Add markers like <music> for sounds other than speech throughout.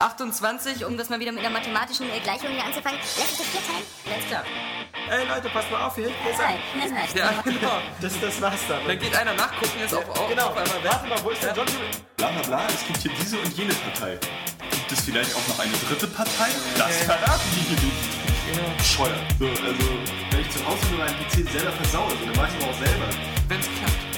28, um das mal wieder mit einer mathematischen äh, Gleichung hier anzufangen. Lass uns das vierteilen. Alles klar. Ey Leute, passt mal auf hier. Hier ist Nein, ein. das reicht. Ja, genau. Das, das war's dann. Dann geht einer nachgucken, ist auf, auf, genau. auf einmal weg. Warte mal, wo ist der John? Bla bla bla, es gibt hier diese und jene Partei. Gibt es vielleicht auch noch eine dritte Partei? Das verraten die hier nicht. Bescheuert. So, also, wenn ich zu Hause nur meinen PC selber versaue, dann mach ich aber auch selber. Wenn es klappt.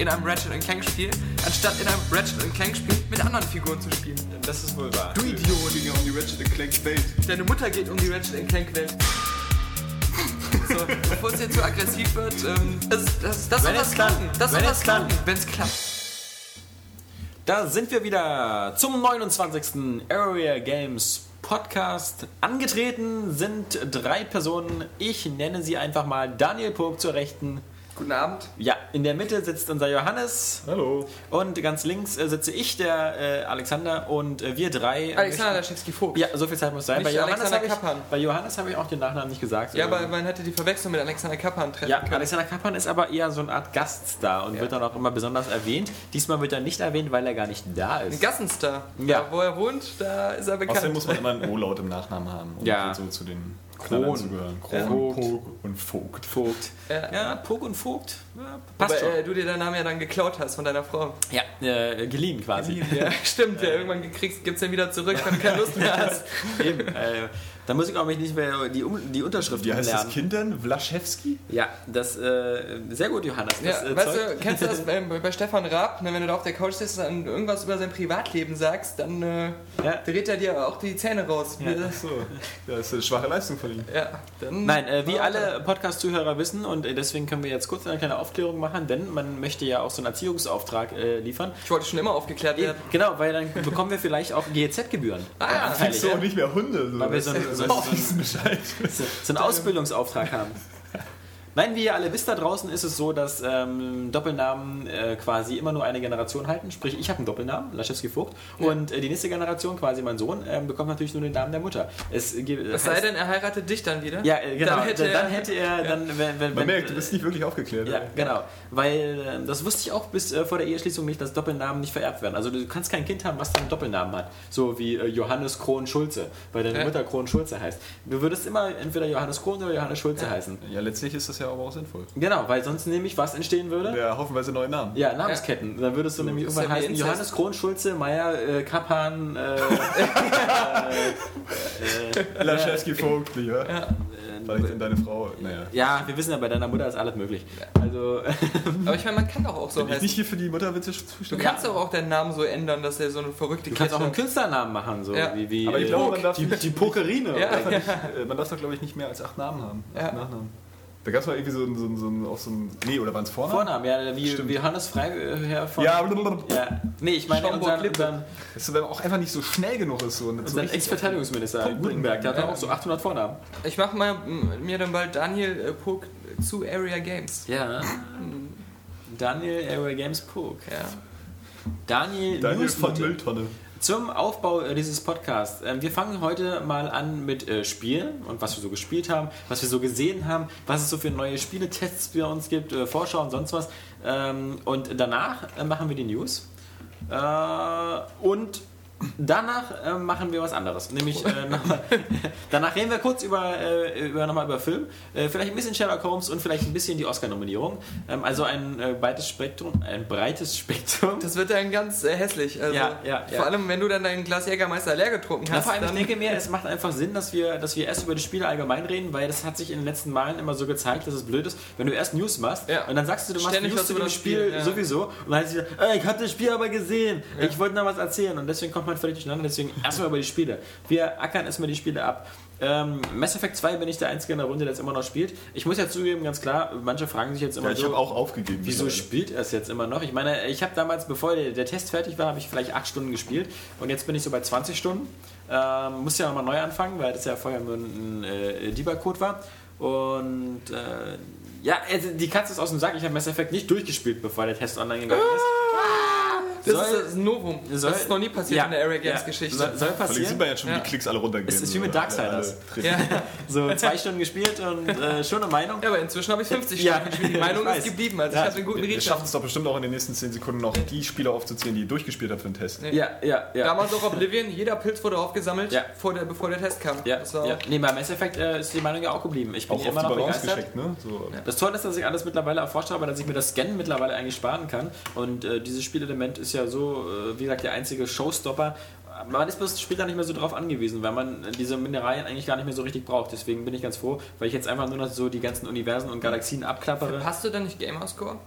in einem Ratchet Clank Spiel, anstatt in einem Ratchet Clank Spiel mit anderen Figuren zu spielen. Das ist wohl wahr. Du Idiot! Ging ja um die Ratchet Clank Welt. Deine Mutter geht um die Ratchet Clank Welt. So, bevor es jetzt zu aggressiv wird, ähm, das, das, das soll klappt. klappen. Das soll klappt. klappen, wenn es klappt. Da sind wir wieder zum 29. Area Games Podcast. Angetreten sind drei Personen. Ich nenne sie einfach mal Daniel Pog zur Rechten. Guten Abend. Ja, in der Mitte sitzt unser Johannes. Hallo. Und ganz links äh, sitze ich, der äh, Alexander. Und äh, wir drei. Alexander Laschewski-Vogt. Ja, so viel Zeit muss sein. Nicht Bei Johannes ich, Kappan. bei Johannes habe ich auch den Nachnamen nicht gesagt. Ja, Ähm, aber man hätte die Verwechslung mit Alexander Kappan treffen Ja, können. Alexander Kappan ist aber eher so eine Art Gaststar und Ja. wird dann auch immer besonders erwähnt. Diesmal wird er nicht erwähnt, weil er gar nicht da Ein ist. Gassenstar. Ja. Da, wo er wohnt, da ist er bekannt. Außerdem muss man immer <laughs> ein O-Laut im Nachnamen haben, um Ja. so zu den Kron. Kron. Pog und Vogt. Vogt. Ja. Ja, Pog und Vogt. Ja, passt Aber schon. äh, du dir deinen Namen ja dann geklaut hast von deiner Frau. ja, äh, geliehen quasi. Ja, <laughs> stimmt. Ja, irgendwann kriegst, gibt's den wieder zurück, wenn du keine Lust mehr <laughs> hast. Eben. Äh, da muss ich auch mich nicht mehr die, um, die Unterschrift Wie heißt lernen. das Kind denn? Vlaschewski? Ja, das äh, sehr gut, Johannes. Ja, Das, äh, weißt du, kennst du das <laughs> bei, bei Stefan Raab, ne, wenn du da auf der Couch sitzt und irgendwas über sein Privatleben sagst, dann äh, Ja. dreht er dir auch die Zähne raus. Ja. Ja, So, das ist eine schwache Leistung von ihm. dann Nein, äh, wie Ja, alle Podcast-Zuhörer wissen und äh, deswegen können wir jetzt kurz eine kleine Aufklärung machen, denn man möchte ja auch so einen Erziehungsauftrag äh, liefern. Ich wollte schon immer aufgeklärt werden. genau, weil dann bekommen wir vielleicht auch GEZ-Gebühren. Ah, Anteilig, Kriegst du ja. auch nicht mehr Hunde. So. Weil wir so ein- so <laughs> so, so einen Ausbildungsauftrag haben. Nein, wie ihr alle wisst da draußen, ist es so, dass ähm, Doppelnamen äh, quasi immer nur eine Generation halten. Sprich, ich habe einen Doppelnamen, Laschewski Vogt, und äh, die nächste Generation, quasi mein Sohn, ähm, bekommt natürlich nur den Namen der Mutter. Es, äh, Es sei denn, er heiratet dich dann wieder. Ja, äh, genau. Dann hätte er- dann hätte er dann, wenn, wenn, Man wenn, merkt, du bist nicht wirklich aufgeklärt. Ja, genau. Weil äh, das wusste ich auch bis äh, vor der Eheschließung nicht, dass Doppelnamen nicht vererbt werden. Also du kannst kein Kind haben, was einen Doppelnamen hat. So wie äh, Johannes Krohn Schulze, weil deine Ja. Mutter Krohn Schulze heißt. Du würdest immer entweder Johannes Krohn oder Johannes Schulze heißen. Ja, letztlich ist das ja aber auch sinnvoll. Genau, weil sonst nämlich was entstehen würde? Ja, hoffenweise neue Namen. Ja, Namensketten. Dann würdest du nämlich ist irgendwann ja heißen Inzest. Johannes Krohn Schulze, Meier, äh, Kappan, äh, <laughs> Laschewski Vogt, nicht wahr? Vielleicht in deine Frau. Naja. ja, wir wissen ja, bei deiner Mutter ist alles möglich. Also, <laughs> Aber ich meine, man kann doch auch so Bin ich heißen. nicht hier für die Mutterwitze Du zuständig? kannst doch auch deinen Namen so ändern, dass er so eine verrückte du kannst auch einen Künstlernamen machen, so Ja. wie, wie Aber ich äh, glaube, man darf die, die Pokerine. Ja, oder? ja. Äh, Man darf doch, glaube ich, nicht mehr als acht Namen haben. Ja. Acht Nachnamen. Da gab es mal irgendwie so ein, so ein, so ein, auch so ein. Nee, oder waren es Vornamen? Vornamen, ja, wie, Stimmt. wie Johannes Freiherr von. Ja, blablabla. ja. Nee, ich meine unseren, unseren, Das ist, wenn man auch einfach nicht so schnell genug ist. So, und so unseren richtig- Ex-Verteidigungsminister Gutenberg, der hat Ja. auch so 800 Vornamen. Ich mache mal mir dann bald Daniel äh, Pog zu Area Games. Ja. Daniel Area Games Pook. Ja. Daniel, Daniel News von Mülltonne. Zum Aufbau äh, dieses Podcasts. Ähm, wir fangen heute mal an mit äh, Spielen und was wir so gespielt haben, was wir so gesehen haben, was es so für neue Spieletests bei uns gibt, äh, Vorschau und sonst was. Ähm, und danach machen wir die News. Und danach äh, machen wir was anderes. Nämlich äh, nochmal- <laughs> danach reden wir kurz über, äh, über, nochmal über Film, äh, vielleicht ein bisschen Sherlock Holmes und vielleicht ein bisschen die Oscar-Nominierung. Ähm, also ein äh, breites Spektrum, ein breites Spektrum. Das wird dann ganz äh, hässlich. Also, Ja, ja, ja. Vor allem, wenn du dann dein Glas Jägermeister leer getrunken hast. vor allem, ich denke mir, es macht einfach Sinn, dass wir, dass wir erst über die Spiele allgemein reden, weil das hat sich in den letzten Malen immer so gezeigt, dass es blöd ist, wenn du erst News machst und dann sagst du, du machst Ständig News zu über dem das Spiel, Spiel, sowieso und dann heißt es wieder, "Ey, ich habe das Spiel aber gesehen, ich wollte noch was erzählen und deswegen kommt man völlig durcheinander, deswegen erstmal über die Spiele. Wir ackern erstmal die Spiele ab. Ähm, Mass Effect 2 bin ich der Einzige in der Runde, der es immer noch spielt. Ich muss ja zugeben, ganz klar, manche fragen sich jetzt immer Ja, ich so, habe auch aufgegeben. Wieso mittlerweile. spielt er es jetzt immer noch? Ich meine, ich habe damals, bevor der, der Test fertig war, habe ich vielleicht 8 Stunden gespielt und jetzt bin ich so bei 20 Stunden. Ähm, muss ja nochmal neu anfangen, weil das ja vorher nur ein, ein äh, Debug-Code war. Und äh, ja, also die Katze ist aus dem Sack. Ich habe Mass Effect nicht durchgespielt, bevor der Test online gegangen ist. Das Soll- ist das Novum. soll- das ist noch nie passiert Ja, in der Area Games ja. Geschichte. Soll, soll passieren. sieht man jetzt schon, wie Ja. die Klicks alle runtergehen. Es ist wie mit Darksiders. ja. <laughs> So zwei Stunden gespielt und äh, schon eine Meinung. ja, aber inzwischen habe ich 50 Ja, Stunden gespielt. Die Meinung <laughs> ist geblieben. Also Ja. ich habe einen guten Wir Riecher. schaffen es doch bestimmt auch in den nächsten 10 Sekunden noch, die Spieler aufzuzählen, die durchgespielt haben für den Test. Ja, ja, ja. Damals auch Oblivion, jeder Pilz wurde aufgesammelt, Ja. vor der, bevor der Test kam. ja, Das war ja. Nee, bei Mass Effect äh, ist die Meinung ja auch geblieben. Ich bin Auch immer noch begeistert. geschickt, ne? So. Das Tolle ist, dass ich alles mittlerweile erforscht habe, dass ich mir das Scannen mittlerweile eigentlich sparen kann. Und äh, dieses Spielelement ist ja so, äh, wie gesagt, der einzige Showstopper. Man ist bloß später nicht mehr so drauf angewiesen, weil man diese Mineralien eigentlich gar nicht mehr so richtig braucht. Deswegen bin ich ganz froh, weil ich jetzt einfach nur noch so die ganzen Universen und Galaxien abklappere. Hast du dann nicht Gamerscore?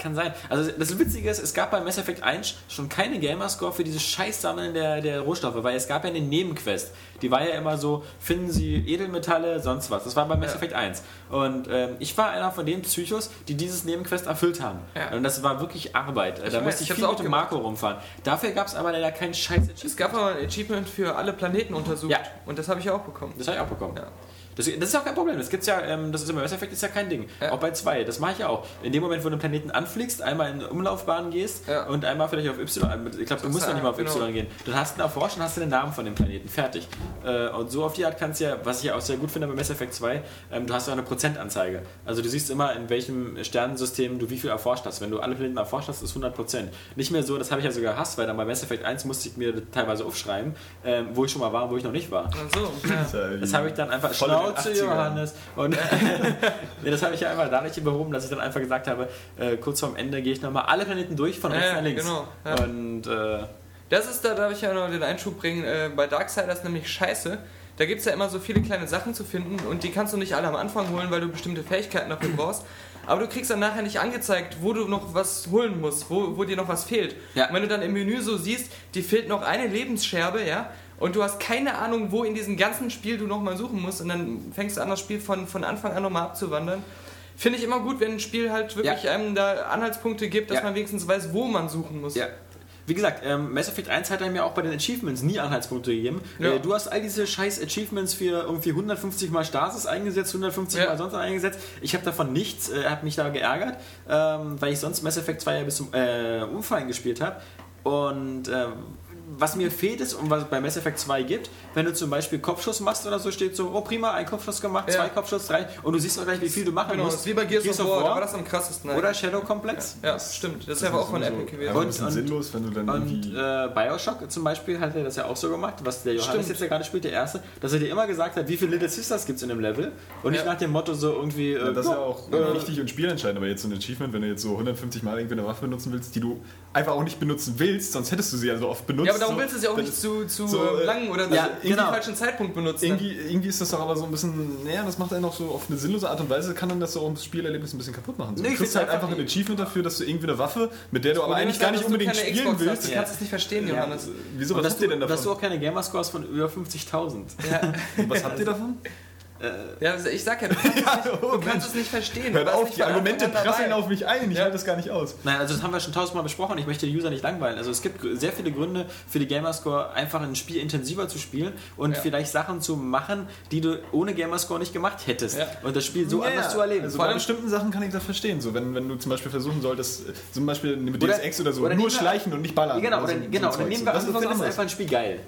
Kann sein. Also das Witzige ist, es gab bei Mass Effect 1 schon keine Gamerscore für dieses Scheißsammeln der, der Rohstoffe, weil es gab ja eine Nebenquest. Die war ja immer so, finden Sie Edelmetalle, sonst was. Das war bei Mass Ja. Effect 1. Und ähm, ich war einer von den Psychos, die dieses Nebenquest erfüllt haben. Ja. Und das war wirklich Arbeit. da weiß, musste ich ich viel auch mit dem. Marco rumfahren. Dafür gab es aber leider keinen Scheiß. Es gab aber ein Achievement für alle Planeten untersucht. Ja. Und das habe ich auch bekommen. Das habe ich auch bekommen. Ja. Das, das ist auch kein Problem. Das gibt's ja, ähm, das ist im Mass Effect ist ja kein Ding. Ja. Auch bei 2. Das mache ich ja auch. In dem Moment, wo du einen Planeten anfliegst, einmal in eine Umlaufbahn gehst Ja. und einmal vielleicht auf Y. Ich glaube, du musst noch nicht mal auf genau. Y gehen. Du hast einen erforscht und hast den Namen von dem Planeten. Fertig. Äh, und so auf die Art kannst du ja, was ich ja auch sehr gut finde bei Mass Effect 2, ähm, du hast ja auch eine Prozentanzeige. Also du siehst immer, in welchem Sternensystem du wie viel erforscht hast. Wenn du alle Planeten erforscht hast, ist 100 Prozent. Nicht mehr so, das habe ich ja sogar gehasst, weil dann bei Mass Effect 1 musste ich mir teilweise aufschreiben, ähm, wo ich schon mal war und wo ich noch nicht war. Ach so, ja. ja wie Das habe ich dann einfach voll 80ern. Johannes. Und <laughs> nee, das habe ich ja einfach dadurch behoben, dass ich dann einfach gesagt habe, äh, kurz vorm Ende gehe ich nochmal alle Planeten durch, von rechts Ja, nach links. genau, ja. Und äh, Das ist, da darf ich ja noch den Einschub bringen, äh, bei Darksiders nämlich scheiße. Da gibt es ja immer so viele kleine Sachen zu finden und die kannst du nicht alle am Anfang holen, weil du bestimmte Fähigkeiten dafür brauchst. Aber du kriegst dann nachher nicht angezeigt, wo du noch was holen musst, wo, wo dir noch was fehlt. Ja. Und wenn du dann im Menü so siehst, dir fehlt noch eine Lebensscherbe, ja, und du hast keine Ahnung, wo in diesem ganzen Spiel du nochmal suchen musst und dann fängst du an, das Spiel von, von Anfang an nochmal abzuwandern. Finde ich immer gut, wenn ein Spiel halt wirklich Ja. einem da Anhaltspunkte gibt, dass Ja. man wenigstens weiß, wo man suchen muss. ja. Wie gesagt, ähm, Mass Effect 1 hat er mir auch bei den Achievements nie Anhaltspunkte gegeben. Ja. Äh, du hast all diese scheiß Achievements für irgendwie 150 mal Stasis eingesetzt, 150 Ja. mal sonst eingesetzt. Ich habe davon nichts, äh, hat mich da geärgert, ähm, weil ich sonst Mass Effect 2 ja bis zum äh, Umfallen gespielt habe. Und ähm, was mir fehlt ist und was es bei Mass Effect 2 gibt, wenn du zum Beispiel Kopfschuss machst oder so, steht so, oh prima, ein Kopfschuss gemacht, Ja. zwei Kopfschuss, drei und du siehst auch gleich, wie viel du machen Genau, musst. das ist wie bei Gears, of War, da war das am krassesten. oder. Shadow Complex. Ja, stimmt. Das ist ja auch von Epic gewesen. Einfach ein Und- bisschen und- sinnlos, wenn du dann Und irgendwie... äh, Bioshock zum Beispiel hat er das ja auch so gemacht, was der Johannes Stimmt. jetzt ja gerade spielt, der erste, dass er dir immer gesagt hat, wie viele Little Sisters gibt es in dem Level und nicht Ja. nach dem Motto so irgendwie. Äh, Ja, das ist ja auch äh, wichtig und spielentscheidend, aber jetzt so ein Achievement, wenn du jetzt so 150 Mal irgendwie eine Waffe benutzen willst, die du einfach auch nicht benutzen willst, sonst hättest du sie ja so oft benutzt. Ja, darum so, willst du sie auch wenn nicht es- zu, zu so, äh, äh, lang oder ja, irgendwie genau. falschen Zeitpunkt benutzen. Irgendwie, irgendwie ist das doch aber so ein bisschen, naja, das macht einen auch so auf eine sinnlose Art und Weise, kann dann das so das Spielerlebnis ein bisschen kaputt machen. So, Nee, du ich kriegst halt einfach ein Achievement dafür, dass du irgendwie eine Waffe, mit der du aber eigentlich ist gar halt, nicht unbedingt spielen Xbox willst. Hast. Du kannst es nicht verstehen, Ja. Johannes. Wieso, und was dass habt ihr du, denn dass du davon? auch keine Gamerscores von über 50.000. Was habt ihr davon? <laughs> Ja, also ich sag ja, du <laughs> kannst, es, nicht, du kannst es nicht verstehen. Hört auf, die Argumente prasseln auf mich ein, ich halte das gar nicht aus. Nein, also das haben wir schon tausendmal besprochen. Ich möchte die User nicht langweilen. Also es gibt sehr viele Gründe für die Gamerscore, einfach ein Spiel intensiver zu spielen und Ja. vielleicht Sachen zu machen, die du ohne Gamerscore nicht gemacht hättest. Ja. Und das Spiel so Ja, anders ja. zu erleben. Also Vor bei allem- bestimmten Sachen kann ich das verstehen. So, wenn, wenn du zum Beispiel versuchen solltest, äh, zum Beispiel mit Oder- DSX oder so, oder nur schleichen und nicht ballern. Ja, genau, oder so, genau, so Zeugs. nehmen wir an, du findest einfach ein Spiel geil.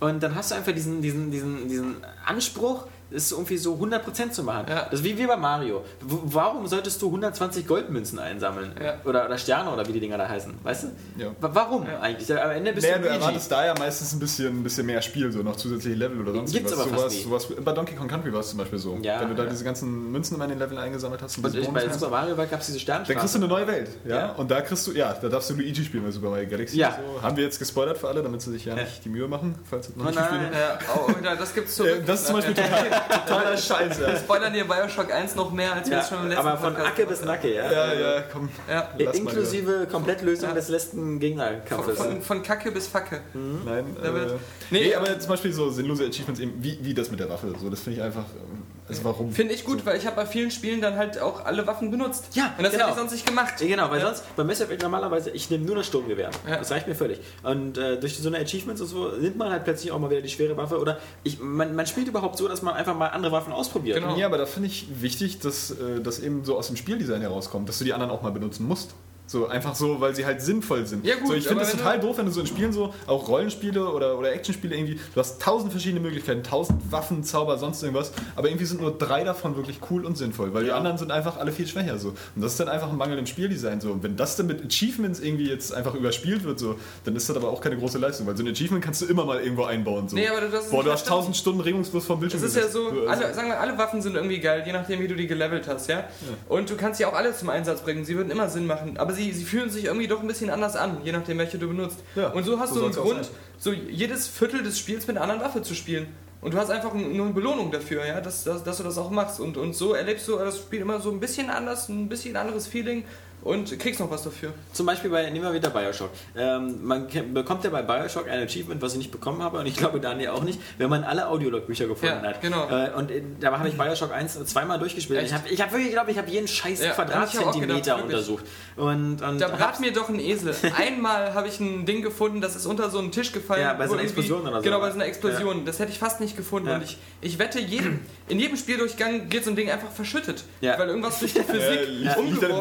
Und dann hast du einfach diesen, diesen, diesen, diesen Anspruch, es irgendwie so 100% zu machen. Ja. Das ist wie, wie bei Mario. W warum solltest du 120 Goldmünzen einsammeln? Ja. Oder, oder Sterne oder wie die Dinger da heißen? Weißt du? Ja. Wa- Warum eigentlich? Am Ende bist Naja, du du Luigi. erwartest da ja meistens ein bisschen, ein bisschen mehr Spiel, so noch zusätzliche Level oder sonst Gibt's was. aber fast sowas, sowas. Bei Donkey Kong Country war es zum Beispiel so. Ja, Wenn du da ja. diese ganzen Münzen immer in den Leveln eingesammelt hast und Und ich, bei Super Mario World gab es diese dann kriegst du Sternstraße. eine neue Welt, ja? Ja. Und da kriegst du, ja, da darfst du Luigi spielen bei Super Mario Galaxy. Ja. So. Haben wir jetzt gespoilert für alle, damit sie sich ja Ja. nicht die Mühe machen, falls sie noch Oh nicht gespielt nein. haben. Ja, oh, das gibt's. <laughs> Äh, Das ist zum Beispiel total, <laughs> Totaler Scheiß, Wir ja. spoilern dir Bioshock 1 noch mehr, als wir es schon im letzten aber von Podcast Acke bis Nacke, ja. Ja, ja, komm. Ja. Lass mal Inklusive Komplettlösung Ja. des letzten Gegnerkampfes. Von, von Kacke bis Facke. Nein, Da wird- äh, Nee, nee, aber zum Beispiel so sinnlose Achievements eben, wie, wie das mit der Waffe, so, das finde ich einfach, ähm, also warum? Finde ich gut, weil ich habe bei vielen Spielen dann halt auch alle Waffen benutzt. Ja, Und das genau. hätte ich sonst nicht gemacht. Ja, genau, weil Ja. sonst, bei Mass Effect normalerweise, ich nehme nur das Sturmgewehr. Ja. Das reicht mir völlig. Und äh, durch so eine Achievements und so nimmt man halt plötzlich auch mal wieder die schwere Waffe. Oder ich, man, man spielt überhaupt so, dass man einfach mal andere Waffen ausprobiert. Genau. Ja, aber da finde ich wichtig, dass äh, das eben so aus dem Spieldesign herauskommt, dass du die anderen auch mal benutzen musst. So einfach so, weil sie halt sinnvoll sind. Ja, gut, so, ich finde es total doof, wenn du so in Spielen so, auch Rollenspiele oder, oder Actionspiele irgendwie, du hast tausend verschiedene Möglichkeiten, tausend Waffen, Zauber, sonst irgendwas, aber irgendwie sind nur drei davon wirklich cool und sinnvoll, weil die Ja. anderen sind einfach alle viel schwächer so. Und das ist dann einfach ein Mangel im Spieldesign so. Und wenn das dann mit Achievements irgendwie jetzt einfach überspielt wird so, dann ist das aber auch keine große Leistung, weil so ein Achievement kannst du immer mal irgendwo einbauen so. Nee, aber das ist Boah, du hast tausend Stunden regungslos vom Bildschirm Es ist ja so, also- alle, sagen wir, alle Waffen sind irgendwie geil, je nachdem, wie du die gelevelt hast, ja? Und du kannst sie auch alle zum Einsatz bringen, sie würden immer Sinn machen, aber sie, sie fühlen sich irgendwie doch ein bisschen anders an, je nachdem, welche du benutzt. Ja, und so hast so du einen Grund, so jedes Viertel des Spiels mit einer anderen Waffe zu spielen. Und du hast einfach nur eine Belohnung dafür, ja, dass, dass, dass du das auch machst. Und, und so erlebst du das Spiel immer so ein bisschen anders, ein bisschen anderes Feeling und kriegst noch was dafür. Zum Beispiel bei, nehmen wir wieder Bioshock. Ähm, man bekommt ja bei Bioshock ein Achievement, was ich nicht bekommen habe und ich glaube Daniel auch nicht, wenn man alle Audiologbücher gefunden Ja, hat. genau. Äh, und äh, da habe ich Bioshock 1 zweimal durchgespielt. Echt? Ich habe ich hab wirklich, glaube ich, habe jeden scheiß Ja, Quadratzentimeter gedacht, untersucht. Und, und Da brat mir doch ein Esel. <laughs> Einmal habe ich ein Ding gefunden, das ist unter so einen Tisch gefallen. Ja, bei so einer Explosion oder so. Genau, bei so einer Explosion. Das hätte ich fast nicht gefunden. Ja. Und ich, ich wette, jedem, in jedem Spieldurchgang wird so ein Ding einfach verschüttet. Ja. Weil irgendwas durch die <laughs> Ja, Physik liegt, liegt dann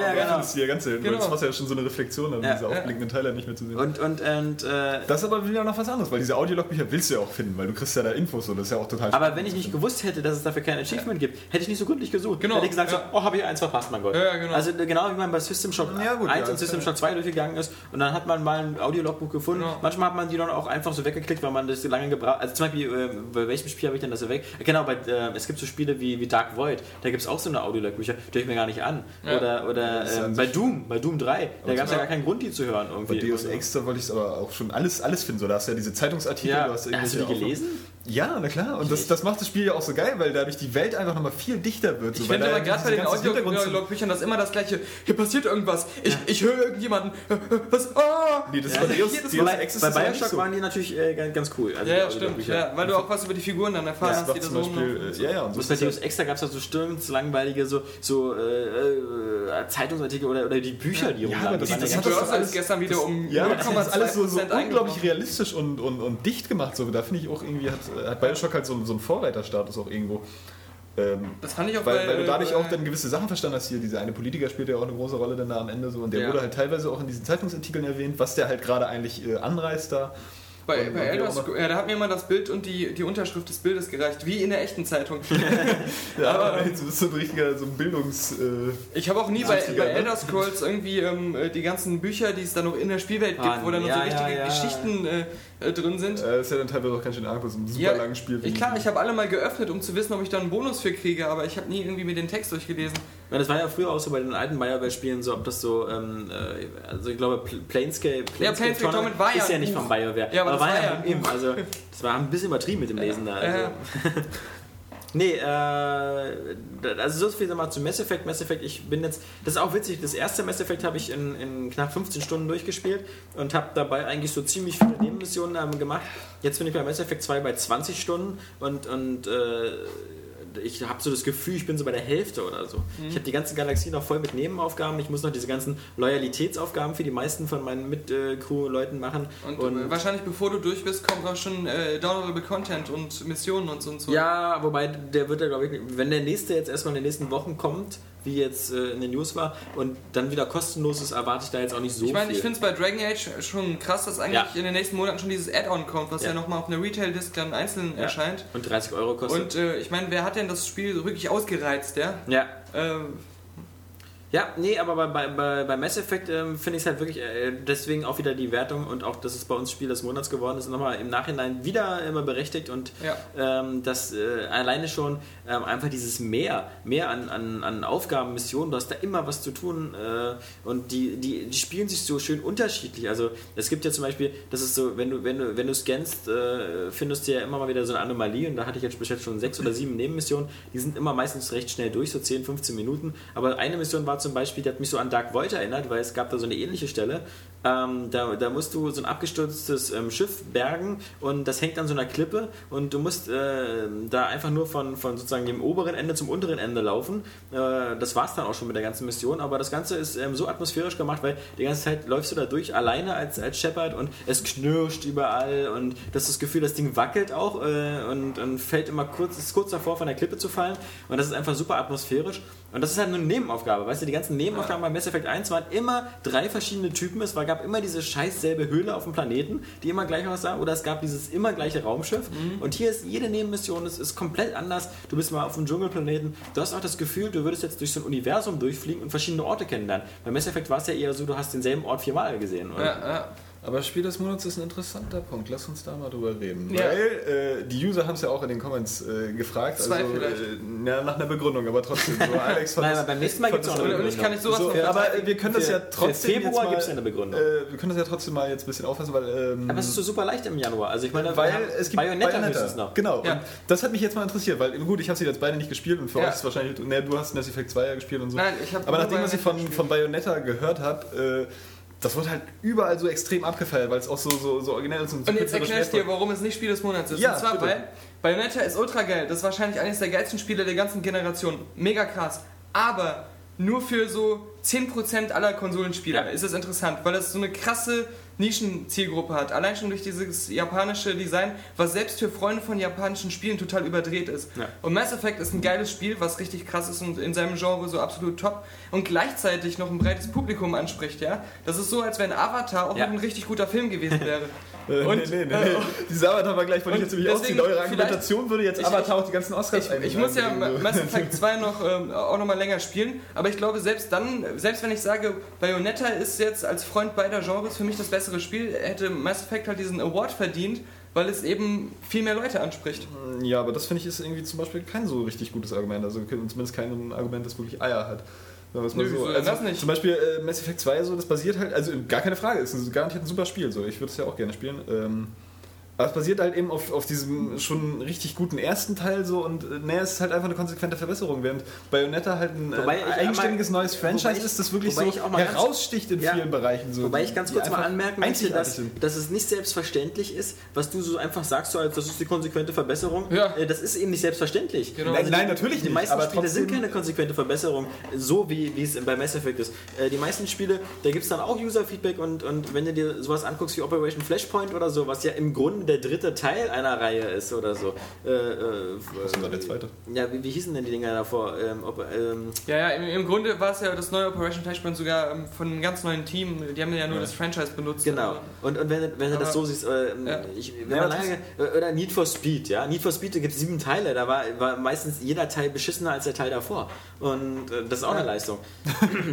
Ja, ja, genau. Hier ganz selten, Genau. das Wasser ja schon so eine Reflexion hat, Ja. diese aufblinkenden Teile nicht mehr zu sehen. und, und, und äh, das ist aber wieder noch was anderes, weil diese Audiologbücher willst du ja auch finden, weil du kriegst ja da Infos so, das ist ja auch total aber wenn ich nicht gewusst hätte, dass es dafür kein Achievement gibt, hätte ich nicht so gründlich gesucht. Genau, Hätte ich gesagt, so, oh, habe ich eins verpasst, mein Gott. Ja, genau. Also genau wie man bei System Shock Ja, gut, 1 ja, und System Shock 2 durchgegangen ist und dann hat man mal ein Audiologbuch gefunden. Genau. Manchmal hat man die dann auch einfach so weggeklickt, weil man das lange gebraucht Also zum Beispiel, äh, bei welchem Spiel habe ich denn das weg? Genau, bei, äh, es gibt so Spiele wie, wie Dark Void, da gibt es auch so eine Audiologbücher, die höre ich mir gar nicht an. Oder, oder ist ähm, bei Doom, bei Doom 3, da gab es ja gar keinen Grund, die zu hören. Bei Irgendwie. Deus Ex, da wollte ich es aber auch schon alles, alles finden. So, da hast du ja diese Zeitungsartikel, Ja, du hast hast du die gelesen? Ja, na klar. Und das, das macht das Spiel ja auch so geil, weil dadurch die Welt einfach nochmal viel dichter wird. So, Ich weil finde da aber gerade bei den Audiologbüchern das immer das gleiche. Hier passiert irgendwas. Ich, ich höre irgendjemanden. Was? Ah! Nee, das Ja, war Deus, jedes Deus Mal- Bei, Bioshock so. waren die natürlich äh, ganz, cool. Also Ja, ja, stimmt. Ja, weil du auch was über die Figuren dann erfahren Das hast, die da zum so Beispiel, rumlaufen. äh, ja, ja, und so bei ist das Deus Ex, da gab es ja so stirnslangweilige so, so äh, äh, Zeitungsartikel oder, oder die Bücher, die Ja, rumlagen. aber Die das- das ja hat das alles- gestern wieder um Ja, das ist alles so, so 0,2% unglaublich realistisch und, und, und dicht gemacht. So, da finde ich auch irgendwie, hat, hat Bioshock halt so, so einen Vorreiterstatus auch irgendwo. Ähm, Das fand ich auch weil, bei, weil du dadurch äh, auch dann gewisse Sachen verstanden hast. Hier, dieser eine Politiker spielt ja auch eine große Rolle dann da am Ende so. Und der Ja. wurde halt teilweise auch in diesen Zeitungsartikeln erwähnt, was der halt gerade eigentlich äh, anreißt da. Bei, bei Elder. Scrolls, ja, da hat mir immer das Bild und die, die Unterschrift des Bildes gereicht, wie in der echten Zeitung. <laughs> Ja, Aber- jetzt bist du so ein richtiger so ein Bildungs... Äh, Ich habe auch nie bei, bei ne? Elder Scrolls irgendwie ähm, äh, die ganzen Bücher, die es dann noch in der Spielwelt gibt, Ah, wo dann noch ja, so ja, richtige ja. Geschichten äh, äh, drin sind. äh, ist ja dann teilweise auch ganz schön arg, bei so einem super Ja, langen Spiel. Ich, klar, ich habe alle mal geöffnet, um zu wissen, ob ich da einen Bonus für kriege, aber ich habe nie irgendwie mir den Text durchgelesen. Ja, das war ja früher auch so bei den alten BioWare-Spielen so, ob das so, ähm, äh, also ich glaube, Pl- Planescape, Ja, Planescape Torment war ja ist ja nicht von BioWare. Ja, aber das war ja ein eben, also das war ein bisschen übertrieben mit dem Lesen da. Also. Ja. <laughs> Nee, äh, also so viel mal zu Mass Effect. Mass Effect, ich bin jetzt, das ist auch witzig, das erste Mass Effect habe ich in, in knapp 15 Stunden durchgespielt und habe dabei eigentlich so ziemlich viele Nebenmissionen ähm, gemacht. Jetzt bin ich bei Mass Effect 2 bei 20 Stunden und, und äh, ich habe so das Gefühl, ich bin so bei der Hälfte oder so. Mhm. Ich habe die ganze Galaxie noch voll mit Nebenaufgaben. Ich muss noch diese ganzen Loyalitätsaufgaben für die meisten von meinen Mit-Crew-Leuten machen. Und, äh, wahrscheinlich bevor du durch bist, kommt auch schon äh, downloadable Content und Missionen und so und so. Ja, wobei der wird ja, glaube ich, wenn der nächste jetzt erstmal in den nächsten Wochen kommt, wie jetzt äh, in den News war, und dann wieder kostenlos ist, erwarte ich da jetzt auch nicht so Ich meine, viel. ich finde es bei Dragon Age schon krass, dass eigentlich Ja. in den nächsten Monaten schon dieses Add-on kommt, was ja, Ja. nochmal auf einer Retail-Disc dann einzeln Ja. erscheint. und 30 Euro kostet. Und äh, ich meine, wer hat denn das Spiel so wirklich ausgereizt, ja? ja, Ähm, Ja, nee, aber bei, bei, bei, Mass Effect ähm, finde ich es halt wirklich äh, deswegen auch wieder die Wertung und auch, dass es bei uns Spiel des Monats geworden ist, nochmal im Nachhinein wieder immer berechtigt und Ja. ähm, dass äh, alleine schon ähm, einfach dieses Mehr, mehr an, an, an Aufgaben, Missionen, du hast da immer was zu tun äh, und die, die, die spielen sich so schön unterschiedlich. Also es gibt ja zum Beispiel, das ist so, wenn du, wenn du, wenn du scannst, äh, findest du ja immer mal wieder so eine Anomalie und da hatte ich jetzt jetzt schon sechs oder sieben Nebenmissionen, die sind immer meistens recht schnell durch, so 10, 15 Minuten. Aber eine Mission war zum Beispiel, die hat mich so an Dark Void erinnert, weil es gab da so eine ähnliche Stelle. Ähm, da, da musst du so ein abgestürztes ähm, Schiff bergen und das hängt an so einer Klippe und du musst äh, da einfach nur von, von sozusagen dem oberen Ende zum unteren Ende laufen. Äh, das war es dann auch schon mit der ganzen Mission, aber das Ganze ist ähm, so atmosphärisch gemacht, weil die ganze Zeit läufst du da durch alleine als, als Shepard und es knirscht überall und das ist das Gefühl, das Ding wackelt auch äh, und, und fällt immer kurz, ist kurz davor von der Klippe zu fallen und das ist einfach super atmosphärisch und das ist halt nur eine Nebenaufgabe, weißt du, die ganzen Nebenaufgaben bei Mass Effect 1 waren immer drei verschiedene Typen, es war, gab immer diese scheiß selbe Höhle auf dem Planeten, die immer gleich aussah oder es gab dieses immer gleiche Raumschiff und hier ist jede Nebenmission, es ist komplett anders, du bist mal auf einem Dschungelplaneten, du hast auch das Gefühl, du würdest jetzt durch so ein Universum durchfliegen und verschiedene Orte kennenlernen. Bei Mass Effect war es ja eher so, du hast denselben Ort viermal gesehen. Oder? Ja, ja. Aber Spiel des Monats ist ein interessanter Punkt. Lass uns da mal drüber reden. Ja. Weil äh, die User haben es ja auch in den Comments äh, gefragt. Zwei also, vielleicht. Äh, na, nach einer Begründung, aber trotzdem. So, <laughs> Alex fand Nein, aber beim nächsten Mal gibt es eine Und ich kann nicht sowas so, noch aber äh, wir können das Für- ja für trotzdem Februar jetzt mal, gibt's eine Begründung. Äh, wir können das ja trotzdem mal jetzt ein bisschen auffassen, weil ähm, Aber es ist so super leicht im Januar. Also ich meine, weil es gibt Bayonetta, Bayonetta. höchstens noch. Genau. Ja. Und das hat mich jetzt mal interessiert, weil gut, ich habe sie jetzt beide nicht gespielt und für Ja. euch ist wahrscheinlich, ne, du hast Mass Effect 2 ja gespielt und so. Nein, ich hab Aber nachdem was ich von, von Bayonetta gehört habe, äh, das wird halt überall so extrem abgefeiert, weil es auch so, so, so originell ist und so Und jetzt erkläre ich dir, warum es nicht Spiel des Monats ist. Ja, und zwar, bitte. weil Bayonetta ist ultra geil. Das ist wahrscheinlich eines der geilsten Spiele der ganzen Generation. Mega krass. Aber nur für so 10% aller Konsolenspieler Ja. ist es interessant, weil es so eine krasse Nischenzielgruppe hat. Allein schon durch dieses japanische Design, was selbst für Freunde von japanischen Spielen total überdreht ist. Ja. Und Mass Effect ist ein geiles Spiel, was richtig krass ist und in seinem Genre so absolut top und gleichzeitig noch ein breites Publikum anspricht, ja. Das ist so, als wenn Avatar auch Ja. ein richtig guter Film gewesen wäre. <laughs> Äh, Und, nee, nee, nee. äh, nee. Dieser Avatar war gleich, wollte ich jetzt nämlich ausziehen. Eure Argumentation würde jetzt Ich- Avatar auch die ganzen Oscars Ich, ich muss ja so. Mass Effect <laughs> 2 noch, ähm, auch noch mal länger spielen, aber ich glaube, selbst dann, selbst wenn ich sage, Bayonetta ist jetzt als Freund beider Genres für mich das bessere Spiel, hätte Mass Effect halt diesen Award verdient, weil es eben viel mehr Leute anspricht. Ja, aber das finde ich ist irgendwie zum Beispiel kein so richtig gutes Argument. Also zumindest kein Argument, das wirklich Eier hat. Nö, so. Also, das nicht? Zum Beispiel äh, Mass Effect 2, so, das basiert halt, also gar keine Frage, ist garantiert ein super Spiel. So. Ich würde es ja auch gerne spielen. Ähm, aber es basiert halt eben auf, auf diesem schon richtig guten ersten Teil so und äh, ne, es ist halt einfach eine konsequente Verbesserung, während Bayonetta halt ein, ich eigenständiges einmal- neues Franchise ich- ist, das wirklich so heraussticht in Ja. vielen Bereichen. So, Wobei ich ganz die kurz mal anmerken möchte, dass, dass es nicht selbstverständlich ist, was du so einfach sagst, so als das ist die konsequente Verbesserung. Ja. Äh, Das ist eben nicht selbstverständlich. Genau. Nein, die- nein, natürlich Die nicht, meisten aber Spiele sind keine konsequente Verbesserung, so wie, wie es bei Mass Effect ist. Äh, Die meisten Spiele, da gibt es dann auch User-Feedback und, und wenn du dir sowas anguckst wie Operation Flashpoint oder so, was ja im Grunde der dritte Teil einer Reihe ist oder so. Äh, äh, Was ist denn der zweite? Ja, wie, wie hießen denn die Dinger davor? Ähm, ob, ähm, Ja, ja, im, im Grunde war es ja das neue Operation Flashpoint sogar ähm, von einem ganz neuen Team. Die haben ja nur das Franchise benutzt. Genau. Und, und wenn, du- wenn du das so siehst, äh, Ja. ich, wenn Ja, man lange, oder Need for Speed, ja. Need for Speed, da gibt es sieben Teile, da war, war meistens jeder Teil beschissener als der Teil davor. Und äh, das ist auch eine Leistung.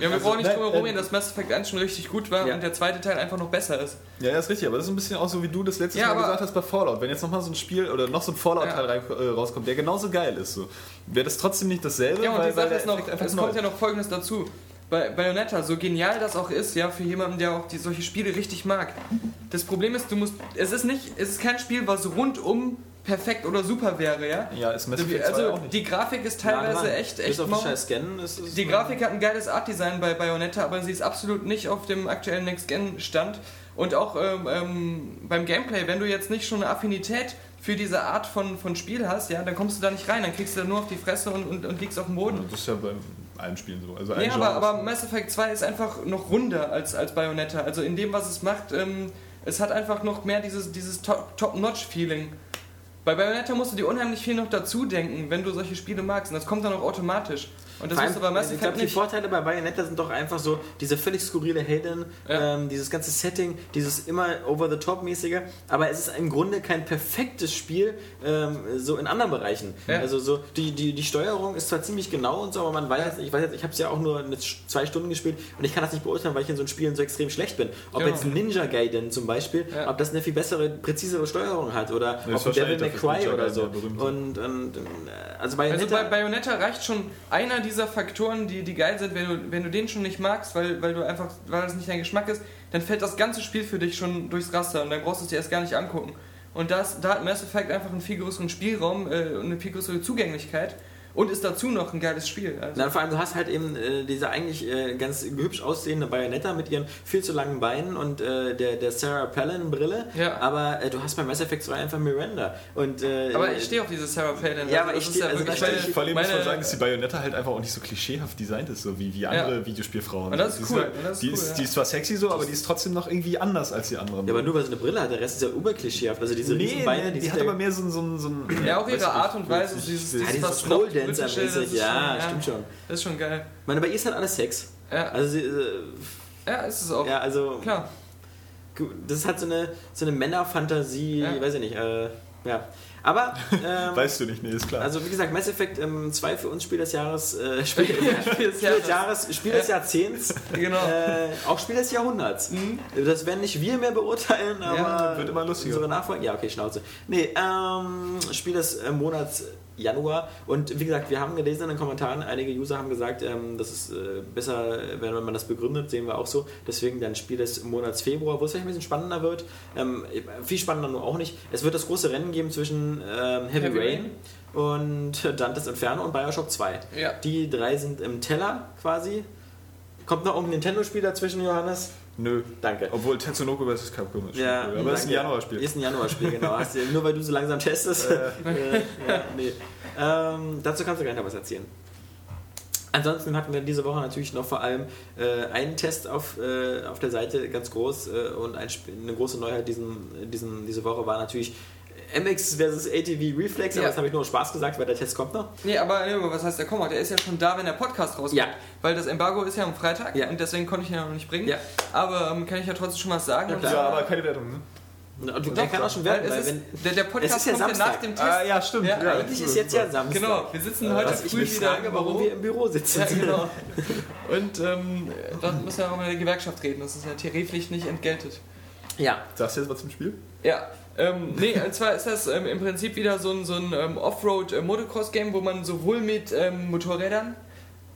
Ja, wir brauchen nicht drum herum äh, reden, dass Mass Effect 1 schon richtig gut war Ja. und der zweite Teil einfach noch besser ist. Ja, ja, ist richtig, aber das ist ein bisschen auch so, wie du das letztes Ja, Mal aber- gesagt hast bei Fallout. Wenn jetzt nochmal so ein Spiel oder noch so ein Fallout-Teil rein- äh, rauskommt, der genauso geil ist, so, wäre das trotzdem nicht dasselbe, Ja, und weil, die Sache ist noch, es kommt ja noch folgendes dazu. Bei Bayonetta, so genial das auch ist, ja, für jemanden, der auch die, solche Spiele richtig mag. Das Problem ist, du musst, es ist nicht, es ist kein Spiel, was rundum perfekt oder super wäre, ja. Ja, ist Mass Effect 2 Also auch nicht. die Grafik ist teilweise echt, Bis echt auf mau. den scheiß Scannen ist es. Die Grafik hat ein geiles Art-Design bei Bayonetta, aber sie ist absolut nicht auf dem aktuellen Next-Gen-Stand. Und auch ähm, ähm, beim Gameplay, wenn du jetzt nicht schon eine Affinität für diese Art von, von Spiel hast, ja, dann kommst du da nicht rein, dann kriegst du da nur auf die Fresse und, und, und liegst auf dem Boden. Das ist ja bei allen Spielen so. Also Nee, aber, aber ist- Mass Effect 2 ist einfach noch runder als, als Bayonetta. Also in dem, was es macht, ähm, es hat einfach noch mehr dieses, dieses Top- Top-Notch-Feeling. Bei Bayonetta musst du dir unheimlich viel noch dazu denken, wenn du solche Spiele magst. Und das kommt dann auch automatisch. Und das bei allem, Mass ich Effect glaube, die. Vorteile bei Bayonetta sind doch einfach so diese völlig skurrile Heldin, Ja. ähm, dieses ganze Setting, dieses immer over-the-top-mäßige, aber es ist im Grunde kein perfektes Spiel, ähm, so in anderen Bereichen. Ja. Also so, die, die, die Steuerung ist zwar ziemlich genau und so, aber man weiß, ich weiß jetzt, ich habe es ja auch nur eine, zwei Stunden gespielt und ich kann das nicht beurteilen, weil ich in so einem Spielen so extrem schlecht bin. Ob Genau. jetzt Ninja Gaiden zum Beispiel, Ja. ob das eine viel bessere, präzisere Steuerung hat oder Ja, ist ob Devil May Cry oder so. Und, und, äh, also Bayonetta, Also bei Bayonetta reicht schon einer dieser Faktoren, die, die geil sind, wenn du, wenn du den schon nicht magst, weil, weil du einfach, weil das nicht dein Geschmack ist, dann fällt das ganze Spiel für dich schon durchs Raster und dann brauchst du es dir erst gar nicht angucken. Und das, da hat Mass Effect einfach einen viel größeren Spielraum äh, und eine viel größere Zugänglichkeit und ist dazu noch ein geiles Spiel. Also, Na, vor allem, du hast halt eben äh, diese eigentlich äh, ganz hübsch aussehende Bayonetta mit ihren viel zu langen Beinen und äh, der, der Sarah Palin Brille. Ja. Aber äh, du hast bei Mass Effect 2 einfach Miranda. Und, äh, aber ich stehe auf diese Sarah Palin. Ja, aber das ich ist steh- also meine- Vor allem muss man sagen, dass die Bayonetta halt einfach auch nicht so klischeehaft designt ist, so wie, wie andere Videospielfrauen. Und das ist Die cool, und das ist die, cool, ist, ja. die ist zwar sexy so, aber die ist trotzdem noch irgendwie anders als die anderen. ja, aber nur weil sie eine Brille hat, der Rest ist ja überklischeehaft. Also diese nee, riesen Beine, die, sind hat ja- aber mehr so ein... So so ein Ja, auch ihre Art und Weise, dieses, ja, dieses dieses was Pole Britische, Dancer das ist mäßig. schon- Ja, stimmt schon. Das ist schon geil. Ich meine, bei ihr ist halt alles Sex. Ja, Also, sie, äh, ja ist es auch. ja, also Klar. das ist halt so eine, so eine Männerfantasie, Ja. weiß ich nicht. Äh, ja. Aber, <laughs> ähm, Weißt du nicht, nee, ist klar. Also wie gesagt, Mass Effect ähm, 2 für uns Spiel des Jahres, äh, Spiel, <laughs> Spiel Spiel des des Jahres, Spiel des Jahrzehnts, Genau. äh, auch Spiel des Jahrhunderts. Das werden nicht wir mehr beurteilen, aber wird immer lustiger. unsere Nachfolger. Ja, okay, Schnauze. Nee, ähm, Spiel des äh, Monats Januar und wie gesagt, wir haben gelesen in den Kommentaren, einige User haben gesagt, ähm, das ist äh, besser, wenn man das begründet, sehen wir auch so. Deswegen dann Spiel des Monats Februar, wo es vielleicht ein bisschen spannender wird. Ähm, viel spannender nur auch nicht. Es wird das große Rennen geben zwischen ähm, Heavy, Heavy Rain, und <laughs> Dantes Inferno und Bioshock 2. Ja. Die drei sind im Teller quasi. Kommt noch irgendein Nintendo-Spiel dazwischen, Johannes? Nö. Danke. Obwohl Tetsunoko vs. Capcom ist. Ja, cool. aber das ist ein. Januarspiel. Ist ein Januarspiel, genau. Hast du, nur weil du so langsam testest. <laughs> äh, ja, nee. ähm, dazu kannst du gleich noch was erzählen. Ansonsten hatten wir diese Woche natürlich noch vor allem äh, einen Test auf, äh, auf der Seite, ganz groß. Äh, und ein, eine große Neuheit diesen, diesen, diese Woche war natürlich MX versus ATV Reflex. Aber Ja. das habe ich nur aus Spaß gesagt, weil der Test kommt noch. Nee, aber nee, was heißt der kommt? Der ist ja schon da, wenn der Podcast rauskommt. Ja. Weil das Embargo ist ja am Freitag Ja. und deswegen konnte ich ihn ja noch nicht bringen. Ja. Aber ähm, kann ich ja trotzdem schon was sagen. Klar. Ja, zwar- aber keine Wertung, ne? Und der kann auch schon werden, weil ist, wenn, der, der Podcast ist ja kommt ja Samstag. nach dem Test. Ah, ja, stimmt. Ja, Ja, eigentlich ist jetzt ja Samstag. Genau, wir sitzen heute Was ich früh mich wieder frage, im warum Büro. wir im Büro sitzen. Ja, genau. <laughs> Und ähm, da müssen wir auch mit der Gewerkschaft reden. Das ist ja tariflich nicht entgeltet. Ja. Sagst du jetzt was zum Spiel? Ja, ähm, nee, und zwar ist das ähm, im Prinzip wieder so ein, so ein ähm, Offroad-Motocross-Game, wo man sowohl mit ähm, Motorrädern,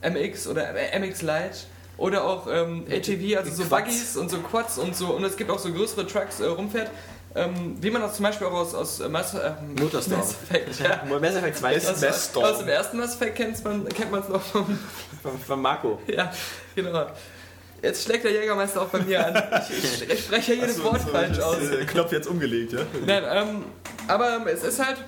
MX oder äh, MX Lite oder auch ähm, ATV, also so. Buggies und so Quads und so, und es gibt auch so größere Trucks äh, rumfährt, ähm, wie man das zum Beispiel auch aus, aus äh, Mass, äh. Mass Effect, <laughs> ja. Mass Effect 2 Es- ist Aus, aus dem ersten Mass Effect kennt man es noch vom von, von Marco. ja, genau. Jetzt schlägt der Jägermeister auch bei mir an. Ich, ich, <laughs> spreche ja jedes Wort falsch aus. Äh, Knopf jetzt umgelegt, ja? Nein, ähm, aber ähm, es ist halt.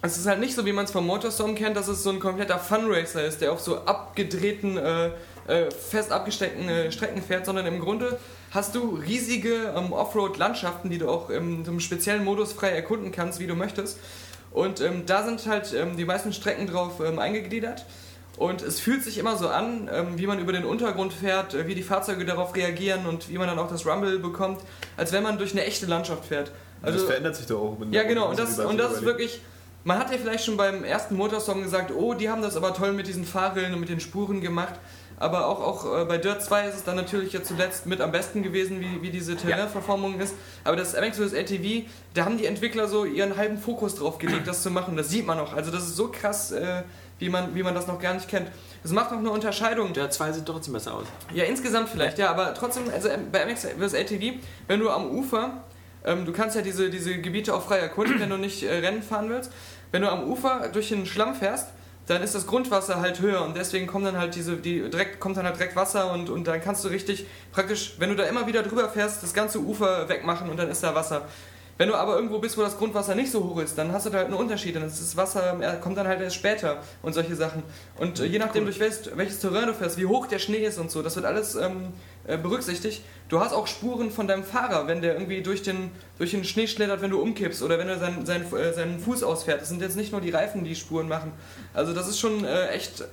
Es ist halt nicht so, wie man es vom Motorstorm kennt, dass es so ein kompletter Funracer ist, der auf so abgedrehten, äh, äh, fest abgesteckten äh, Strecken fährt, sondern im Grunde hast du riesige ähm, Offroad-Landschaften, die du auch in so einem speziellen Modus frei erkunden kannst, wie du möchtest. Und ähm, da sind halt ähm, die meisten Strecken drauf ähm, eingegliedert. Und es fühlt sich immer so an, ähm, wie man über den Untergrund fährt, äh, wie die Fahrzeuge darauf reagieren und wie man dann auch das Rumble bekommt, als wenn man durch eine echte Landschaft fährt. das verändert sich doch auch. Ja, genau, und das, und das ist wirklich. Man hat ja vielleicht schon beim ersten Motorsong gesagt, oh, die haben das aber toll mit diesen Fahrrillen und mit den Spuren gemacht. Aber auch, auch äh, bei Dirt 2 ist es dann natürlich ja zuletzt mit am besten gewesen, wie, wie diese Terrain-Verformung ist. Aber das MX vs. LTV, da haben die Entwickler so ihren halben Fokus drauf gelegt, das zu machen. Das sieht man auch. Also das ist so krass, äh, wie, man, wie man das noch gar nicht kennt. Es macht noch eine Unterscheidung. Der 2 sieht trotzdem besser aus. Ja, insgesamt vielleicht, ja, aber trotzdem, also ähm, bei MX vs. LTV, wenn du am Ufer, ähm, du kannst ja diese, diese Gebiete auch frei erkunden, wenn du nicht äh, Rennen fahren willst. Wenn du am Ufer durch den Schlamm fährst, dann ist das Grundwasser halt höher und deswegen kommt dann halt diese, die direkt, kommt dann halt direkt Wasser und, und dann kannst du richtig praktisch, wenn du da immer wieder drüber fährst, das ganze Ufer wegmachen und dann ist da Wasser. Wenn du aber irgendwo bist, wo das Grundwasser nicht so hoch ist, dann hast du da halt einen Unterschied. Dann ist das Wasser kommt dann halt erst später und solche Sachen. Und äh, je nachdem, durch welches, welches Terrain du fährst, wie hoch der Schnee ist und so, das wird alles ähm, äh, berücksichtigt. Du hast auch Spuren von deinem Fahrer, wenn der irgendwie durch den, durch den Schnee schlittert, wenn du umkippst oder wenn er seinen, seinen, äh, seinen Fuß ausfährt. Das sind jetzt nicht nur die Reifen, die Spuren machen. Also das ist schon äh, echt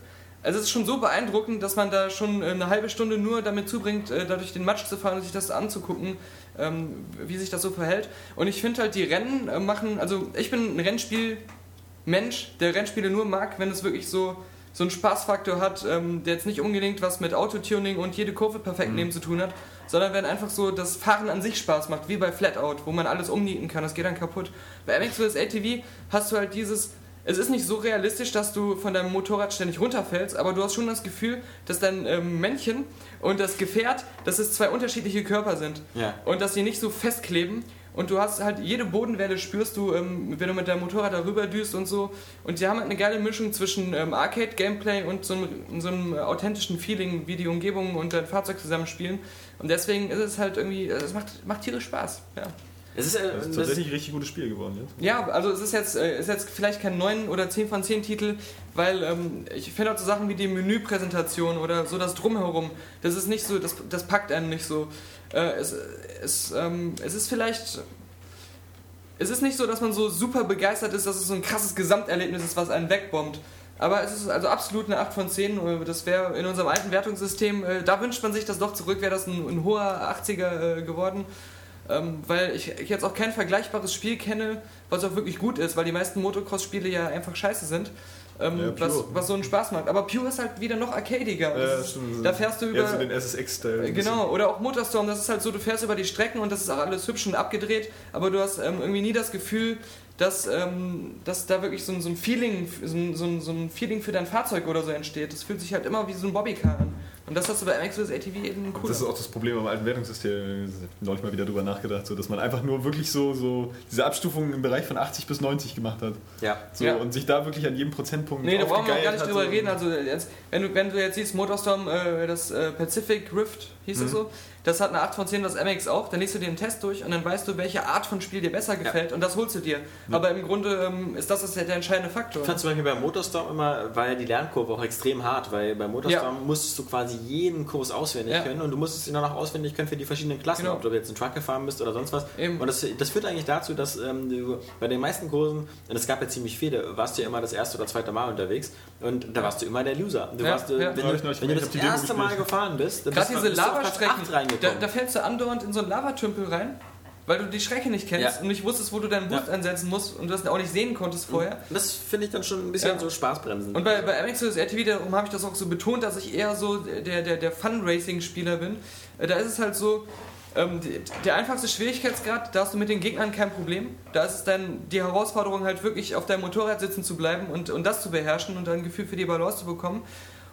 also es ist schon so beeindruckend, dass man da schon äh, eine halbe Stunde nur damit zubringt, dadurch den Matsch zu fahren und sich das anzugucken, ähm, wie sich das so verhält. Und ich finde halt, die Rennen äh, machen, also ich bin ein Rennspiel-Mensch, der Rennspiele nur mag, wenn es wirklich so, so einen Spaßfaktor hat, ähm, der jetzt nicht unbedingt was mit Autotuning und jede Kurve perfekt nehmen zu tun hat, sondern wenn einfach so das Fahren an sich Spaß macht, wie bei Flatout, wo man alles umnieten kann, das geht dann kaputt. Bei MX. ATV hast du halt dieses es ist nicht so realistisch, dass du von deinem Motorrad ständig runterfällst, aber du hast schon das Gefühl, dass dein ähm, Männchen und das Gefährt, dass es zwei unterschiedliche Körper sind. Ja. Und dass sie nicht so festkleben. Und du hast halt jede Bodenwelle spürst du, ähm, wenn du mit deinem Motorrad darüber düst und so. Und die haben halt eine geile Mischung zwischen ähm, Arcade-Gameplay und so einem, so einem authentischen Feeling, wie die Umgebung und dein Fahrzeug zusammenspielen. Und deswegen ist es halt irgendwie, es macht, macht tierisch Spaß. Ja. Es ist, äh, Das ist tatsächlich ein richtig gutes Spiel geworden jetzt. Ja, also es ist jetzt, äh, ist jetzt vielleicht kein 9 oder 10 von 10 Titel, weil ähm, ich finde auch so Sachen wie die Menüpräsentation oder so das Drumherum, das ist nicht so, das, das packt einen nicht so. Äh, es, es, ähm, es ist vielleicht. Es ist nicht so, dass man so super begeistert ist, dass es so ein krasses Gesamterlebnis ist, was einen wegbombt. Aber es ist also absolut eine 8 von 10. äh, Das wäre in unserem alten Wertungssystem, äh, da wünscht man sich das doch zurück, wäre das ein, ein hoher 80er äh, geworden. Ähm, weil ich, ich jetzt auch kein vergleichbares Spiel kenne, was auch wirklich gut ist, weil die meisten Motocross-Spiele ja einfach scheiße sind. Ähm, Ja, was, was so einen Spaß macht. Aber Pure ist halt wieder noch arcadiger. Ja, ist, da fährst du über. Ja, so den SSX-Style. Genau, oder auch Motorstorm, das ist halt so, du fährst über die Strecken und das ist auch alles hübsch und abgedreht, aber du hast ähm, irgendwie nie das Gefühl, dass, ähm, dass da wirklich so ein, so ein Feeling, so, ein, so ein Feeling für dein Fahrzeug oder so entsteht. Das fühlt sich halt immer wie so ein Bobbycar an. Und das hast du bei MX vs. ATV eben cool. Das ist auch das Problem am alten Wertungssystem. Neulich mal wieder drüber nachgedacht, so, dass man einfach nur wirklich so, so diese Abstufungen im Bereich von 80 bis 90 gemacht hat. ja. So, Ja. Und sich da wirklich an jedem Prozentpunkt Nee, da brauchen wir auch aufgegeilt gar nicht hat, drüber so. reden. Also jetzt, wenn, du, wenn du jetzt siehst, Motorstorm, äh, das äh, Pacific Rift hieß es so, das hat eine 8 von 10, das MX auch, dann liest du dir den Test durch und dann weißt du, welche Art von Spiel dir besser gefällt und das holst du dir. Aber im Grunde ähm, ist das, das der entscheidende Faktor. Ich fand zum Beispiel beim Motorstorm immer, war ja die Lernkurve auch extrem hart, weil beim Motorstorm musstest du quasi jeden Kurs auswendig Ja. können und du musstest ihn dann auch auswendig können für die verschiedenen Klassen, Genau. ob du jetzt einen Truck gefahren bist oder sonst was. Eben. Und das, das führt eigentlich dazu, dass ähm, du bei den meisten Kursen, und es gab ja ziemlich viele, warst du ja immer das erste oder zweite Mal unterwegs und da warst du immer der Loser. Du Ja, warst, äh, ja. wenn, Ja, du, wenn du das erste Mal gefahren bist, dann bist, diese du- bist du auf Platz Lavastrecken, 8 da, da fällst du andauernd in so einen Lavatümpel rein, weil du die Strecke nicht kennst Ja. und nicht wusstest, wo du deinen Boost Ja. einsetzen musst und du das auch nicht sehen konntest vorher. das finde ich dann schon ein bisschen Ja. so Spaßbremsen. Und bei, bei MX vs. RTV, darum habe ich das auch so betont, dass ich eher so der, der, der Fun-Racing-Spieler bin. Äh, Da ist es halt so, ähm, der einfachste Schwierigkeitsgrad, da hast du mit den Gegnern kein Problem. Da ist es dann die Herausforderung halt wirklich auf deinem Motorrad sitzen zu bleiben und, und das zu beherrschen und dann ein Gefühl für die Balance zu bekommen.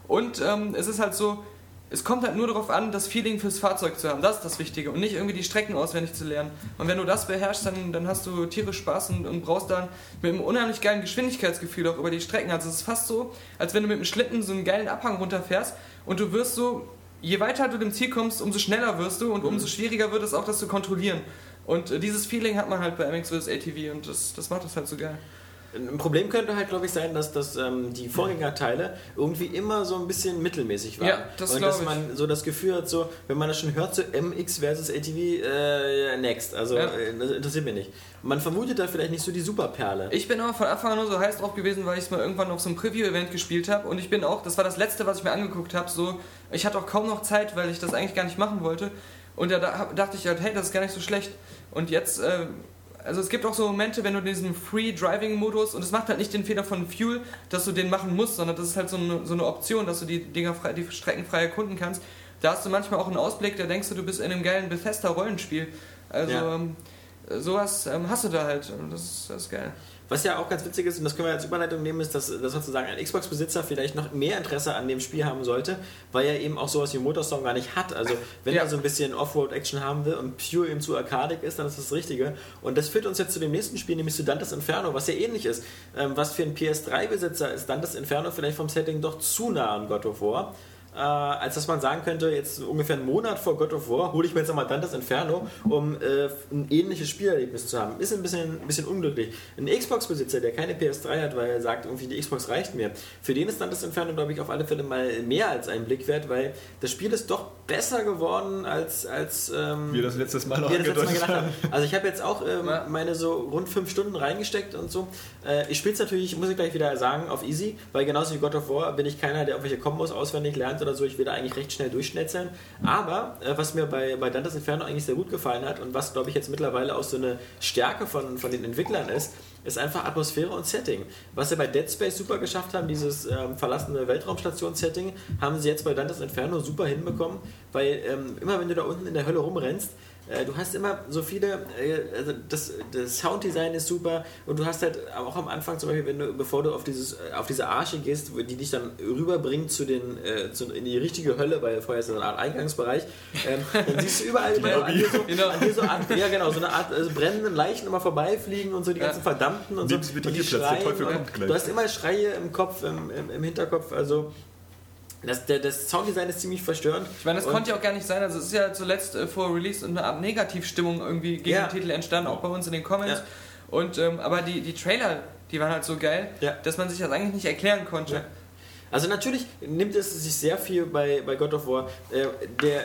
Und ähm, es ist halt so, es kommt halt nur darauf an, das Feeling fürs Fahrzeug zu haben. Das ist das Wichtige. Und nicht irgendwie die Strecken auswendig zu lernen. Und wenn du das beherrschst, dann, dann hast du tierisch Spaß und, und brauchst dann mit einem unheimlich geilen Geschwindigkeitsgefühl auch über die Strecken. Also es ist fast so, als wenn du mit einem Schlitten so einen geilen Abhang runterfährst und du wirst so, je weiter du dem Ziel kommst, umso schneller wirst du und umso schwieriger wird es auch, das zu kontrollieren. Und äh, dieses Feeling hat man halt bei MX vs. ATV und das, das macht das halt so geil. Ein Problem könnte halt, glaube ich, sein, dass, dass ähm, die Vorgängerteile irgendwie immer so ein bisschen mittelmäßig waren. Ja, das Und dass ich. man so das Gefühl hat, so, wenn man das schon hört, so MX versus ATV, äh, next. Also, Ja. äh, das interessiert mich nicht. Man vermutet da vielleicht nicht so die Superperle. Ich bin aber von Anfang an nur so heiß drauf gewesen, weil ich es mal irgendwann auf so einem Preview-Event gespielt habe. Und ich bin auch, das war das letzte, was ich mir angeguckt habe. So, ich hatte auch kaum noch Zeit, weil ich das eigentlich gar nicht machen wollte. Und da dachte ich halt, hey, das ist gar nicht so schlecht. Und jetzt, äh, also es gibt auch so Momente, wenn du diesen Free-Driving-Modus, und es macht halt nicht den Fehler von Fuel, dass du den machen musst, sondern das ist halt so eine, so eine Option, dass du die Dinger frei, die Strecken frei erkunden kannst. Da hast du manchmal auch einen Ausblick, da denkst du, du bist in einem geilen Bethesda-Rollenspiel. Also, Ja. ähm, sowas ähm, hast du da halt. Und das ist, das ist geil. Was ja auch ganz witzig ist, und das können wir als Überleitung nehmen, ist, dass, dass sozusagen ein Xbox-Besitzer vielleicht noch mehr Interesse an dem Spiel haben sollte, weil er eben auch sowas wie Motorstorm gar nicht hat. Also wenn Ja. er so ein bisschen Offroad-Action haben will und Pure eben zu arcadig ist, dann ist das das Richtige. Und das führt uns jetzt zu dem nächsten Spiel, nämlich zu Dantes Inferno, was ja ähnlich ist. Ähm, was für einen PS3-Besitzer ist Dantes Inferno vielleicht vom Setting doch zu nah an God of War. Äh, als dass man sagen könnte, jetzt ungefähr einen Monat vor God of War hole ich mir jetzt nochmal Dantes Inferno, um äh, ein ähnliches Spielerlebnis zu haben. Ist ein bisschen, ein bisschen unglücklich. Ein Xbox-Besitzer, der keine PS3 hat, weil er sagt, irgendwie die Xbox reicht mir, für den ist Dantes Inferno, glaube ich, auf alle Fälle mal mehr als ein Blick wert, weil das Spiel ist doch besser geworden als, als ähm, Wir das letztes Mal wir das letzte Mal gedacht haben. haben. Also ich habe jetzt auch ähm, Ja. meine so rund fünf Stunden reingesteckt und so. Äh, ich spiele es natürlich, muss ich gleich wieder sagen, auf easy, weil genauso wie God of War bin ich keiner, der irgendwelche Kombos auswendig lernt oder so. Ich will da eigentlich recht schnell durchschnetzeln. Aber äh, was mir bei, bei Dantes Inferno eigentlich sehr gut gefallen hat und was, glaube ich, jetzt mittlerweile auch so eine Stärke von, von den Entwicklern ist, ist einfach Atmosphäre und Setting. Was sie bei Dead Space super geschafft haben, dieses ähm, verlassene Weltraumstation-Setting, haben sie jetzt bei Dantes Inferno super hinbekommen, weil ähm, immer wenn du da unten in der Hölle rumrennst, du hast immer so viele, äh, also das, das Sounddesign ist super und du hast halt auch am Anfang zum Beispiel, wenn du, bevor du auf, dieses, äh, auf diese Arche gehst, die dich dann rüberbringt zu den, äh, zu, in die richtige Hölle, weil vorher ist das eine Art Eingangsbereich, ähm, dann siehst du überall <laughs> immer so, an dir so, Genau. an dir so Art, ja genau, so eine Art also brennenden Leichen immer vorbeifliegen und so die Ja. ganzen Verdammten und so. Und die Platz, der schreien Teufel kommt gleich. Du hast immer Schreie im Kopf, im, im, im Hinterkopf, also das, der, das Sounddesign ist ziemlich verstörend. Ich meine, das Und- konnte ja auch gar nicht sein. Also es ist ja zuletzt äh, vor Release eine Art Negativstimmung irgendwie gegen Ja. den Titel entstanden, auch bei uns in den Comments. Ja. Und ähm, aber die, die Trailer, die waren halt so geil, Ja. dass man sich das eigentlich nicht erklären konnte. Also natürlich nimmt es sich sehr viel bei, bei God of War. Äh, der,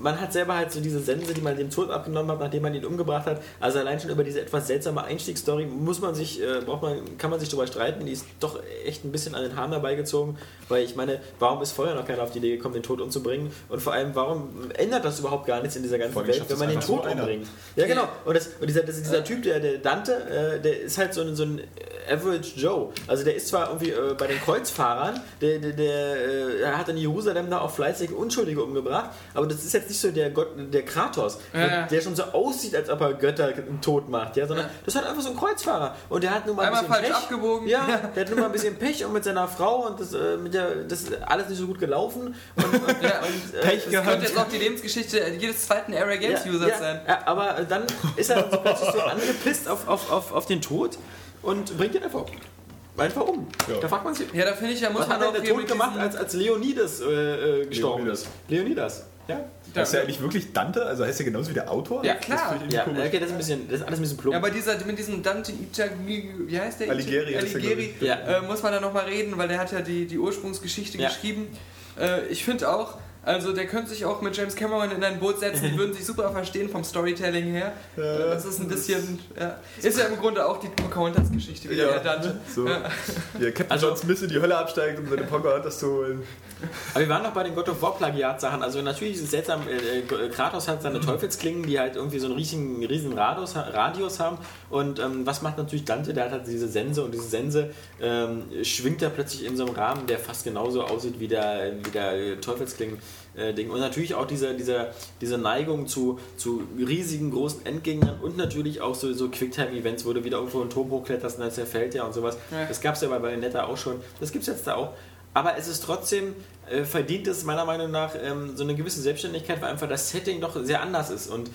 man hat selber halt so diese Sense, die man dem Tod abgenommen hat, nachdem man ihn umgebracht hat. Also allein schon über diese etwas seltsame Einstiegsstory muss man sich, äh, braucht man, kann man sich darüber streiten. Die ist doch echt ein bisschen an den Haaren herbeigezogen, weil ich meine, warum ist vorher noch keiner auf die Idee gekommen, den Tod umzubringen? Und vor allem, warum ändert das überhaupt gar nichts in dieser ganzen Welt, wenn man den Tod umbringt? Ja, genau. Und, das, und dieser, das dieser Typ, der, der Dante, äh, der ist halt so ein, so ein Average Joe. Also der ist zwar irgendwie äh, bei den Kreuzfahrern, der, der, der, äh, er hat in Jerusalem da auch fleißig Unschuldige umgebracht, aber das ist jetzt nicht so der Gott, der Kratos, Ja, der, der schon so aussieht, als ob er Götter tot macht, ja, sondern Ja. das halt einfach so ein Kreuzfahrer und der hat nun mal ein Einmal bisschen falsch Pech. abgebogen. Ja, der hat nur mal ein bisschen Pech und mit seiner Frau und das, äh, mit der, das ist alles nicht so gut gelaufen und, und, Ja. und äh, Pech es gehabt. Könnte jetzt auch die Lebensgeschichte jedes zweiten Area Games Users sein. Ja, aber dann ist er so plötzlich so angepisst auf, auf, auf, auf den Tod und bringt ihn einfach, einfach um. Ja. Da fragt man sich, Ja, da finde ich, da muss was man hat denn auch der Tod gemacht, als, als Leonidas äh, äh, gestorben Leonidas. ist? Leonidas, ja. Heißt der eigentlich wirklich Dante? Also heißt er genauso wie der Autor? Ja, Das klar. ich Ja, okay, das ist, ein bisschen, das ist alles ein bisschen plump. Ja, aber dieser, mit diesem Dante Itagmi, wie heißt der? Alighieri Alighieri. Ja. äh, muss man da nochmal reden, weil der hat ja die, die Ursprungsgeschichte Ja. geschrieben. Äh, ich finde auch, also der könnte sich auch mit James Cameron in ein Boot setzen, die <laughs> würden sich super verstehen vom Storytelling her. Äh, das ist ein bisschen, ja. ist ja im Grunde auch die Pocahontas-Geschichte wieder, Ja. der Dante. So. Ja. Ja, Captain Also- John Smith in die Hölle absteigt, um seine Pocahontas zu holen. Aber wir waren noch bei den God of War Plagiat-Sachen. Also natürlich ist es seltsam, äh, äh, Kratos hat seine Teufelsklingen, die halt irgendwie so einen riesigen, riesen Radius, Radius haben. Und ähm, was macht natürlich Dante? Der hat halt diese Sense und diese Sense ähm, schwingt er plötzlich in so einem Rahmen, der fast genauso aussieht wie der, wie der Teufelsklingen. äh, Ding. Und natürlich auch diese, diese, diese Neigung zu, zu riesigen, großen Endgegnern und natürlich auch so, so Quicktime-Events, wo du wieder irgendwo einen Turm hochkletterst und dann zerfällt der und sowas. Ja. Das gab es ja bei Bayonetta auch schon. Das gibt es jetzt da auch. Aber es ist trotzdem, äh, verdient es meiner Meinung nach ähm, so eine gewisse Selbstständigkeit, weil einfach das Setting doch sehr anders ist. Und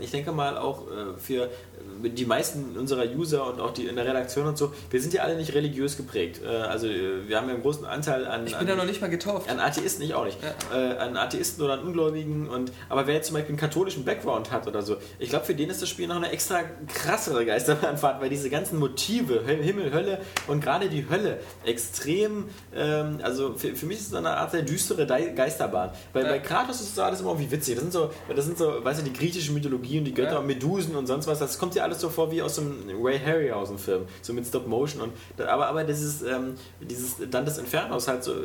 ich denke mal auch äh, für äh, die meisten unserer User und auch die in der Redaktion und so, wir sind ja alle nicht religiös geprägt. Äh, also wir haben ja einen großen Anteil an, Ich an bin da noch nicht mal getauft. an Atheisten, ich auch nicht. Äh, an Atheisten oder an Ungläubigen. Und, aber wer jetzt zum Beispiel einen katholischen Background hat oder so, ich glaube, für den ist das Spiel noch eine extra krassere Geisterbahnfahrt, weil diese ganzen Motive, Himmel, Hölle und gerade die Hölle extrem, ähm, also für, für mich ist es eine Art sehr düstere Geisterbahn. Weil Ja. bei Kratos ist so alles immer irgendwie witzig. Das sind so, das sind so, weißt du, die griechische Mythologie und die Götter Ja. und Medusen und sonst was. Das kommt ja alles so vor wie aus einem Ray Harryhausen-Film, so mit Stop Motion. Und, aber, aber dieses, ähm, dieses Dantes Inferno ist halt so, äh,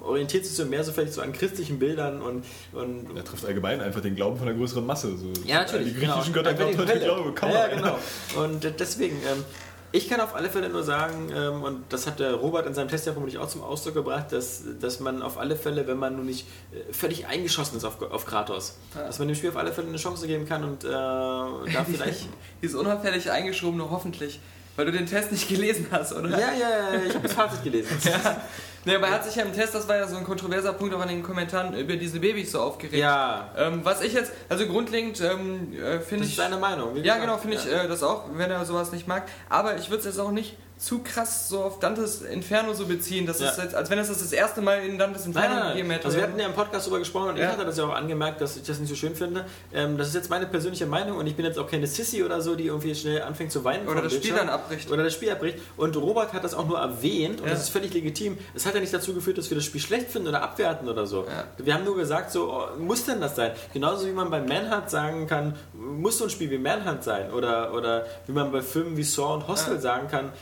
orientiert sich so mehr so vielleicht so an christlichen Bildern und, und Er trifft allgemein einfach den Glauben von einer größeren Masse. So. ja, natürlich. Die griechischen genau. Götter glauben Hölle. Glaube. Komm ja, genau. Und äh, deswegen, ähm, ich kann auf alle Fälle nur sagen, ähm, und das hat der Robert in seinem Test ja vermutlich auch zum Ausdruck gebracht, dass, dass man auf alle Fälle, wenn man nun nicht äh, völlig eingeschossen ist auf, auf Kratos, dass man dem Spiel auf alle Fälle eine Chance geben kann und äh, da <laughs> vielleicht. Dieses unauffällig eingeschobene hoffentlich. Weil du den Test nicht gelesen hast, oder? ja, ja, ja, ich habe das Fazit gelesen. <laughs> Ja. Nee, aber er hat sich ja im Test, das war ja so ein kontroverser Punkt auch an den Kommentaren, über diese Babys so aufgeregt. Ja, Ähm, was ich jetzt, also grundlegend ähm, äh, finde das ich. ist seine Meinung. wie Ja, genau, finde ich äh, das auch, wenn er sowas nicht mag. Aber ich würde es jetzt auch nicht zu krass so auf Dantes Inferno so beziehen, dass Ja. es jetzt, als wenn es das das erste Mal in Dantes Nein, Inferno nein, gegeben nein. hätte. Also wir hatten ja im Podcast darüber gesprochen und Ja. ich hatte das ja auch angemerkt, dass ich das nicht so schön finde. Ähm, das ist jetzt meine persönliche Meinung und ich bin jetzt auch keine Sissy oder so, die irgendwie schnell anfängt zu weinen. Oder das Spiel Bildschirm. dann abbricht. Oder das Spiel abbricht. Und Robert hat das auch nur erwähnt und Ja. das ist völlig legitim. Es hat ja nicht dazu geführt, dass wir das Spiel schlecht finden oder abwerten oder so. Wir haben nur gesagt, so oh, muss denn das sein? Genauso wie man bei Manhunt sagen kann, muss so ein Spiel wie Manhunt sein? Oder, oder wie man bei Filmen wie Saw und Hostel sagen kann,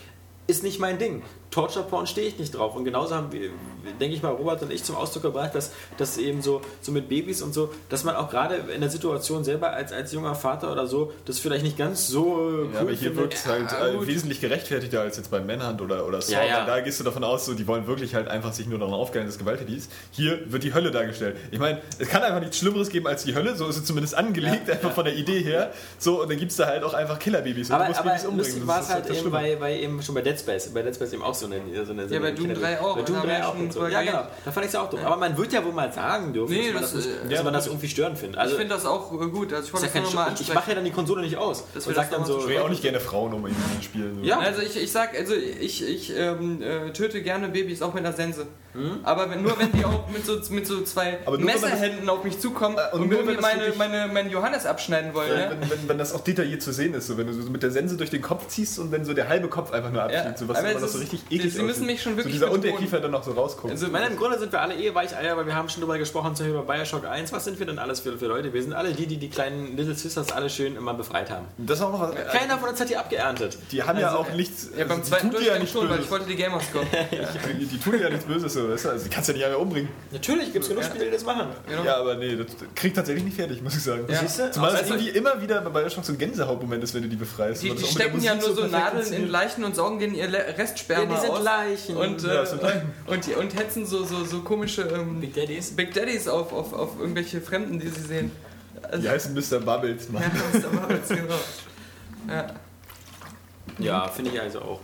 ist nicht mein Ding. Torture Porn stehe ich nicht drauf. Und genauso haben wir, denke ich mal, Robert und ich zum Ausdruck gebracht, dass, dass eben so, so mit Babys und so, dass man auch gerade in der Situation selber als, als junger Vater oder so, das vielleicht nicht ganz so cool Ja, aber hier wirkt es halt Ja, äh, wesentlich gerechtfertigter als jetzt bei Manhunt oder, oder Saw. Ja, ja. Weil Da gehst du davon aus, so, die wollen wirklich halt einfach sich nur daran aufgeilen, dass gewalttätig ist. Hier wird die Hölle dargestellt. Ich meine, es kann einfach nichts Schlimmeres geben als die Hölle, so ist es zumindest angelegt, einfach von der Idee her. So, und dann gibt es da halt auch einfach Killerbabys. und Aber, du musst aber Babys umbringen. Das war es halt das eben bei, bei eben schon bei Dead Space. Bei Dead Space eben auch so eine, so eine, so Ja, eine bei Doom Kinder- 3 auch, Bei Doom haben wir 3 ja auch und so. Ja, genau. Da fand ich es auch doof. Aber man wird ja wohl mal sagen dürfen, Nee, dass man das, das, nicht, äh, dass ja, man das das- irgendwie störend findet. ich Also, finde das auch äh, gut. Also ich wollte ja das ich mache ja dann die Konsole nicht aus. Das und sag das dann so, Ich will auch nicht gerne Frauen um irgendwie spielen. Ja. Also ich, ich sag, also ich, ich ähm, äh, töte gerne Babys auch mit einer Sense. Hm? Aber wenn, nur wenn die auch mit so, mit so zwei man das- Messerhänden auf mich zukommen Äh, und und, nur, irgendwie wenn das meine, meine, meinen Johannes abschneiden wollen. Ja, ne? wenn, wenn, wenn das auch detailliert zu sehen ist, so wenn du so mit der Sense durch den Kopf ziehst und wenn so der halbe Kopf einfach nur Ja, so was das so richtig eklig sie müssen mich schon wirklich So dieser. Unterkiefer dann noch so rausguckt. Also, meine, im Grunde sind wir alle eh Weicheier, weil wir haben schon drüber gesprochen, zum Beispiel bei Bioshock 1. Was sind wir denn alles für, für Leute? Wir sind alle die, die die kleinen Little Sisters alle schön immer befreit haben. das ist auch noch was. Keiner von uns hat die abgeerntet. Die haben ja Also, auch nichts. ja, beim also, zweiten die tun dir ja Durchgang nichts schon, weil ich Böses. wollte die Gamers kommen. <laughs> Die, die tun ja nichts Böses, so, weißt du? Also, die kannst du ja nicht alle umbringen. Natürlich gibt es genug Spiele, die das machen. Genau. Ja, aber nee, das kriegt tatsächlich nicht fertig, muss ich sagen. Ja. Siehst du? Zumal es Also- irgendwie immer wieder bei Bioshock so ein Gänsehautmoment ist, wenn du die befreist. Die, die stecken ja nur so Nadeln in. Leichen und saugen denen ihr Restsperma Ja, die sind aus. Leichen. Und, Ja, äh, das sind Leichen. und, und, und hetzen so, so, so komische ähm, Big Daddies. Big Daddies auf, auf, auf irgendwelche Fremden, die sie sehen. Also, Die heißen Mr. Bubbles, Mann. ja, aber jetzt genau. <laughs> Ja. Ja, finde ich also auch.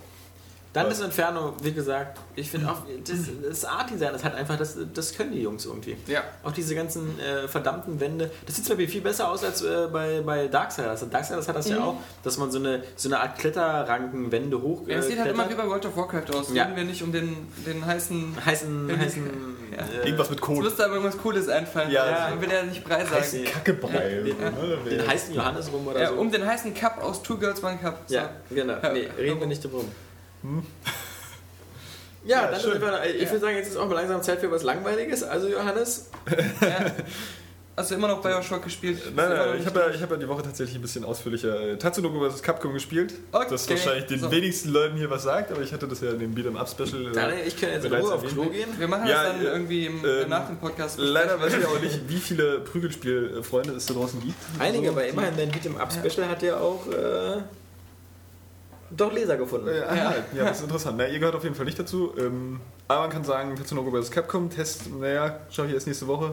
Dann das Inferno, wie gesagt, ich finde auch, das, das Art-Design, das hat einfach, das, das können die Jungs irgendwie. ja. Auch diese ganzen äh, verdammten Wände. Das sieht zwar viel besser aus als äh, bei, bei Darksiders. Darksiders hat das ja auch, dass man so eine, so eine Art Kletterrankenwände hoch Ja, äh, es sieht halt immer wie bei World of Warcraft aus. Ja. Reden wir nicht um den, den heißen. heißen, Ja. heißen <laughs> Ja. äh, Irgendwas mit Jetzt Code. müsste aber irgendwas Cooles einfallen. Ja, ja so- will er nicht Brei Heißen sagen. Kackebrei. Den- so, ne? den heißen Johannes rum oder Ja, so. um den heißen Cup aus Two Girls One Cup. So. Ja, genau. Ja. Nee, reden wir nicht drum. <laughs> Ja, Ja, dann schön. sind wir, ich würde sagen, jetzt ist auch mal langsam Zeit für was Langweiliges. Also Johannes, Ja. Hast du immer noch Bioshock gespielt? Nein, nein, ich habe ja, ich hab ja die Woche tatsächlich ein bisschen ausführlicher äh, Tatsunoko vs. Capcom gespielt. Okay. Das wahrscheinlich den So. wenigsten Leuten hier was sagt, aber ich hatte das ja in dem Beat'em Up Special. äh, Daniel, ich kann jetzt in Ruhe auf. Klo gehen. Wir machen Ja, das dann äh, irgendwie im, ähm, nach dem Podcast. Leider weiß ich auch nicht, wie viele Prügelspielfreunde es da draußen gibt. Einige, So, aber immerhin dein Beat'em Up Special hat ja auch äh, doch Leser gefunden. Äh, ja. ja, das ist interessant. Na, ihr gehört auf jeden Fall nicht dazu. Ähm, aber man kann sagen, Tatsunoko vs. Capcom, Test, naja, schau ich erst nächste Woche.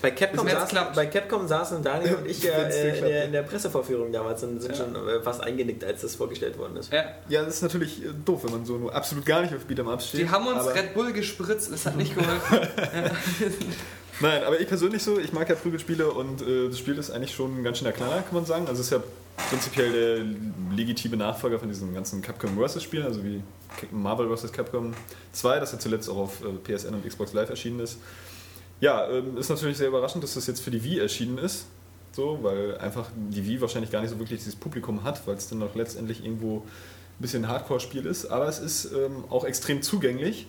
Bei Capcom, saßen, bei Capcom saßen Daniel und ich ja <laughs> äh, in, der, in der Pressevorführung damals und sind Ja. schon äh, fast eingenickt, als das vorgestellt worden ist. Ja. Ja, das ist natürlich äh, doof, wenn man so nur absolut gar nicht auf Beat'em Ups steht. Die haben uns Red Bull gespritzt, das hat nicht geholfen. <laughs> <laughs> Nein, aber ich persönlich so, ich mag ja Prügelspiele und äh, das Spiel ist eigentlich schon ganz schöner Knaller, kann man sagen. Also es ist ja prinzipiell der legitime Nachfolger von diesen ganzen Capcom vs. Spielen, also wie Marvel vs. Capcom 2, das ja zuletzt auch auf äh, PSN und Xbox Live erschienen ist. Ja, ähm, ist natürlich sehr überraschend, dass das jetzt für die Wii erschienen ist. So, weil einfach die Wii wahrscheinlich gar nicht so wirklich dieses Publikum hat, weil es dann auch letztendlich irgendwo ein bisschen Hardcore-Spiel ist. Aber es ist ähm, auch extrem zugänglich,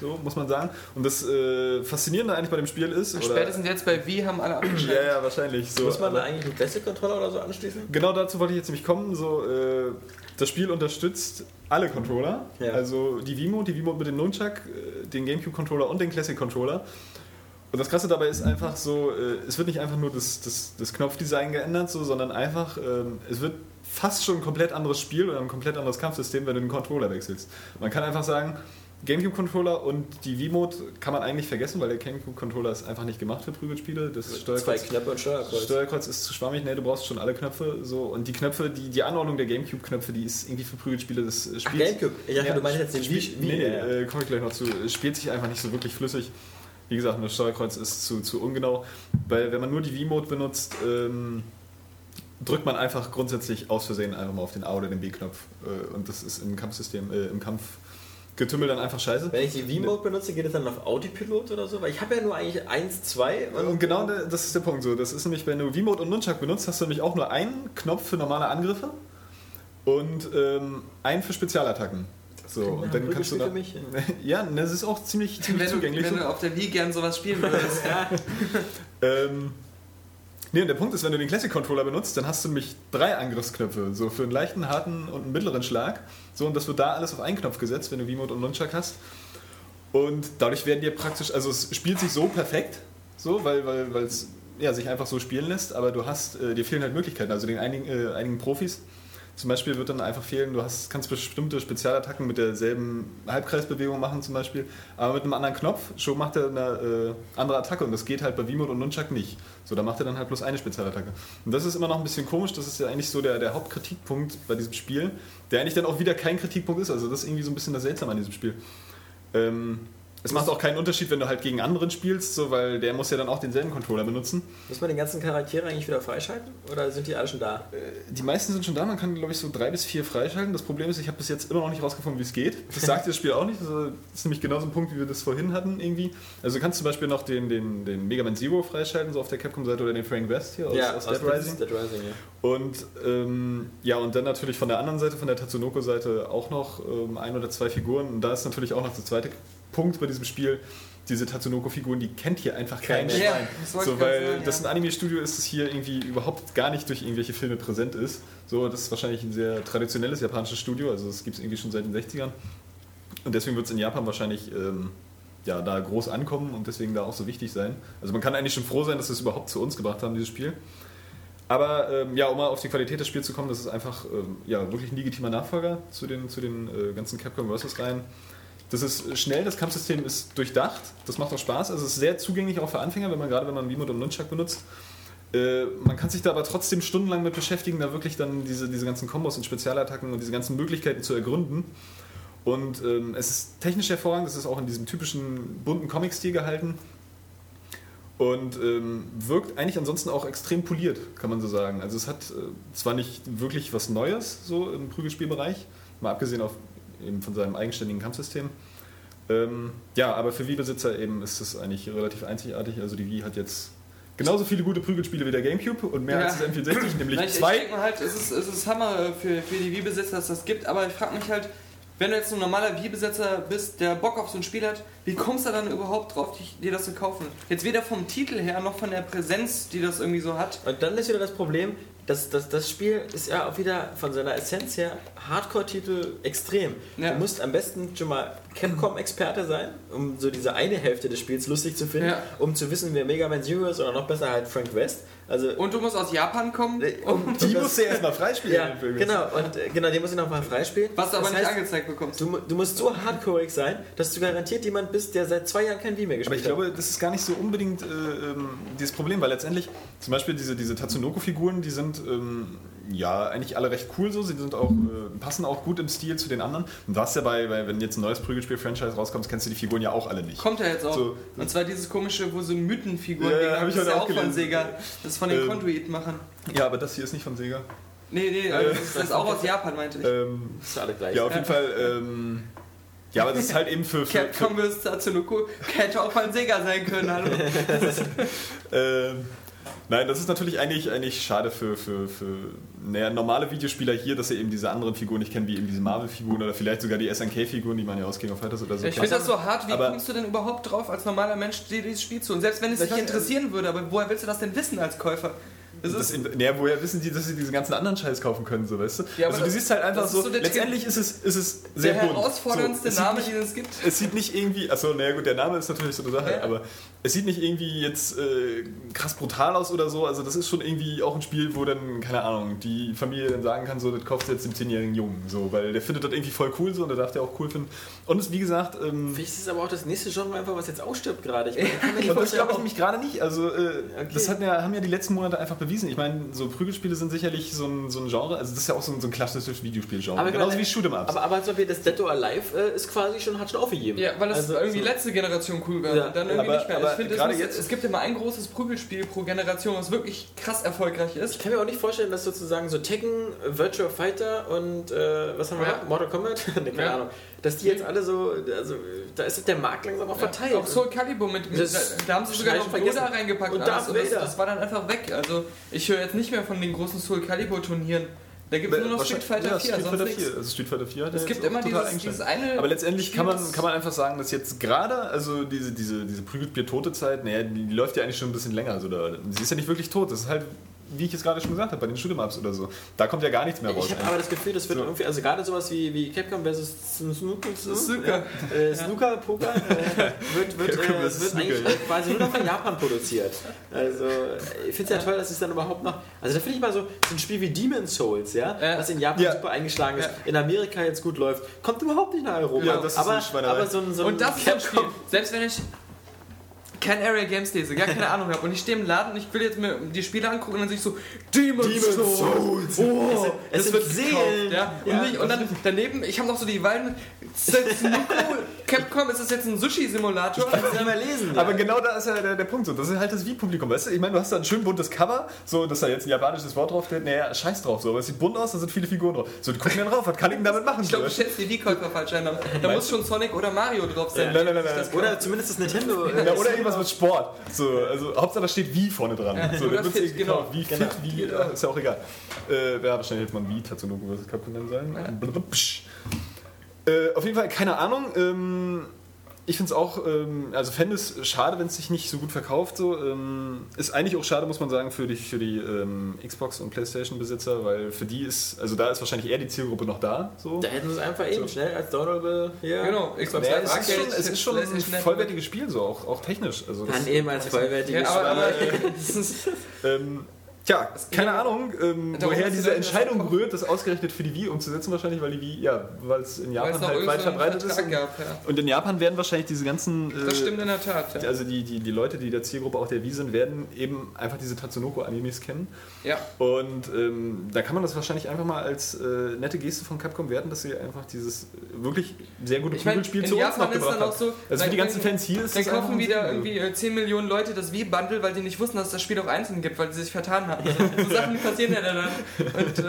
so muss man sagen. Und das äh, Faszinierende eigentlich bei dem Spiel ist. oder- Spätestens jetzt bei Wii haben alle <clears throat> abgeschaltet. ja, ja, wahrscheinlich. So, Muss man da eigentlich einen Classic-Controller oder so anschließen? genau dazu wollte ich jetzt nämlich kommen. So, äh, das Spiel unterstützt alle Controller. Ja. Also die Vimo, die Vimo mit dem Nunchuck, äh, den GameCube-Controller und den Classic-Controller. Und das Krasse dabei ist einfach so, äh, es wird nicht einfach nur das, das, das Knopfdesign geändert, so, sondern einfach, ähm, es wird fast schon ein komplett anderes Spiel oder ein komplett anderes Kampfsystem, wenn du den Controller wechselst. Man kann einfach sagen, GameCube-Controller und die V-Mode kann man eigentlich vergessen, weil der GameCube-Controller ist einfach nicht gemacht für Prügelspiele. Das Zwei Steuerkreuz Knöpfe und Steuerkreuz. Steuerkreuz ist zu schwammig, ne, du brauchst schon alle Knöpfe so und die Knöpfe, die, die Anordnung der Gamecube-Knöpfe, die ist irgendwie für Prügelspiele des äh, Ach, Spiels. Gamecube. Ich dachte, Ja, du meinst jetzt den Spiel. Nee, nee, ja, äh, komme ich gleich noch zu. Es Spielt sich einfach nicht so wirklich flüssig. Wie gesagt, das Steuerkreuz ist zu, zu ungenau. Weil wenn man nur die V-Mode benutzt, ähm, drückt man einfach grundsätzlich aus Versehen einfach mal auf den A oder den B-Knopf. Äh, und das ist im Kampfsystem, äh, im Kampfgetümmel dann einfach scheiße. Wenn ich die V-Mode benutze, geht es dann auf Autopilot oder so? Weil ich habe ja nur eigentlich 1, 2 und, Und genau da- das ist der Punkt so. Das ist nämlich, wenn du V-Mode und Nunchuck benutzt, hast du nämlich auch nur einen Knopf für normale Angriffe und ähm, einen für Spezialattacken. So, und dann kannst du da, mich. <laughs> Ja, ne, das ist auch ziemlich, ziemlich Wenn, du, zugänglich. wenn du auf der Wii gern sowas spielen würdest. <laughs> Ähm, nee, und der Punkt ist, wenn du den Classic Controller benutzt, dann hast du nämlich drei Angriffsknöpfe. So für einen leichten, harten und einen mittleren Schlag. So, und das wird da alles auf einen Knopf gesetzt, wenn du V-Mode und Nunchuck hast. Und dadurch werden dir praktisch, also es spielt sich so perfekt, so, weil weil weil es ja, sich einfach so spielen lässt, aber du hast, äh, dir fehlen halt Möglichkeiten. Also den einigen, äh, einigen Profis zum Beispiel wird dann einfach fehlen, du hast, kannst bestimmte Spezialattacken mit derselben Halbkreisbewegung machen zum Beispiel, aber mit einem anderen Knopf, schon macht er eine äh, andere Attacke und das geht halt bei V-Mode und Nunchuck nicht. So, da macht er dann halt bloß eine Spezialattacke. Und das ist immer noch ein bisschen komisch, das ist ja eigentlich so der, der Hauptkritikpunkt bei diesem Spiel, der eigentlich dann auch wieder kein Kritikpunkt ist, also das ist irgendwie so ein bisschen das Seltsame an diesem Spiel. Ähm, es macht auch keinen Unterschied, wenn du halt gegen anderen spielst, so, weil der muss ja dann auch denselben Controller benutzen. Muss man den ganzen Charaktere eigentlich wieder freischalten? Oder sind die alle schon da? Die meisten sind schon da, man kann glaube ich so drei bis vier freischalten. Das Problem ist, ich habe bis jetzt immer noch nicht rausgefunden, wie es geht. Das sagt das Spiel auch nicht. Das ist nämlich genau so ein Punkt, wie wir das vorhin hatten irgendwie. Also du kannst zum Beispiel noch den, den, den Mega Man Zero freischalten, so auf der Capcom-Seite oder den Frank West hier aus, aus Dead Rising. Dead Rising, ja. Und ähm, ja, und dann natürlich von der anderen Seite, von der Tatsunoko-Seite auch noch ähm, ein oder zwei Figuren. Und da ist natürlich auch noch der zweite Punkt bei diesem Spiel. Diese Tatsunoko-Figuren, die kennt hier einfach kein Kein Schwein. Ja, das so, weil das ja. ein Anime-Studio ist, das hier irgendwie überhaupt gar nicht durch irgendwelche Filme präsent ist. So, das ist wahrscheinlich ein sehr traditionelles japanisches Studio, also das gibt es irgendwie schon seit den 60ern. Und deswegen wird es in Japan wahrscheinlich ähm, ja, da groß ankommen und deswegen da auch so wichtig sein. Also man kann eigentlich schon froh sein, dass sie es überhaupt zu uns gebracht haben, dieses Spiel. Aber ähm, ja, um mal auf die Qualität des Spiels zu kommen, das ist einfach ähm, ja, wirklich ein legitimer Nachfolger zu den, zu den äh, ganzen Capcom vs. Reihen. Das ist schnell, das Kampfsystem ist durchdacht, das macht auch Spaß. Also es ist sehr zugänglich auch für Anfänger, wenn man gerade wenn man Wiimote und Nunchuck benutzt. Äh, man kann sich da aber trotzdem stundenlang mit beschäftigen, da wirklich dann diese, diese ganzen Kombos und Spezialattacken und diese ganzen Möglichkeiten zu ergründen. Und ähm, es ist technisch hervorragend, es ist auch in diesem typischen bunten Comic-Stil gehalten. Und ähm, wirkt eigentlich ansonsten auch extrem poliert, kann man so sagen. Also es hat äh, zwar nicht wirklich was Neues so im Prügelspielbereich, mal abgesehen auf, eben von seinem eigenständigen Kampfsystem. Ähm, ja, aber für Wii-Besitzer eben ist es eigentlich relativ einzigartig. Also die Wii hat jetzt genauso viele gute Prügelspiele wie der Gamecube und mehr Ja. als das N64, nämlich ich, ich zwei. denke mal halt, es ist, es ist Hammer für, für die Wii-Besitzer, dass das gibt, aber ich frage mich halt, wenn du jetzt ein normaler Wii-Besitzer bist, der Bock auf so ein Spiel hat, wie kommst du dann überhaupt drauf, dir das zu kaufen? Jetzt weder vom Titel her, noch von der Präsenz, die das irgendwie so hat. Und dann ist wieder das Problem, dass, dass das Spiel ist ja auch wieder von seiner Essenz her Hardcore-Titel extrem. Ja. Du musst am besten schon mal Capcom-Experte sein, um so diese eine Hälfte des Spiels lustig zu finden, Ja. um zu wissen, wer Mega Man Zero ist oder noch besser halt Frank West. Also Und du musst aus Japan kommen, um Die musst du erstmal freispielen. ja, den Film genau, und äh, genau, den muss ich noch mal freispielen. was du aber Das nicht heißt, angezeigt bekommst. Du, du musst so hardcoreig sein, dass du garantiert jemand bist, der seit zwei Jahren kein Wii mehr Aber gespielt ich glaube, das ist gar nicht so unbedingt äh, ähm, dieses Problem, weil letztendlich zum Beispiel diese, diese Tatsunoko-Figuren, die sind ähm, ja eigentlich alle recht cool so, sie sind auch, äh, passen auch gut im Stil zu den anderen. Und du hast ja bei, bei wenn jetzt ein neues Prügelspiel-Franchise rauskommt, kennst du die Figuren ja auch alle nicht. Kommt ja jetzt auch. So. Und zwar dieses komische, wo so Mythenfiguren, Ja, ja, Ding, hab ich das ist heute ja auch auch von. Sega. Das ist von den Ähm, Conduit-Machern. Ja, aber das hier ist nicht von Sega. Nee, nee, also das, ist, das ist auch aus <laughs> Japan, meinte ich. Ähm, Das ist alle gleich. ja, auf jeden Fall. Ähm, ja, aber das ist halt eben für. für, für Capcom vs. Tatsunoko hätte auch von Sega sein können, hallo. <laughs> Ähm, nein, das ist natürlich eigentlich, eigentlich schade für, für, für naja, normale Videospieler hier, dass sie eben diese anderen Figuren nicht kennen, wie eben diese Marvel-Figuren oder vielleicht sogar die SNK-Figuren, die man ja aus King of Fighters oder so Ich finde das so hart, wie Aber- kommst du denn überhaupt drauf, als normaler Mensch dir dieses Spiel zu? Und selbst wenn es dich interessieren würde, aber woher willst du das denn wissen als Käufer? Das Das ist, in, naja, woher wissen die, dass sie diesen ganzen anderen Scheiß kaufen können, so weißt du? Ja, also du siehst halt einfach so, so letztendlich ist es, ist es sehr der bunt. herausforderndste so, Name, nicht, den es gibt. Es sieht nicht irgendwie, achso, naja gut, der Name ist natürlich so eine Sache, Ja. aber es sieht nicht irgendwie jetzt äh, krass brutal aus oder so. Also das ist schon irgendwie auch ein Spiel, wo dann, keine Ahnung, die Familie dann sagen kann, so, das kaufst du jetzt dem 10-jährigen Jungen, so, weil der findet das irgendwie voll cool so und der darf der auch cool finden. Und es, wie gesagt, ähm, Vielleicht ist es aber auch das nächste Genre einfach, was jetzt ausstirbt gerade. Ich, meine, <laughs> und das glaube ich ob- nämlich gerade nicht. Also, äh, Okay. das hat ja, haben ja die letzten Monate einfach bewiesen. Ich meine, so Prügelspiele sind sicherlich so ein, so ein Genre, also das ist ja auch so ein, so ein klassisches Videospielgenre. Aber Genauso genau, wie Shoot'em Ups. Aber, aber zum Beispiel das Dead or Alive äh, ist quasi schon, hat schon aufgegeben. Ja, weil es Also, irgendwie so- letzte Generation cool war Ja, und dann irgendwie aber- nicht mehr. Aber Ich finde, es, gerade muss- jetzt- es gibt immer ein großes Prügelspiel pro Generation, was wirklich krass erfolgreich ist. Ich kann mir auch nicht vorstellen, dass sozusagen so Tekken, Virtual Fighter und äh, was haben wir Ja. noch? Mortal Kombat? <laughs> nee, keine Ja. Ahnung. Dass die jetzt alle so, also da ist der Markt langsam auch verteilt. Auch Soul Calibur mit, mit Das da, da haben sie sogar noch. Yoda reingepackt Und und, Darth alles. Und das, das war dann einfach weg. Also ich höre jetzt nicht mehr von den großen Soul Calibur Turnieren. Da gibt es nur noch Street Fighter ja, 4, Street Fighter nichts. 4. Also Street Fighter 4 hat Es gibt immer dieses, dieses eine. Aber letztendlich kann man, kann man einfach sagen, dass jetzt gerade, also diese, diese, diese Prügelspiel-tote Zeit, naja, die, die läuft ja eigentlich schon ein bisschen länger. Also da, sie ist ja nicht wirklich tot. Das ist halt, wie ich jetzt gerade schon gesagt habe, bei den Shoot'em-Ups oder so. Da kommt ja gar nichts mehr raus. Ich habe aber das Gefühl, das wird So. irgendwie, also gerade sowas wie, wie Capcom vs. Snooker, Snooker. äh, Snooker Poker äh, wird, wird, Capcom äh, wird Snooker, eigentlich ja. quasi nur noch in Japan produziert. Also ich finde es ja toll, dass es dann überhaupt noch, also da finde ich mal so, so ein Spiel wie Demon's Souls, ja, was in Japan Ja. super eingeschlagen ist, Ja. in Amerika jetzt gut läuft, kommt überhaupt nicht nach Europa. Ja, das ist aber, aber so ein, so ein Und das ist so ein Spiel. Capcom- Selbst wenn ich kein Area Games lese, gar keine Ahnung habe und ich stehe im Laden und ich will jetzt mir die Spiele angucken und dann sehe ich so Demon's, Demon's Souls. Oh, Es das sind wird Seelen. ja. Und, Ja, nicht, und dann daneben, ich habe noch so die Weiden. Capcom, ist das jetzt ein Sushi-Simulator? Kannst du ja mal lesen. Ja. Aber genau da ist ja der, der Punkt so. Das ist halt das Wie-Publikum. Weißt du, ich meine, du hast da ein schön buntes Cover, so, dass da jetzt ein japanisches Wort drauf steht. Naja, scheiß drauf, so. Aber es sieht bunt aus, da sind viele Figuren drauf. So, die gucken dann drauf, was kann ich denn damit machen? Ich glaube, du schätzt die V-Käufer falsch ein. Da muss schon Sonic oder Mario drauf sein. Nein, nein, nein, nein. Oder zumindest das Nintendo. Ja, oder irgendwas mit Sport. So, also Hauptsache da steht wie vorne dran. so, oder dann wird's fit, irgendwie genau. Wie Genau. fit, wie, ja, ist ja auch egal. Äh, ja, wahrscheinlich hätte man wie Tatsunoko vs. Capcom nennen sollen. Blubsch. Äh, auf jeden Fall, keine Ahnung. Ähm, ich finde es auch, ähm, also fände es schade, wenn es sich nicht so gut verkauft. So. Ähm, ist eigentlich auch schade, muss man sagen, für die, für die ähm, Xbox- und Playstation-Besitzer, weil für die ist, also da ist wahrscheinlich eher die Zielgruppe noch da. So. Da hätten sie es einfach eben schnell als Downloadable hier. Genau, Xbox Naja, es, ist schon, es ist schon ein vollwertiges Spiel, so auch, auch technisch. Also das- Dann eben als vollwertiges Ja, aber, Spiel. aber ist, <laughs> <laughs> Ähm, tja, keine Ahnung, ähm, woher diese Entscheidung rührt, das ausgerechnet für die Wii umzusetzen, wahrscheinlich, weil die Wii, ja, weil es in Japan es noch halt weit verbreitet ist. Und, gab. Ja. und in Japan werden wahrscheinlich diese ganzen. Äh, Das stimmt in der Tat. Ja. Also die, die, die Leute, die der Zielgruppe auch der Wii sind, werden eben einfach diese Tatsunoko-Animes kennen. ja. Und ähm, da kann man das wahrscheinlich einfach mal als äh, nette Geste von Capcom werten, dass sie einfach dieses wirklich sehr gute Prügelspiel zu uns Japan noch ist gebracht dann auch hat. so. Also für die ganzen Fans hier ist Dann das einfach kaufen wieder irgendwie äh, 10 Millionen Leute das Wii-Bundle, weil die nicht wussten, dass es das Spiel auch einzeln gibt, weil sie sich vertan haben. So, <laughs> so Sachen passieren ja dann. Und äh,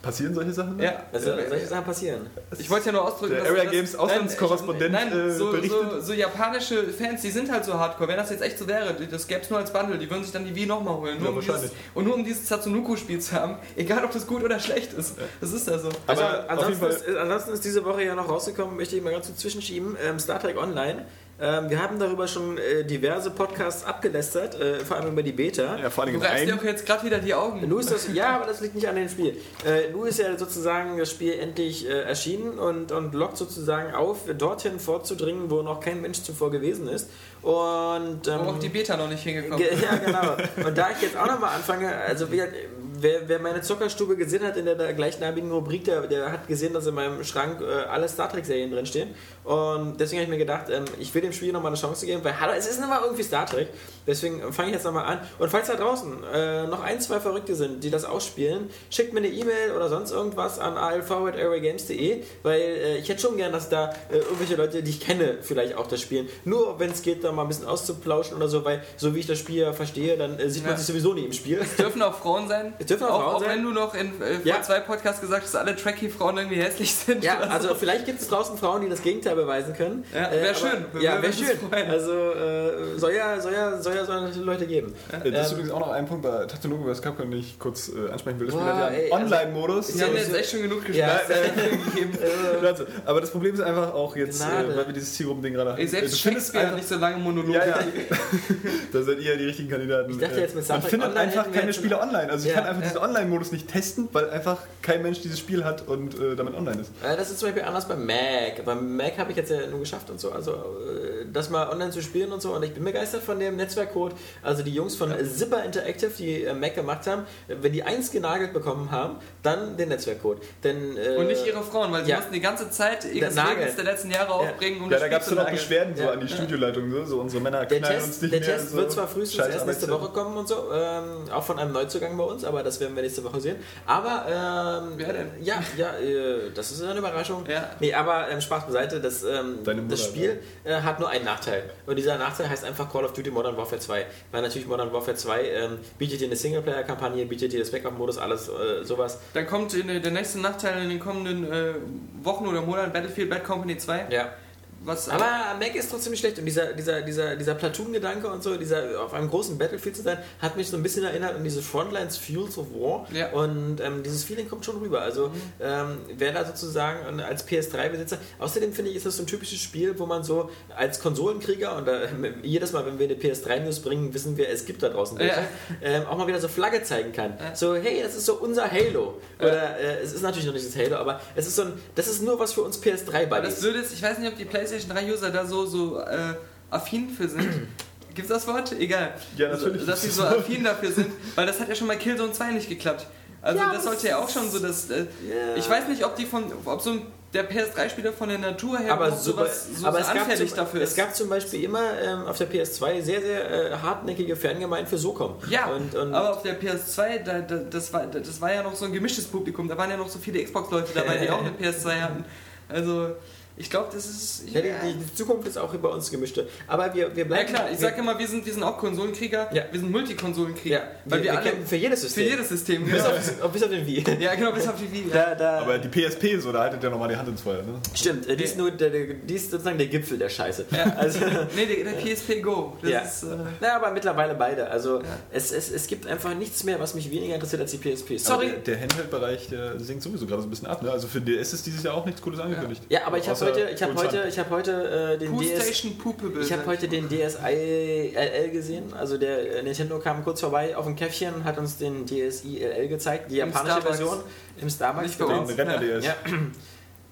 Passieren solche Sachen? ja, Also, äh, solche Sachen passieren. ich wollte ja nur ausdrücken, Der dass Area Games nein, Auslandskorrespondent, Nein, äh, so, berichtet. so, so japanische Fans, die sind halt so hardcore. Wenn das jetzt echt so wäre, das gäbe es nur als Bundle, die würden sich dann die Wii nochmal holen. Nur Ja, um dieses, und nur um dieses Tatsunoko-Spiel zu haben, egal ob das gut oder schlecht ist. Das ist ja so. Also, Aber jeden ansonsten, ist, ansonsten ist diese Woche ja noch rausgekommen, möchte ich mal ganz kurz zwischenschieben, ähm, Star Trek Online. Ähm, wir haben darüber schon äh, diverse Podcasts abgelästert, äh, vor allem über die Beta. Ja, vor allem Du reibst dir auch jetzt gerade wieder die Augen. Nu ist das, ja, aber das liegt nicht an dem Spiel. Äh, nu ist ja sozusagen das Spiel endlich äh, erschienen und, und lockt sozusagen auf, dorthin vorzudringen, wo noch kein Mensch zuvor gewesen ist. Und, ähm, Wo auch die Beta noch nicht hingekommen Ge- Ja, genau. Und da ich jetzt auch nochmal anfange, also wie, wer, wer meine Zuckerstube gesehen hat in der, der gleichnamigen Rubrik, der, der hat gesehen, dass in meinem Schrank äh, alle Star Trek-Serien drinstehen. Und deswegen habe ich mir gedacht, ähm, ich will dem Spiel nochmal eine Chance geben, weil hallo, es ist nochmal irgendwie Star Trek. Deswegen fange ich jetzt nochmal an. Und falls da draußen äh, noch ein, zwei Verrückte sind, die das auch spielen, schickt mir eine E-Mail oder sonst irgendwas an alv.airwaygames.de, weil äh, ich hätte schon gern, dass da äh, irgendwelche Leute, die ich kenne, vielleicht auch das spielen. Nur wenn es geht, da mal ein bisschen auszuplauschen oder so, weil so wie ich das Spiel ja verstehe, dann äh, sieht man Ja. sich sowieso nie im Spiel. Es dürfen auch Frauen sein. Es dürfen auch Frauen auch sein. wenn du noch in äh, vor Ja. zwei Podcasts gesagt hast, dass alle Tracky-Frauen irgendwie hässlich sind. Ja, also so. vielleicht gibt es draußen Frauen, die das Gegenteil beweisen können. Äh, Ja, wär aber- schön. Ja, wäre schön. Also äh, soll ja, soll ja, soll ja solche Leute geben. Äh, Das ist Ähm, übrigens auch noch ein Punkt bei Tatsunoko vs. Capcom, den ich kurz äh, ansprechen will. Das Spiel hat ja einen also- Online-Modus. Die haben jetzt echt schon genug gespielt. Ja. <laughs> <laughs> Also, Aber das Problem ist einfach auch jetzt, äh, weil wir dieses Zielgruppending gerade haben. Ey, selbst du findest einfach, nicht so lange Monologe. ja, ja. <laughs> da seid ihr die richtigen Kandidaten. Ich dachte jetzt mit Star Man findet Online einfach keine Spiele online. Also ich Ja. kann einfach diesen Online-Modus nicht testen, weil einfach kein Mensch dieses Spiel hat und äh, damit online ist. Äh, Das ist zum Beispiel anders beim Mac. Beim Mac habe ich jetzt ja nur geschafft und so, also äh, das mal online zu spielen und so. Und ich bin begeistert von dem Netzwerkcode. Also die Jungs von Zipper Interactive, die äh, Mac gemacht haben, wenn die eins genagelt bekommen haben, dann den Netzwerkcode. Denn, äh, Und nicht ihre Frauen, weil sie ja. mussten die ganze Zeit ihres Nagel. Lebens der letzten Jahre aufbringen, um Ja, das da Spiel gab es nageln. Beschwerden so Ja. an die Studioleitung, so, so unsere Männer Der knallen uns Test, nicht der mehr. Test so wird zwar frühestens scheiß erst nächste. Woche kommen und so, ähm, auch von einem Neuzugang bei uns, aber das werden wir nächste Woche sehen. Aber, ähm, Wer denn? ja, ja, äh, das ist eine Überraschung. Ja. Nee, aber ähm, Spaß beiseite, das, ähm, das Spiel äh, hat nur einen Nachteil. Und dieser Nachteil heißt einfach Call of Duty Modern Warfare 2. Weil natürlich Modern Warfare 2 ähm, bietet dir eine Singleplayer-Kampagne, bietet dir das Backup-Modus, alles äh, sowas. Dann kommt in, der nächste Nachteil in den kommenden äh, Wochen oder Monaten Battlefield Bad Company 2. Ja. Was, Aber Mac ist trotzdem nicht schlecht und dieser, dieser, dieser, dieser Platoon-Gedanke und so, dieser auf einem großen Battlefield zu sein, hat mich so ein bisschen erinnert an diese Frontlines Fuels of War Ja. und ähm, dieses Feeling kommt schon rüber. Also ähm, wer da sozusagen als PS3-Besitzer, außerdem finde ich, ist das so ein typisches Spiel, wo man so als Konsolenkrieger und da, jedes Mal, wenn wir eine PS3-News bringen, wissen wir, es gibt da draußen welche, Ja. ähm, auch mal wieder so Flagge zeigen kann. So, hey, das ist so unser Halo. Oder äh, es ist natürlich noch nicht das Halo, aber es ist so ein, das ist nur was für uns Aber das PS3-Buddies. würde jetzt, ich weiß nicht, ob die PlayStation 3 User da so, so äh, affin für sind. <clears throat> Gibt es das Wort? Egal. Ja, natürlich. Dass sie so affin dafür sind, weil das hat ja schon bei Killzone 2 nicht geklappt. Also Ja, das aber sollte ja auch schon so das. Äh, Ich weiß nicht, ob die von, ob so ein, der PS3-Spieler von der Natur her aber, so, sowas so, aber so es, gab anfällig zum, dafür es ist. gab zum Beispiel immer ähm, auf der PS2 sehr, sehr äh, hartnäckige Fangemeinden für SOCOM. ja, und, und aber auf der PS2, da, da, das, war, das war ja noch so ein gemischtes Publikum. Da waren ja noch so viele Xbox-Leute dabei, die auch eine <laughs> PS2 hatten. Also, ich glaube, das ist. ja, die, die, die Zukunft ist auch bei uns gemischte. Aber wir, wir Ja bleiben. klar, ich wir, sag immer, wir sind, wir sind auch Konsolenkrieger, Ja. wir sind Multikonsolenkrieger. ja, weil wir, wir, alle kämpfen für jedes für System. jedes System. bis, Genau. auf, bis auf den Wii. Ja, genau, bis auf die Wii. Da, da, Aber die PSP, so, da haltet ihr nochmal die Hand ins Feuer. Ne? stimmt, äh, die ist, nur der, die ist sozusagen der Gipfel der Scheiße. Ja. <laughs> Also, Nee, der, der PSP Go. Das Ja. ist. Äh, na, aber mittlerweile beide. Also es, es, es gibt einfach nichts mehr, was mich weniger interessiert als die PSP. Aber Sorry. der, der Handheld-Bereich, der sinkt sowieso gerade so ein bisschen ab. Ne? Also für DS ist dieses Jahr auch nichts Cooles angekündigt. Ja, aber ich habe heute, ich habe heute, ich habe heute äh, den Poo DS. Ich habe heute den DSi LL gesehen. Also der äh, Nintendo kam kurz vorbei auf dem Käffchen, hat uns den DSi LL gezeigt, die Im japanische Starbucks. Version im Starbucks. Nicht bei genau. uns. Den Renner-DS. Ja.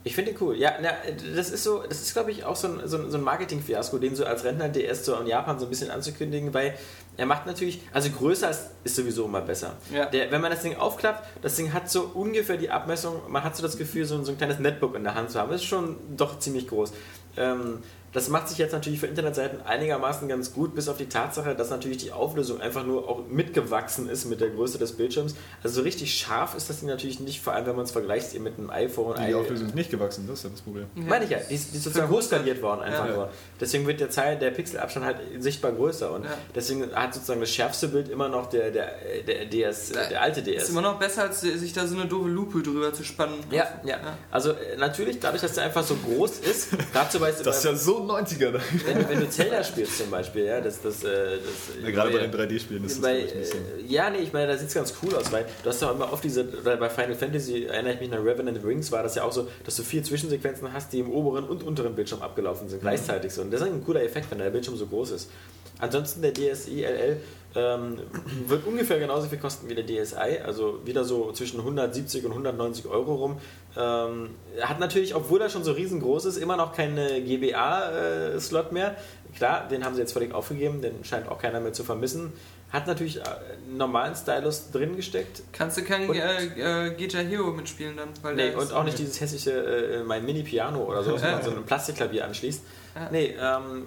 Ich finde den cool. Ja, na, das ist so, das ist glaube ich auch so ein, so ein, so ein Marketing-Fiasko, den so als Rentner DS so in Japan so ein bisschen anzukündigen, weil er macht natürlich, also größer ist, ist sowieso immer besser. Ja. Der, wenn man das Ding aufklappt, das Ding hat so ungefähr die Abmessung, man hat so das Gefühl, so, ein- so ein kleines Netbook in der Hand zu haben. Das ist schon doch ziemlich groß. Ähm, das macht sich jetzt natürlich für Internetseiten einigermaßen ganz gut, bis auf die Tatsache, dass natürlich die Auflösung einfach nur auch mitgewachsen ist mit der Größe des Bildschirms. Also so richtig scharf ist das Ding natürlich nicht, vor allem wenn man es vergleicht eben mit einem iPhone. Die Auflösung ist nicht gewachsen, das ist ja das Problem. Meine ich ja, die ist, die ist sozusagen hochskaliert worden einfach Ja. nur. Deswegen wird der Zahl, der Pixelabstand halt sichtbar größer und Ja. deswegen hat sozusagen das schärfste Bild immer noch der, der, der, DS, der alte DS. Ist immer noch besser, als sich da so eine doofe Lupe drüber zu spannen. ja, ja. Also äh, natürlich, dadurch, dass der einfach so groß ist, dazu weißt du, <laughs> Das ist ja so 90er. Da. wenn, du- wenn du Zelda spielst zum Beispiel, ja, das, das, äh, das Ja, gerade bei den 3D-Spielen ist das bei, ein bisschen. äh, ja, nee, ich meine, da sieht es ganz cool aus, weil du hast ja immer oft diese, oder bei Final Fantasy erinnere ich mich an Revenant Rings, war das ja auch so, dass du vier Zwischensequenzen hast, die im oberen und unteren Bildschirm abgelaufen sind, gleichzeitig so. Und das ist ein cooler Effekt, wenn der Bildschirm so groß ist. Ansonsten der DSi LL ähm, wird ungefähr genauso viel kosten wie der DSi, also wieder so zwischen 170 und 190 Euro rum. Ähm, hat natürlich, obwohl er schon so riesengroß ist, immer noch keine GBA-Slot mehr. Klar, den haben sie jetzt völlig aufgegeben, den scheint auch keiner mehr zu vermissen. Hat natürlich äh, einen normalen Stylus drin gesteckt. Kannst du keinen Und- äh, äh, Guitar Hero mitspielen dann? Weil Nee, und auch nicht dieses hässliche, äh, mein Mini-Piano oder so, wo man so ein Plastikklavier anschließt. Ja. Nee, ähm,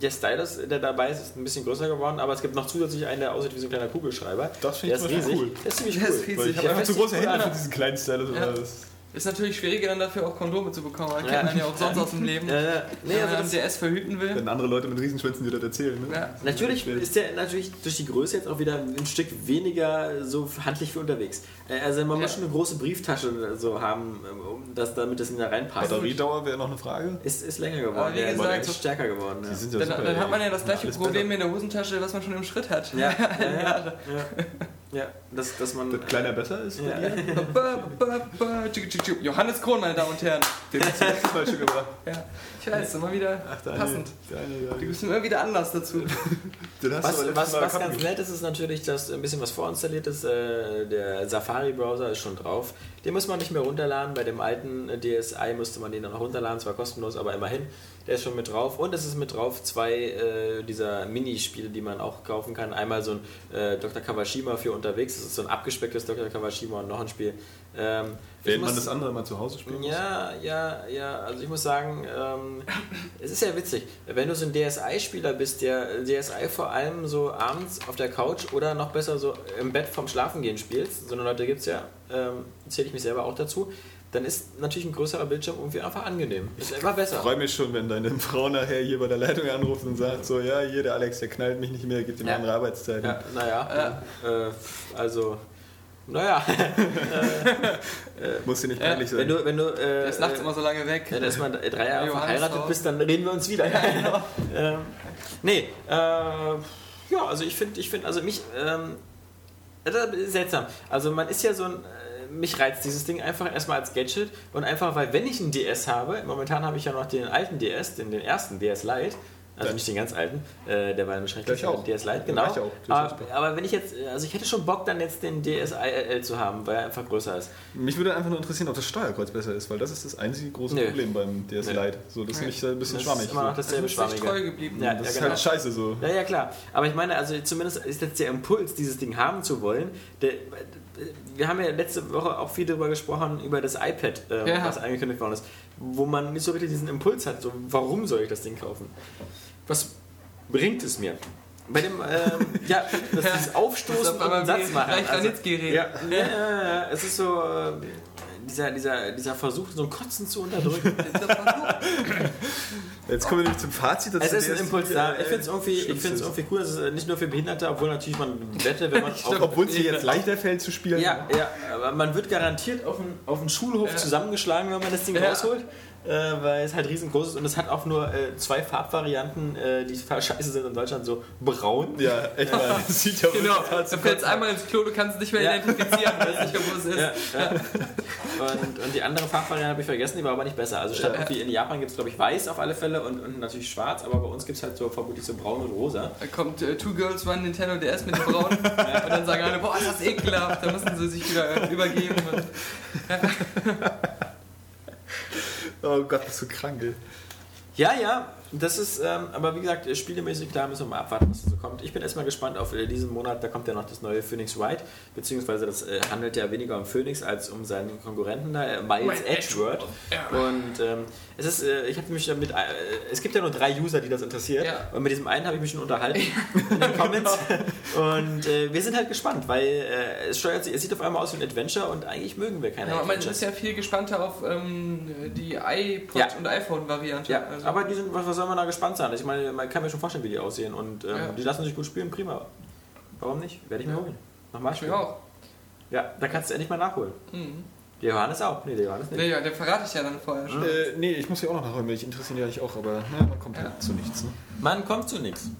der Stylus, der dabei ist, ist ein bisschen größer geworden, aber es gibt noch zusätzlich einen, der aussieht wie so ein kleiner Kugelschreiber. Das finde ich. Beispiel cool. Der ist ziemlich cool. ist riesig. Weil ich habe einfach zu große Hände für an. diesen kleinen Stylus. Ja. Das Ist natürlich schwieriger, dann dafür auch Kondome zu bekommen. Das Ja. kennt man ja auch sonst aus dem Leben. Ja, ja. Nee, Wenn also man das, DS verhüten will. wenn andere Leute mit Riesenschwänzen dir das erzählen. Ne? Ja. Natürlich ist der natürlich durch die Größe jetzt auch wieder ein Stück weniger so handlich für unterwegs. Äh, Also man muss Ja. schon eine große Brieftasche so haben, um das, damit das in da reinpasst. Batteriedauer wäre noch eine Frage. Ist, ist länger geworden, Aber wie ja, gesagt, ist stärker geworden. Ja. sind ja Dann, super. dann hat man ja das gleiche Problem in der Hosentasche, was man schon im Schritt hat. Ja, <laughs> ja, ja, ja. Ja, dass, dass man. Das kleiner besser ist <laughs> tschuk. Johannes Krohn, meine Damen und Herren. Den hast du letztes Mal schon gebracht. Ich weiß, immer wieder passend. Daniel, Du bist immer wieder anders dazu. <laughs> Was, was, was ganz nett ist, ist natürlich, dass ein bisschen was vorinstalliert ist. Äh, der Safari-Browser ist schon drauf. Den muss man nicht mehr runterladen. Bei dem alten DSi musste man den dann noch runterladen. Zwar kostenlos, aber immerhin. Der ist schon mit drauf. Und es ist mit drauf zwei äh, dieser Minispiele, die man auch kaufen kann. Einmal so ein äh, Dr. Kawashima für unterwegs. Das ist so ein abgespecktes Dr. Kawashima und noch ein Spiel. Ich Während man das andere mal zu Hause spielen muss? ja, ja, ja. Also ich muss sagen, ähm, es ist ja witzig. Wenn du so ein DSI-Spieler bist, der DSI vor allem so abends auf der Couch oder noch besser so im Bett vom Schlafengehen spielst, so eine Leute gibt es ja, ähm, zähle ich mich selber auch dazu, dann ist natürlich ein größerer Bildschirm irgendwie einfach angenehm. Ist immer Ich besser. freue mich schon, wenn deine <laughs> Frau nachher hier bei der Leitung anruft und sagt so, ja, hier, der Alex, der knallt mich nicht mehr, gibt ihm Ja. andere Arbeitszeiten. Ja, naja, äh, also, naja, <laughs> Muss dir nicht peinlich wenn sein. du, wenn du, äh, Der ist nachts äh, immer so lange weg. Wenn du erstmal drei Jahre Johannes verheiratet auch. bist, dann reden wir uns wieder. ähm, nee, äh, ja, also ich finde, ich finde, also mich, ähm, das ist seltsam. Also man ist ja so ein, äh, mich reizt dieses Ding einfach erstmal als Gadget und einfach, weil wenn ich einen DS habe, momentan habe ich ja noch den alten DS, den, den ersten DS Lite, also nicht den ganz alten, äh, der war eine schrecklich auch. DS Lite, genau. reicht ja auch, das aber, ist super. aber wenn ich jetzt, also ich hätte schon Bock dann jetzt den DSi LL zu haben, weil er einfach größer ist. Mich würde einfach nur interessieren, ob das Steuerkreuz besser ist, weil das ist das einzige große Nö. Problem beim DS Nö. Lite. So, das finde ich ein bisschen Das schwammig. ist immer noch dasselbe ist sich treu geblieben. Ja, das ja, ist genau. halt scheiße so. Ja, ja, klar. Aber ich meine, also zumindest ist jetzt der Impuls, dieses Ding haben zu wollen. Der, wir haben ja letzte Woche auch viel darüber gesprochen, über das iPad, ähm, Ja. was angekündigt worden ist, wo man nicht so richtig diesen Impuls hat, so, warum soll ich das Ding kaufen? Was bringt es mir? Bei dem, ähm, ja, das Ja. Das Aufstoßen ist auf und Satz machen. Also, Ranitzky-Reden. ja, ja, ja, ja, es ist so, äh, dieser, dieser, dieser Versuch, so ein Kotzen zu unterdrücken. <laughs> Jetzt kommen wir nämlich zum Fazit. dass Es ist ein Impuls da. Ich finde es irgendwie, ich Schlimmste find's ist. irgendwie cool. Es ist nicht nur für Behinderte, obwohl natürlich man wette, wenn man auf, Obwohl es dir jetzt leichter fällt zu spielen. ja, ja, aber man wird garantiert auf einen, auf einen Schulhof zusammengeschlagen, wenn man das Ding Ja. rausholt. Äh, weil es halt riesengroß ist und es hat auch nur äh, zwei Farbvarianten, äh, die total scheiße sind in Deutschland, so braun. Ja, echt mal. Das <laughs> sieht ja Genau, du fällst einmal ins Klo, du kannst es nicht mehr Ja. identifizieren, <laughs> weil es nicht mehr wo es ist. Ja, ja. Und, und die andere Farbvariante habe ich vergessen, die war aber nicht besser. Also statt irgendwie in Japan gibt es, glaube ich, weiß auf alle Fälle und, und natürlich schwarz, aber bei uns gibt es halt so vermutlich so braun und rosa. Da kommt äh, Two Girls One Nintendo DS mit dem Braun <laughs> und dann sagen alle, boah, ist das ekelhaft, da müssen sie sich wieder äh, übergeben. Und, Oh Gott, bist du krank, ey. Ja, ja, das ist, ähm, aber wie gesagt, spielemäßig, da müssen wir mal abwarten, was da so kommt. Ich bin erstmal gespannt auf äh, diesen Monat, da kommt ja noch das neue Phoenix Wright, beziehungsweise das äh, handelt ja weniger um Phoenix als um seinen Konkurrenten da, äh, Miles Edgeworth. Und ähm, es ist, äh, ich habe mich damit, äh, es gibt ja nur drei User, die das interessiert. Ja. Und mit diesem einen habe ich mich schon unterhalten <laughs> in den Comments. <laughs> Und äh, wir sind halt gespannt, weil es steuert sich, es sieht auf einmal aus wie ein Adventure und eigentlich mögen wir keine ja, man Adventures. ist ja viel gespannter auf ähm, die iPod- Ja. und iPhone-Variante. Ja, also, aber die sind, was, was soll man da gespannt sein? Ich meine, man kann mir schon vorstellen, wie die aussehen und ähm, Ja. die lassen sich gut spielen, prima. Warum nicht? Werde ich mir Ja. holen. Nochmal ich spielen. auch. Ja, da kannst du endlich mal nachholen. Mhm. Der Johannes auch. Nee, der Johannes nicht. Nee, ja, den verrate ich ja dann vorher schon. Äh, nee, ich muss ja auch noch nachholen, mich interessieren ja eigentlich auch, aber na, man kommt halt zu nichts. Ne? Man kommt zu nichts.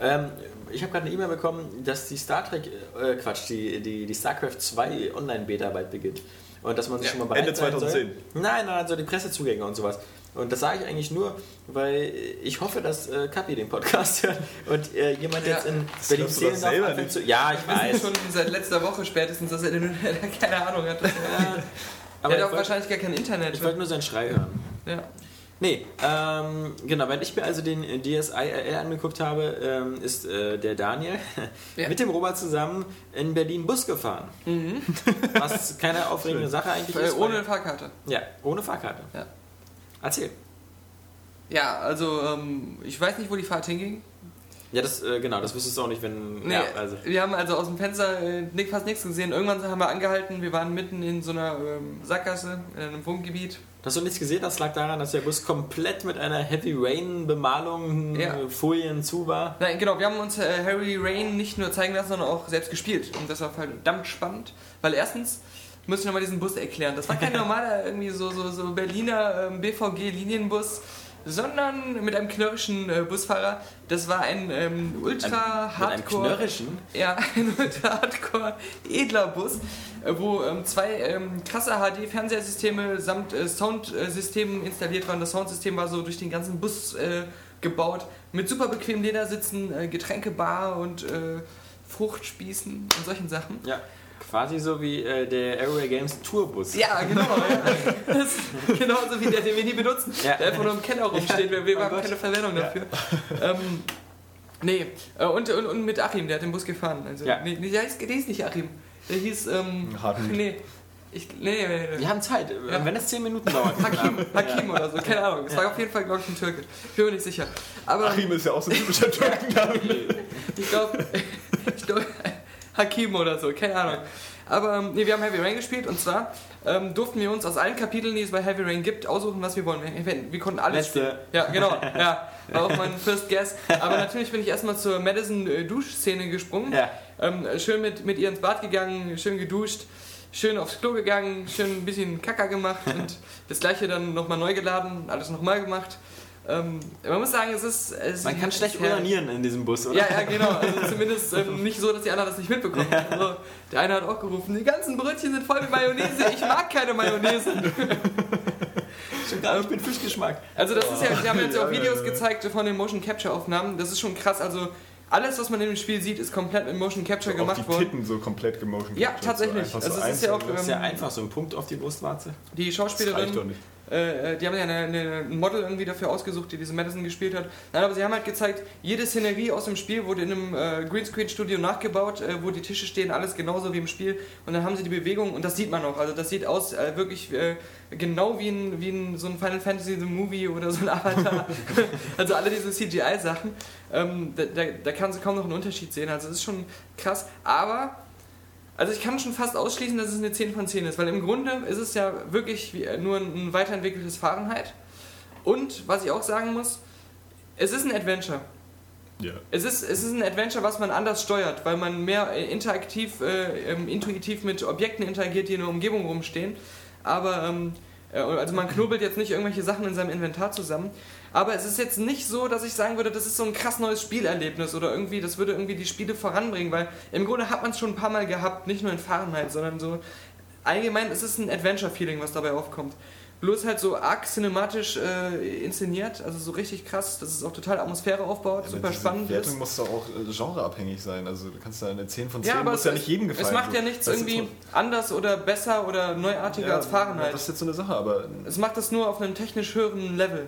Ähm, ich habe gerade eine E-Mail bekommen, dass die Star Trek, äh, Quatsch, die, die, die StarCraft 2 Online-Beta bald beginnt. Und dass man sich Ja, schon mal bereit Ende sein 2010. Soll. Nein, nein, so die Pressezugänge und sowas. Und das sage ich eigentlich nur, weil ich hoffe, dass äh, Kapi den Podcast hört und äh, jemand Ja, jetzt in Berlin Zehlendorf selber anfängt zu... Ja, ich Wir weiß. schon seit letzter Woche spätestens, dass er den, <laughs> keine Ahnung hat. Ja, <laughs> aber hat ich auch wollte wahrscheinlich gar kein Internet. ich wollte nur seinen Schrei hören. ja. Nee, ähm, genau, wenn ich mir also den äh, DSi RL angeguckt habe, ähm, ist äh, der Daniel <laughs> Ja. mit dem Robert zusammen in Berlin Bus gefahren. Was keine aufregende Sache eigentlich Äh, ist. ohne Fahrkarte. Ja, ohne Fahrkarte. Ja. Erzähl. Ja, also ähm, ich weiß nicht, wo die Fahrt hinging. Ja, das, äh, genau, das wüsstest du auch nicht, wenn. Nee, Ja, also. wir haben also aus dem Fenster äh, fast nichts gesehen. Irgendwann haben wir angehalten. Wir waren mitten in so einer ähm, Sackgasse, in einem Wohngebiet. Hast du nichts gesehen? Das lag daran, dass der Bus komplett mit einer Heavy Rain Bemalung, Ja. äh, Folien zu war. Nein, genau, wir haben uns äh, Harry Rain nicht nur zeigen lassen, sondern auch selbst gespielt. Und das war verdammt spannend. Weil erstens muss ich nochmal diesen Bus erklären. Das war kein <laughs> normaler, irgendwie so, so, so Berliner ähm, BVG-Linienbus. sondern mit einem knirschen äh, Busfahrer. Das war ein ähm, ultra Mit einem hardcore. Knirrischen. Ja, <laughs> ein ultra hardcore edler Bus, äh, wo ähm, zwei ähm, krasse HD-Fernsehsysteme samt äh, Soundsystemen installiert waren. Das Soundsystem war so durch den ganzen Bus äh, gebaut, mit super bequemen Ledersitzen, äh, Getränkebar und äh, Fruchtspießen und solchen Sachen. Ja. Quasi so wie äh, der Airway Games Tourbus. Ja, genau. Ja. <laughs> Das ist genauso wie der, den wir nie benutzen. Ja. Der einfach nur im Keller rumsteht. Wir, wir Oh haben Gott. keine Verwendung dafür. Ähm, nee, äh, und, und, und mit Achim, der hat den Bus gefahren. Also, Ja. nee, der, hieß, der hieß nicht Achim. Der hieß. Ähm, Hartmut. nee. Ich, nee, nee, nee. Wir haben Zeit, Ja. wenn es 10 Minuten dauert. <laughs> Hakim, Hakim oder so, keine Ahnung. Es war auf jeden Fall, glaube ich, ein Türke. Ich bin mir nicht sicher. Aber Achim ist ja auch so ein typischer <laughs> Türkenname. ich glaube, ich glaub, Hakim oder so, keine Ahnung. Aber ähm, nee, wir haben Heavy Rain gespielt und zwar ähm, durften wir uns aus allen Kapiteln, die es bei Heavy Rain gibt, aussuchen, was wir wollen. Wir, wir, wir konnten alles Letzte. spielen. Ja, genau. <laughs> Ja, war auch mein First Guess. Aber natürlich bin ich erstmal zur Madison-Duschszene gesprungen. Ja. Ähm, schön mit, mit ihr ins Bad gegangen, schön geduscht, schön aufs Klo gegangen, schön ein bisschen Kacker gemacht und <laughs> das gleiche dann nochmal neu geladen, alles nochmal gemacht. Ähm, man muss sagen, es ist. Es Man kann schlecht urinieren in diesem Bus, oder? Ja, ja, genau. Also zumindest ähm, nicht so, dass die anderen das nicht mitbekommen. Also, der eine hat auch gerufen, die ganzen Brötchen sind voll mit Mayonnaise, ich mag keine Mayonnaise. <laughs> Schon gar nicht mit Fischgeschmack. Also das ist ja, wir haben jetzt auch Videos gezeigt von den Motion Capture Aufnahmen, das ist schon krass. Also alles, was man in dem Spiel sieht, ist komplett mit Motion Capture Auch gemacht die worden. Titten so komplett gemotion. Ja, captured, tatsächlich. So Also so es ist ja auch, einzeln. Das ist ja Ähm, einfach so ein Punkt auf die Brustwarze. Die Das reicht doch Schauspielerin, nicht. Äh, die haben ja ein Model irgendwie dafür ausgesucht, die diese Madison gespielt hat. Nein, aber sie haben halt gezeigt, jede Szenerie aus dem Spiel wurde in einem äh, Greenscreen-Studio nachgebaut, äh, wo die Tische stehen, alles genauso wie im Spiel. Und dann haben sie die Bewegung und das sieht man auch. Also das sieht aus äh, wirklich äh, genau wie, ein, wie ein, so ein Final Fantasy The Movie oder so ein Avatar. <laughs> also alle diese CGI-Sachen. Ähm, da, da, da kannst du kaum noch einen Unterschied sehen. Also es ist schon krass. Aber also ich kann schon fast ausschließen, dass es eine 10 von 10 ist, weil im Grunde ist es ja wirklich wie, nur ein weiterentwickeltes Fahrenheit. Und was ich auch sagen muss, es ist ein Adventure. Ja. Es ist, es ist ein Adventure, was man anders steuert, weil man mehr äh, interaktiv, äh, ähm, intuitiv mit Objekten interagiert, die in der Umgebung rumstehen. Aber, ähm, äh, also man knobelt jetzt nicht irgendwelche Sachen in seinem Inventar zusammen. Aber es ist jetzt nicht so, dass ich sagen würde, das ist so ein krass neues Spielerlebnis oder irgendwie, das würde irgendwie die Spiele voranbringen, weil im Grunde hat man es schon ein paar Mal gehabt, nicht nur in Fahrenheit, sondern so allgemein, es ist ein Adventure-Feeling, was dabei aufkommt. Bloß halt so arg cinematisch äh, inszeniert, also so richtig krass, dass es auch total Atmosphäre aufbaut, Aber super spannend Wertung ist. muss doch auch äh, genreabhängig sein. Also du kannst da eine 10 von 10, Ja, muss ja nicht jedem gefallen. es macht so. ja nichts Das irgendwie anders oder besser oder neuartiger als Fahrenheit. Das ist jetzt so eine Sache, aber Es macht das nur auf einem technisch höheren Level.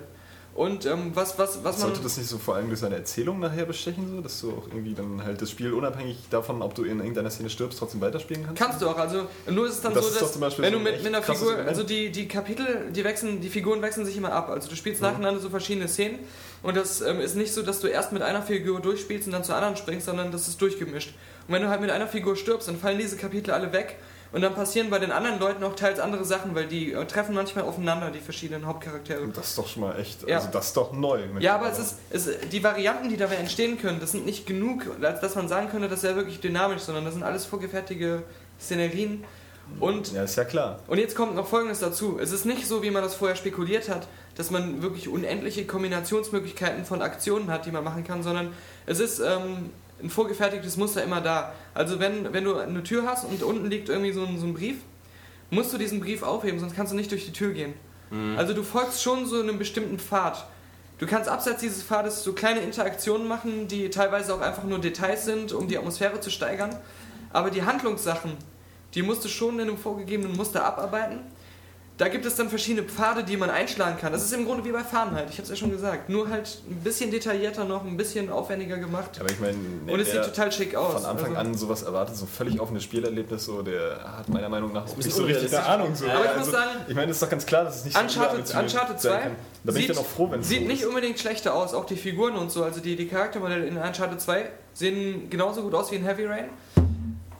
Und ähm, was, was, was sollte das nicht so vor allem durch seine Erzählung nachher bestechen, so, dass du auch irgendwie dann halt das Spiel unabhängig davon, ob du in irgendeiner Szene stirbst, trotzdem weiterspielen kannst? Kannst du auch, also nur ist es dann Das so, dass wenn du mit, mit einer Figur, also die, die Kapitel, die wechseln, die Figuren wechseln sich immer ab. Also du spielst nacheinander so verschiedene Szenen und das ähm, ist nicht so, dass du erst mit einer Figur durchspielst und dann zur anderen springst, sondern das ist durchgemischt. Und wenn du halt mit einer Figur stirbst, dann fallen diese Kapitel alle weg und dann passieren bei den anderen Leuten auch teils andere Sachen, weil die äh, treffen manchmal aufeinander, die verschiedenen Hauptcharaktere. Das ist doch schon mal echt, Ja. also das ist doch neu. Ja, aber es ist, es, die Varianten, die dabei entstehen können, das sind nicht genug, als dass man sagen könnte, das wäre wirklich dynamisch, sondern das sind alles vorgefertigte Szenerien. Und, Ja, ist ja klar. und jetzt kommt noch Folgendes dazu. Es ist nicht so, wie man das vorher spekuliert hat, dass man wirklich unendliche Kombinationsmöglichkeiten von Aktionen hat, die man machen kann, sondern es ist ähm, ein vorgefertigtes Muster immer da. Also wenn, wenn du eine Tür hast und unten liegt irgendwie so ein, so ein Brief, musst du diesen Brief aufheben, sonst kannst du nicht durch die Tür gehen. Also du folgst schon so einem bestimmten Pfad. Du kannst abseits dieses Pfades so kleine Interaktionen machen, die teilweise auch einfach nur Details sind, um die Atmosphäre zu steigern. Aber die Handlungssachen, die musst du schon in einem vorgegebenen Muster abarbeiten. Da gibt es dann verschiedene Pfade, die man einschlagen kann. Das ist im Grunde wie bei Fahrenheit, ich habe es ja schon gesagt. Nur halt ein bisschen detaillierter noch, ein bisschen aufwendiger gemacht. Aber ich meine, Und es sieht total schick aus. von Anfang Also- an sowas erwartet, so völlig offenes Spielerlebnis, so, der hat meiner Meinung nach auch nicht so bisschen richtig eine Ahnung. So. Aber ich muss also, sagen, ich meine, es ist doch ganz klar, dass es nicht so Uncharted, überambitioniert Uncharted sein 2 kann. Da bin ich dann auch froh, wenn es sieht so nicht ist. unbedingt schlechter aus, auch die Figuren und so. Also die, die Charaktermodelle in Uncharted 2 sehen genauso gut aus wie in Heavy Rain.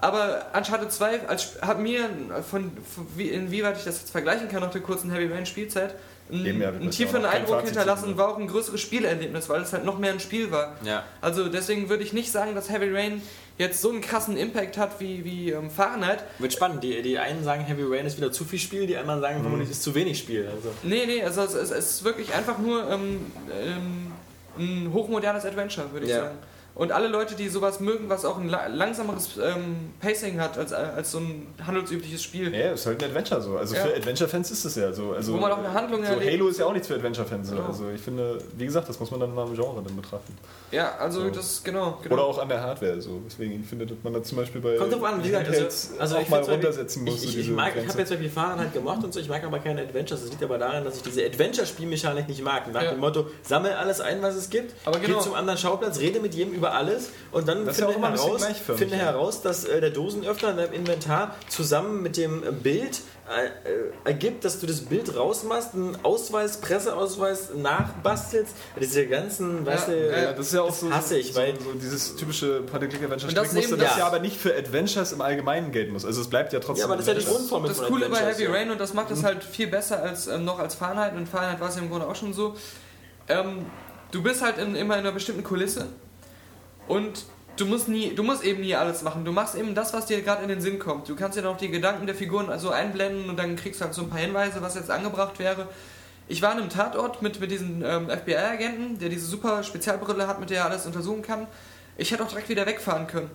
Aber Uncharted 2 als, hat mir, von, von wie, inwieweit ich das jetzt vergleichen kann nach der kurzen Heavy Rain Spielzeit, einen, ja, einen tieferen Eindruck hinterlassen war auch ein größeres Spielerlebnis, weil es halt noch mehr ein Spiel war. Ja. Also deswegen würde ich nicht sagen, dass Heavy Rain jetzt so einen krassen Impact hat wie, wie ähm, Fahrenheit. Wird spannend. Die, die einen sagen, Heavy Rain ist wieder zu viel Spiel, die anderen sagen, vermutlich ist zu wenig Spiel. Also. Nee, nee, also es, es, es ist wirklich einfach nur ähm, ähm, ein hochmodernes Adventure, würde ich Ja. sagen. Und alle Leute, die sowas mögen, was auch ein la langsameres ähm, Pacing hat als, als so ein handelsübliches Spiel. Ja, ist halt ein Adventure so. Also Ja. für Adventure-Fans ist es ja so. Also, Wo man auch eine Handlung so erlebt. Halo ist ja auch nichts für Adventure-Fans. So. Genau. Also ich finde, wie gesagt, das muss man dann mal im Genre dann betrachten. Ja, also So. das, genau. genau. Oder auch an der Hardware. So. Deswegen ich finde, dass man da zum Beispiel bei Kommt drauf an, wie gesagt, also, also auch ich mal Beispiel- runtersetzen muss. Ich, so ich, ich, diese mag, ich habe jetzt Beispiel Fahrenheit gemocht und so, ich mag aber keine Adventures. Das liegt aber daran, dass ich diese Adventure-Spielmechanik nicht mag. Nach Ja. dem Motto, sammel alles ein, was es gibt, Aber genau. geh zum anderen Schauplatz, rede mit jedem über alles und dann ja finde, bisschen heraus, finde ja. heraus, dass äh, der Dosenöffner in deinem Inventar zusammen mit dem äh, Bild äh, äh, ergibt, dass du das Bild rausmachst, einen Ausweis, Presseausweis nachbastelst. Diese ganzen, weißt du, ja, Ja, das ist ja auch so, hasse ich, so, weil so dieses typische Und das eben das das- ja aber nicht für Adventures im Allgemeinen gelten muss. Also es bleibt ja trotzdem ja, aber das ist ja die Adventure. Grundformel Das von Coole bei Heavy ja. Rain und das macht es halt viel besser als ähm, noch als Fahrenheit und Fahrenheit war es ja im Grunde auch schon so. Ähm, du bist halt in, immer in einer bestimmten Kulisse und du musst nie, du musst eben nie alles machen. Du machst eben das, was dir gerade in den Sinn kommt. Du kannst dir noch die Gedanken der Figuren also einblenden und dann kriegst du halt so ein paar Hinweise, was jetzt angebracht wäre. Ich war in einem Tatort mit, mit diesen ähm, FBI-Agenten, der diese super Spezialbrille hat, mit der er alles untersuchen kann. Ich hätte auch direkt wieder wegfahren können.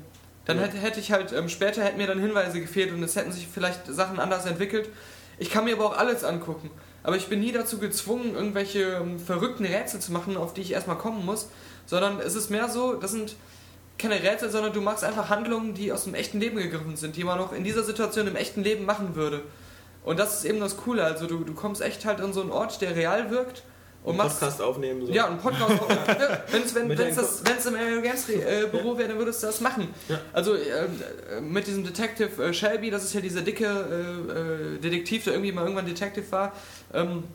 Dann hätte, hätte ich halt, ähm, später hätten mir dann Hinweise gefehlt und es hätten sich vielleicht Sachen anders entwickelt. Ich kann mir aber auch alles angucken. Aber ich bin nie dazu gezwungen, irgendwelche ähm, verrückten Rätsel zu machen, auf die ich erstmal kommen muss. Sondern es ist mehr so, das sind keine Rätsel, sondern du machst einfach Handlungen, die aus dem echten Leben gegriffen sind, die man auch in dieser Situation im echten Leben machen würde. Und das ist eben das Coole. Also du, du kommst echt halt an so einen Ort, der real wirkt und machst Podcast aufnehmen. So. ja, ein Podcast. <laughs> wenn's, wenn es im Aerial Games äh, Büro wäre, dann würdest du das machen. Ja. Also äh, äh, mit diesem Detective äh, Shelby, das ist ja dieser dicke äh, äh, Detektiv, der irgendwie mal irgendwann Detective war. Ähm,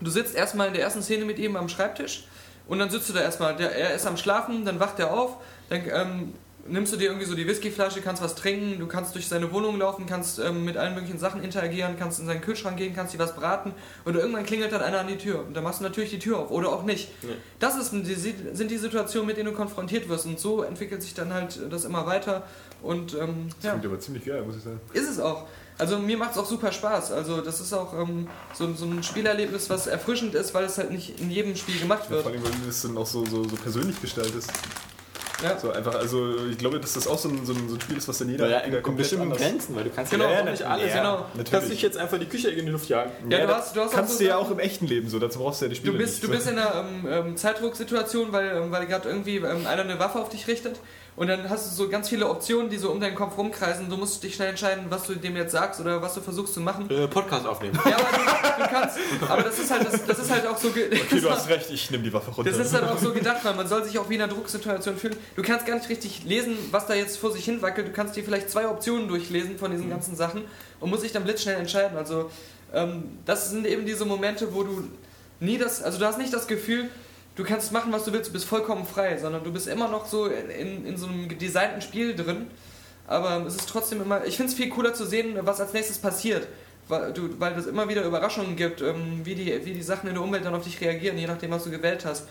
du sitzt erstmal in der ersten Szene mit ihm am Schreibtisch und dann sitzt du da erstmal. Der, er ist am Schlafen, dann wacht er auf, dann ähm, nimmst du dir irgendwie so die Whiskyflasche, kannst was trinken, du kannst durch seine Wohnung laufen, kannst ähm, mit allen möglichen Sachen interagieren, kannst in seinen Kühlschrank gehen, kannst dir was braten und irgendwann klingelt dann einer an die Tür und dann machst du natürlich die Tür auf oder auch nicht. Das ist, die, sind die Situationen, mit denen du konfrontiert wirst und so entwickelt sich dann halt das immer weiter und ähm, Das ja, klingt aber ziemlich geil, muss ich sagen. ist es auch. Also mir macht es auch super Spaß. Also das ist auch ähm, so, so ein Spielerlebnis, was erfrischend ist, weil es halt nicht in jedem Spiel gemacht Ja, wird. vor allem, weil du das dann auch so, so, so persönlich gestaltest. Ja. So einfach, also ich glaube, dass das auch so ein, so ein, so ein Spiel ist, was dann jeder Ja, in bestimmten anders- Grenzen, weil du kannst Genau, ja, ja, auch nicht alles. ja, genau. natürlich. Kannst nicht jetzt einfach die Küche in die Luft jagen. Ja, du das hast, du hast auch kannst du ja auch im echten Leben so, dazu brauchst du ja die Spiele Du bist, nicht. du bist in einer ähm, ähm, Zeitdrucksituation, weil, ähm, weil gerade irgendwie ähm, einer eine Waffe auf dich richtet und dann hast du so ganz viele Optionen, die so um deinen Kopf rumkreisen. Du musst dich schnell entscheiden, was du dem jetzt sagst oder was du versuchst zu machen. Äh, Podcast aufnehmen. Ja, aber du, du kannst, aber das ist halt, das, das ist halt auch so, Okay, du hast recht, ich nehme die Waffe runter. das ist halt auch so gedacht, weil man soll sich auch wie in einer Drucksituation fühlen. Du kannst gar nicht richtig lesen, was da jetzt vor sich hin wackelt. Du kannst dir vielleicht zwei Optionen durchlesen von diesen ganzen Sachen und musst dich dann blitzschnell entscheiden. Also ähm, das sind eben diese Momente, wo du nie das, also du hast nicht das Gefühl, du kannst machen, was du willst, du bist vollkommen frei, sondern du bist immer noch so in, in, so einem designten Spiel drin. Aber es ist trotzdem immer, ich finde es viel cooler zu sehen, was als nächstes passiert. Weil, du, weil es immer wieder Überraschungen gibt, ähm, wie, die, wie die Sachen in der Umwelt dann auf dich reagieren, je nachdem, was du gewählt hast.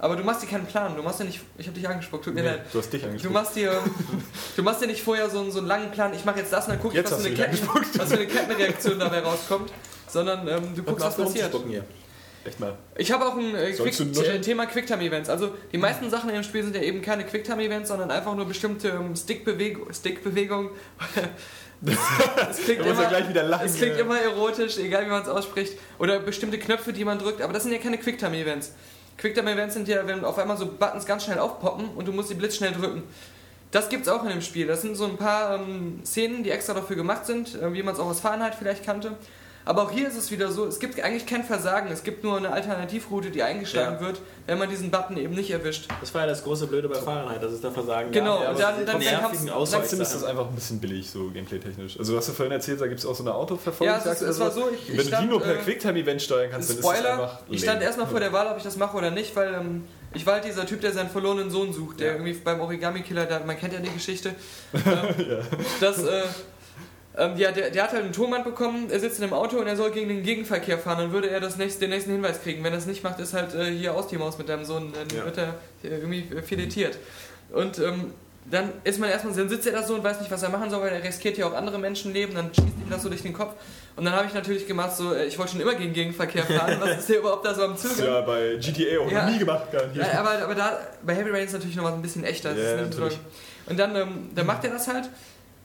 Aber du machst dir keinen Plan, du machst dir nicht, ich habe dich angespuckt, tut mir Nee, leid. du hast dich Du angesprochen. machst dir, <laughs> du machst dir nicht vorher so, einen- so einen langen Plan, ich mache jetzt das und dann gucke ich, was für, eine du Ketten, was für eine Kettenreaktion dabei rauskommt, sondern ähm, du guckst, was passiert. hier. Echt mal. Ich habe auch ein äh, Quick Thema Quicktime-Events. Also die meisten Sachen in dem Spiel sind ja eben keine Quicktime-Events, sondern einfach nur bestimmte ähm, Stickbewegungen. Stickbewegung. <laughs> es klingt, er immer, lachen. es klingt ja. immer erotisch, egal wie man es ausspricht. Oder bestimmte Knöpfe, die man drückt. Aber das sind ja keine Quicktime-Events. Quicktime-Events sind ja, wenn auf einmal so Buttons ganz schnell aufpoppen und du musst sie blitzschnell drücken. Das gibt's auch in dem Spiel. Das sind so ein paar ähm, Szenen, die extra dafür gemacht sind, äh, wie man es auch aus Fahrenheit vielleicht kannte. Aber auch hier ist es wieder so, es gibt eigentlich kein Versagen. Es gibt nur eine Alternativroute, die eingeschlagen Ja. wird, wenn man diesen Button eben nicht erwischt. Das war ja das große Blöde bei Fahrenheit, dass es da Versagen Genau, gab. und dann- dann- dann kannst-. Trotzdem ist das einfach ein bisschen billig, so gameplay-technisch. Also, du hast ja vorhin erzählt, da gibt es auch so eine Autoverfolgung. Ja, es, ist, es war so, ich, ich Wenn du die nur per äh, Quicktime-Event steuern kannst, dann ist das Spoiler, einfach. ich stand erstmal vor der Wahl, ob ich das mache oder nicht, weil ähm, ich war halt dieser Typ, der seinen verlorenen Sohn sucht, der Ja. irgendwie beim Origami-Killer, da- man kennt ja die Geschichte, <laughs> ähm, das, äh, ähm, ja, der, der hat halt einen Tonband bekommen, er sitzt in einem Auto und er soll gegen den Gegenverkehr fahren, dann würde er das nächste, den nächsten Hinweis kriegen. Wenn er es nicht macht, ist halt äh, hier aus die Maus mit deinem Sohn, dann Ja. wird er äh, irgendwie filetiert. Und ähm, dann ist man erstmal, dann sitzt er da so und weiß nicht, was er machen soll, weil er riskiert ja auch andere Menschenleben, dann schießt ihm das so durch den Kopf. Und dann habe ich natürlich gemacht, so, äh, ich wollte schon immer gegen Gegenverkehr fahren, was ist der überhaupt da so am Das ist Zögern? ja bei GTA auch Ja. noch nie gemacht, garantiert. Ja, aber, aber da, bei Heavy Rain ist natürlich noch was ein bisschen echter. Ja, nicht natürlich. so- Und dann, ähm, dann macht er das halt.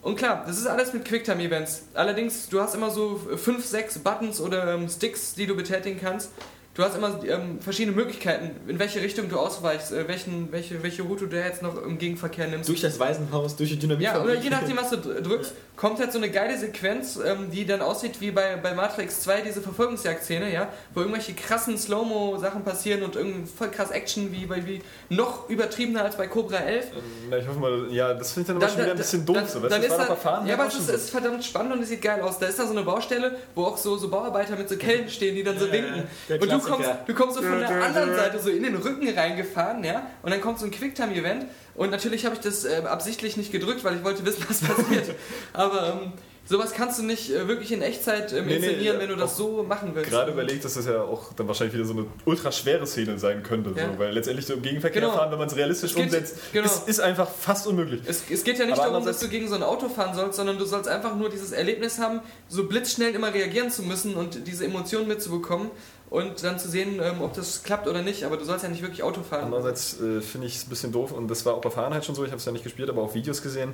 Und klar, das ist alles mit Quicktime-Events. Allerdings, du hast immer so fünf, sechs Buttons oder ähm, Sticks, die du betätigen kannst. Du hast immer ähm, verschiedene Möglichkeiten, in welche Richtung du ausweichst, äh, welchen, welche, welche Route du jetzt noch im Gegenverkehr nimmst. Durch das Waisenhaus, durch die Dynamit. Ja, oder je nachdem, was du dr- drückst, kommt halt so eine geile Sequenz, ähm, die dann aussieht wie bei, bei Matrix 2, diese Verfolgungsjagd-Szene, ja, wo irgendwelche krassen Slow-Mo-Sachen passieren und irgendwie voll krass Action, wie bei wie noch übertriebener als bei Cobra 11. Na, ich hoffe mal, ja, das finde ich dann aber schon wieder ein bisschen doof. dann, so, weißt dann du, ist das war da, doch Verfahren ja, aber es ist, verdammt spannend und es sieht geil aus. Da ist da so eine Baustelle, wo auch so, so Bauarbeiter mit so Kellen stehen, die dann so winken. Und du. Kommst, du kommst so von der anderen Seite so in den Rücken reingefahren, ja, und dann kommt so ein Quicktime-Event. Und natürlich habe ich das äh, absichtlich nicht gedrückt, weil ich wollte wissen, <laughs> was passiert. aber ähm, sowas kannst du nicht äh, wirklich in Echtzeit ähm, Nee, nee, inszenieren, ja, wenn du das so machen willst. gerade überlegt, dass das ja auch dann wahrscheinlich wieder so eine ultra schwere Szene sein könnte. Ja. So, weil letztendlich so im Gegenverkehr Genau. fahren, wenn man es realistisch geht- umsetzt, genau. ist, ist einfach fast unmöglich. Es, es geht ja nicht Aber darum, dass du gegen so ein Auto fahren sollst, sondern du sollst einfach nur dieses Erlebnis haben, so blitzschnell immer reagieren zu müssen und diese Emotionen mitzubekommen und dann zu sehen, ähm, ob das klappt oder nicht. Aber du sollst ja nicht wirklich Auto fahren. Andererseits äh, finde ich es ein bisschen doof und das war auch bei Fahrenheit schon so, ich habe es ja nicht gespielt, aber auch Videos gesehen.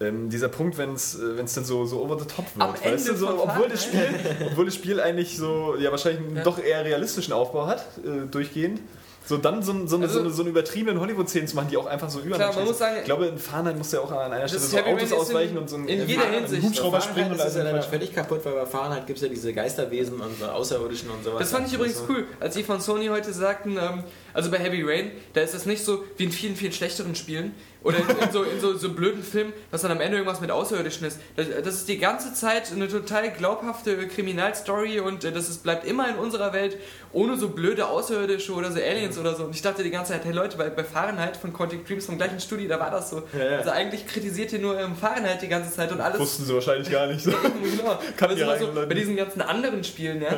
Ähm, dieser Punkt, wenn es äh, dann so, so over the top wird, Am weißt Ende du, so, obwohl, das Spiel, obwohl das Spiel eigentlich so, ja wahrscheinlich einen Ja. doch eher realistischen Aufbau hat, äh, durchgehend, so dann so, ein- so, eine, Also- so, eine, so eine übertriebenen Hollywood-Szenen zu machen, die auch einfach so muss sagen- Ich glaube, in Fahrenheit musst du ja auch an einer Stelle so Autos ist in- ausweichen und so ein in jeder einen Hinsicht. Hubschrauber springen und das ist ja Quatsch. völlig kaputt, weil bei Fahrenheit gibt es ja diese Geisterwesen und so Außerirdischen und sowas. Das fand ich übrigens cool, als die von Sony heute sagten, ähm, also bei Heavy Rain, da ist das nicht so wie in vielen, vielen schlechteren Spielen oder in, so, in so, so blöden Filmen, dass dann am Ende irgendwas mit Außerirdischen ist. Das, das ist die ganze Zeit eine total glaubhafte Kriminalstory und äh, das ist, bleibt immer in unserer Welt ohne so blöde Außerirdische oder so Aliens oder so. Und ich dachte die ganze Zeit, hey Leute, bei, bei Fahrenheit von Quantic Dreams vom gleichen Studio, da war das so. Ja, ja. Also eigentlich kritisiert ihr nur ähm, Fahrenheit die ganze Zeit und alles Wussten sie wahrscheinlich gar nicht. So. <laughs> genau. Kann es ist immer so, bei diesen ganzen anderen Spielen, ja.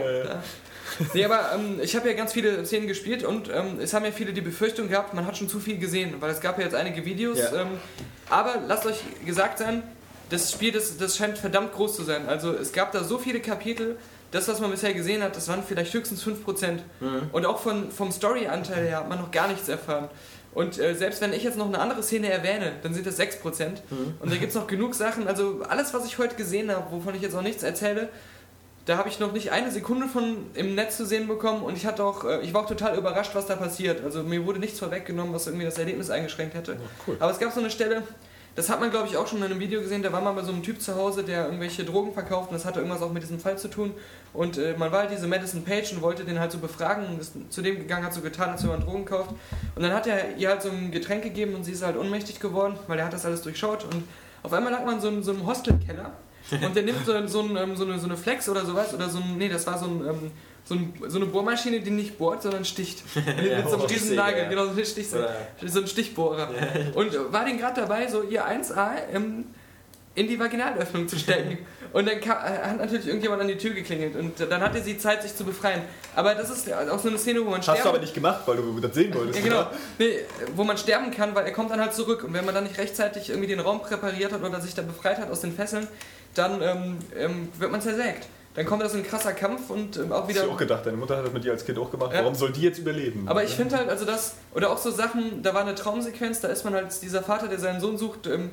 Nee, aber ähm, ich habe ja ganz viele Szenen gespielt und ähm, es haben ja viele die Befürchtung gehabt, man hat schon zu viel gesehen, weil es gab ja jetzt einige Videos. Ja. Ähm, aber lasst euch gesagt sein, das Spiel, das, das scheint verdammt groß zu sein. Also es gab da so viele Kapitel, das, was man bisher gesehen hat, das waren vielleicht höchstens 5%. Und auch von, vom Story-Anteil her hat man noch gar nichts erfahren. Und äh, selbst wenn ich jetzt noch eine andere Szene erwähne, dann sind das 6%. Und da gibt es noch genug Sachen. Also alles, was ich heute gesehen habe, wovon ich jetzt noch nichts erzähle, da habe ich noch nicht eine Sekunde von im Netz zu sehen bekommen und ich hatte auch, äh, ich war auch total überrascht, was da passiert. Also mir wurde nichts vorweggenommen, was irgendwie das Erlebnis eingeschränkt hätte. cool. Aber es gab so eine Stelle, das hat man glaube ich auch schon in einem Video gesehen, da war man bei so einem Typ zu Hause, der irgendwelche Drogen verkauft und das hatte irgendwas auch mit diesem Fall zu tun. Und äh, man war halt diese Madison Page und wollte den halt so befragen und ist zu dem gegangen, hat so getan, als wenn man Drogen kauft. Und dann hat er ihr halt so ein Getränk gegeben und sie ist halt ohnmächtig geworden, weil er hat das alles durchschaut und auf einmal lag man so, in so einem Hostelkeller <laughs> und der nimmt so, so, ein, ähm, so, eine, so eine Flex oder sowas oder so ein, nee, das war so, ein, ähm, so, ein, so eine Bohrmaschine, die nicht bohrt, sondern sticht. Mit, <laughs> mit so einem riesen Nagel, ja. genau, so eine Stichsäge. Oder- So ein Stichbohrer. Und war den gerade dabei, so ihr 1A ähm, in die Vaginalöffnung zu stecken. <laughs> Und dann kam, äh, hat natürlich irgendjemand an die Tür geklingelt und dann hatte sie Zeit, sich zu befreien. Aber das ist auch so eine Szene, wo man Hast du sterben aber nicht gemacht, weil du das sehen wolltest. ja, genau. Nee, wo man sterben kann, weil er kommt dann halt zurück. Und wenn man dann nicht rechtzeitig irgendwie den Raum präpariert hat oder sich da befreit hat aus den Fesseln, dann ähm, ähm, wird man zersägt. Dann kommt da so ein krasser Kampf und ähm, auch Hast wieder. du auch gedacht, deine Mutter hat das mit dir als Kind auch gemacht. Ja. Warum soll die jetzt überleben? Aber ich finde halt, also das, oder auch so Sachen, da war eine Traumsequenz, da ist man halt, dieser Vater, der seinen Sohn sucht, ähm,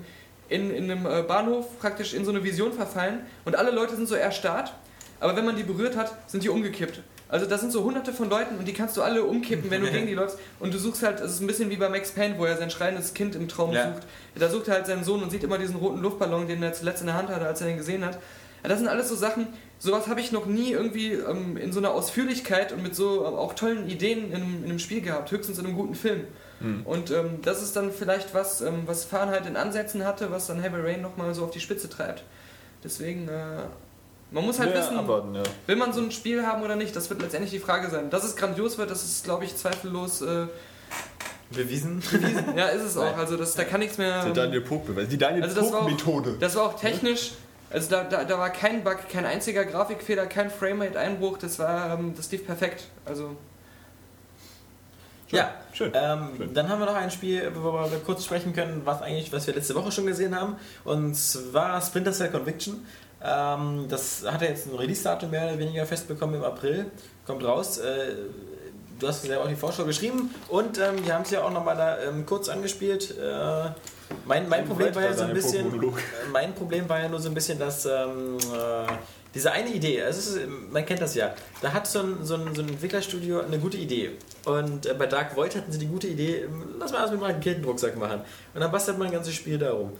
in, in einem äh, Bahnhof praktisch in so eine Vision verfallen und alle Leute sind so erstarrt, aber wenn man die berührt hat, sind die umgekippt. Also das sind so hunderte von Leuten und die kannst du alle umkippen, wenn du <laughs> gegen die läufst. Und du suchst halt, es ist ein bisschen wie bei Max Payne, wo er sein schreiendes Kind im Traum Ja. sucht. Da sucht er halt seinen Sohn und sieht immer diesen roten Luftballon, den er zuletzt in der Hand hatte, als er den gesehen hat. Ja, das sind alles so Sachen, sowas habe ich noch nie irgendwie ähm, in so einer Ausführlichkeit und mit so ähm, auch tollen Ideen in einem, in einem Spiel gehabt, höchstens in einem guten Film. Und ähm, das ist dann vielleicht was, ähm, was Fahrenheit in Ansätzen hatte, was dann Heavy Rain nochmal so auf die Spitze treibt. Deswegen, äh, man muss halt ja, wissen, abwarten, ja. will man so ein Spiel haben oder nicht, das wird letztendlich die Frage sein. Dass es grandios wird, das ist, glaube ich, zweifellos äh, Bewiesen. bewiesen. ja, ist es <laughs> auch. Also das, da kann nichts mehr... Der Daniel Pog-Beweis. Die Daniel Also das war auch- Pog-Methode. Das war auch technisch, also da, da, da war kein Bug, kein einziger Grafikfehler, kein Framerate-Einbruch, das war, ähm, das lief perfekt. Also Ja, Schön. Ähm, Schön. Dann haben wir noch ein Spiel, worüber wir kurz sprechen können, was eigentlich, was wir letzte Woche schon gesehen haben. Und zwar Splinter Cell Conviction. Ähm, das hat ja jetzt ein Release-Datum mehr oder weniger festbekommen im April. Kommt raus. Äh, du hast ja auch die Vorschau geschrieben und ähm, wir haben es ja auch nochmal da ähm, kurz angespielt. Äh, mein, mein Problem war ja so ein bisschen, <laughs> mein Problem war ja nur so ein bisschen, dass ähm, äh, diese eine Idee, also man kennt das ja, da hat so ein, so ein, so ein Entwicklerstudio eine gute Idee. Und äh, bei Dark Void hatten sie die gute Idee, lass mal das mit einem Raketendrucksack machen. Und dann bastelt man ein ganzes Spiel darum.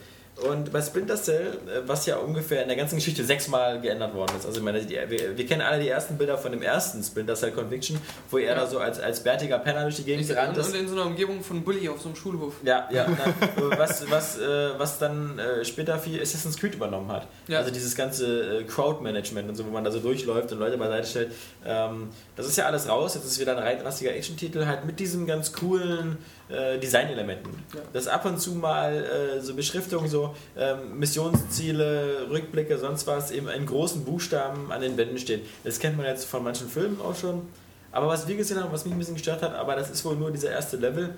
Und bei Splinter Cell, äh, was ja ungefähr in der ganzen Geschichte sechsmal geändert worden ist, also ich meine, die, wir, wir kennen alle die ersten Bilder von dem ersten Splinter Cell Conviction, wo er da so als, als bärtiger Penner durch die Gegend gerannt und, ist. und in so einer Umgebung von Bully auf so einem Schulhof. Ja, ja. <laughs> Na, was, was, äh, was dann äh, später viel Assassin's Creed übernommen hat. Ja. Also dieses ganze äh, Crowd-Management und so, wo man da so durchläuft und Leute beiseite stellt. Ähm, das ist ja alles raus. Jetzt ist wieder ein rein rassiger Action-Titel, halt mit diesem ganz coolen äh, Designelementen. Ja. Dass ab und zu mal äh, so Beschriftungen, so ähm, Missionsziele, Rückblicke, sonst was, eben in großen Buchstaben an den Wänden steht. Das kennt man jetzt von manchen Filmen auch schon. Aber was wir gesehen haben, was mich ein bisschen gestört hat, aber das ist wohl nur dieser erste Level,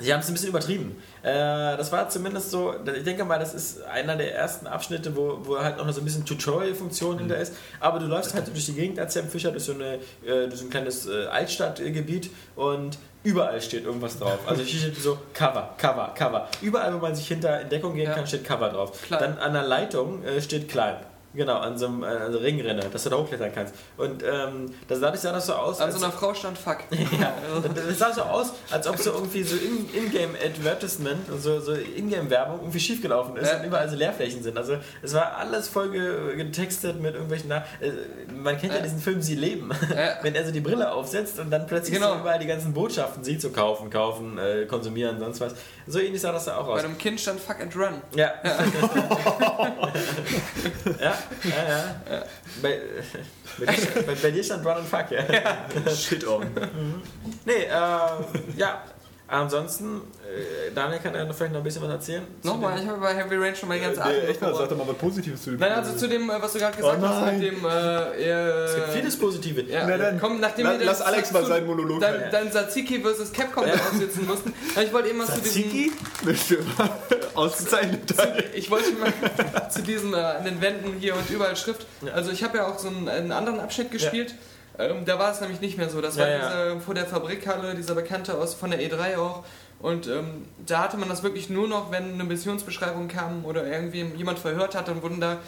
Sie haben es ein bisschen übertrieben. Äh, das war zumindest so, ich denke mal, das ist einer der ersten Abschnitte, wo, wo halt auch noch so ein bisschen Tutorial-Funktion hinter ist. Aber du läufst halt durch die Gegend als Sam Fischer, durch so, eine, äh, durch so ein kleines äh, Altstadtgebiet und überall steht irgendwas drauf. Also hier steht so Cover, Cover, Cover. Überall, wo man sich hinter in Deckung gehen Ja. kann, steht Cover drauf. Climb. Dann an der Leitung äh, steht Climb. Genau, an so einem äh, also Ringrinne, dass du da hochklettern kannst. Und ähm, das, dadurch sah das so aus, An so einer Frau stand Fuck. <laughs> ja, und das sah so aus, als ob so irgendwie so in- In-Game-Advertisement, so, so In-Game-Werbung irgendwie schiefgelaufen ist Ja. und überall so Leerflächen sind. Also es war alles voll ge- getextet mit irgendwelchen... Na äh, man kennt ja Ja. diesen Film Sie leben. Ja. <laughs> Wenn er so die Brille aufsetzt und dann plötzlich Genau. so überall die ganzen Botschaften sieht, so kaufen, kaufen, äh, konsumieren, sonst was. So ähnlich sah das da auch Bei aus. einem Kind stand Fuck and Run. Ja. <laughs> ja, ja, ja. Bei, bei, dir- bei, bei dir stand Run and Fuck, ja. Shit on. Nee, äh, ja. Ansonsten, äh, Daniel kann ja noch vielleicht noch ein bisschen was erzählen. Nochmal, ich habe bei Heavy Rain schon mal die ganze Atem Nee, echt mal, sag doch mal was Positives zu dem Nein, also zu dem, äh, was du gerade gesagt Oh hast, mit dem, äh, äh, Es gibt vieles Positive. Ja, Na dann, komm, nachdem la- wir lass Alex mal seinen Monolog Dann, dann Satsiki vs. Capcom aussitzen mussten. Ich wollte eben was zu diesem, Tzatziki? Ausgezeichnet. ich wollte mal <laughs> zu diesem äh, an den Wänden hier und überall Schrift. Also ich habe ja auch so einen, einen anderen Abschnitt gespielt. Ähm, da war es nämlich nicht mehr so. Das war. Dieser, vor der Fabrikhalle, dieser Bekannte aus von der E3 auch. Und ähm, da hatte man das wirklich nur noch, wenn eine Missionsbeschreibung kam oder irgendwie jemand verhört hat, dann wurden da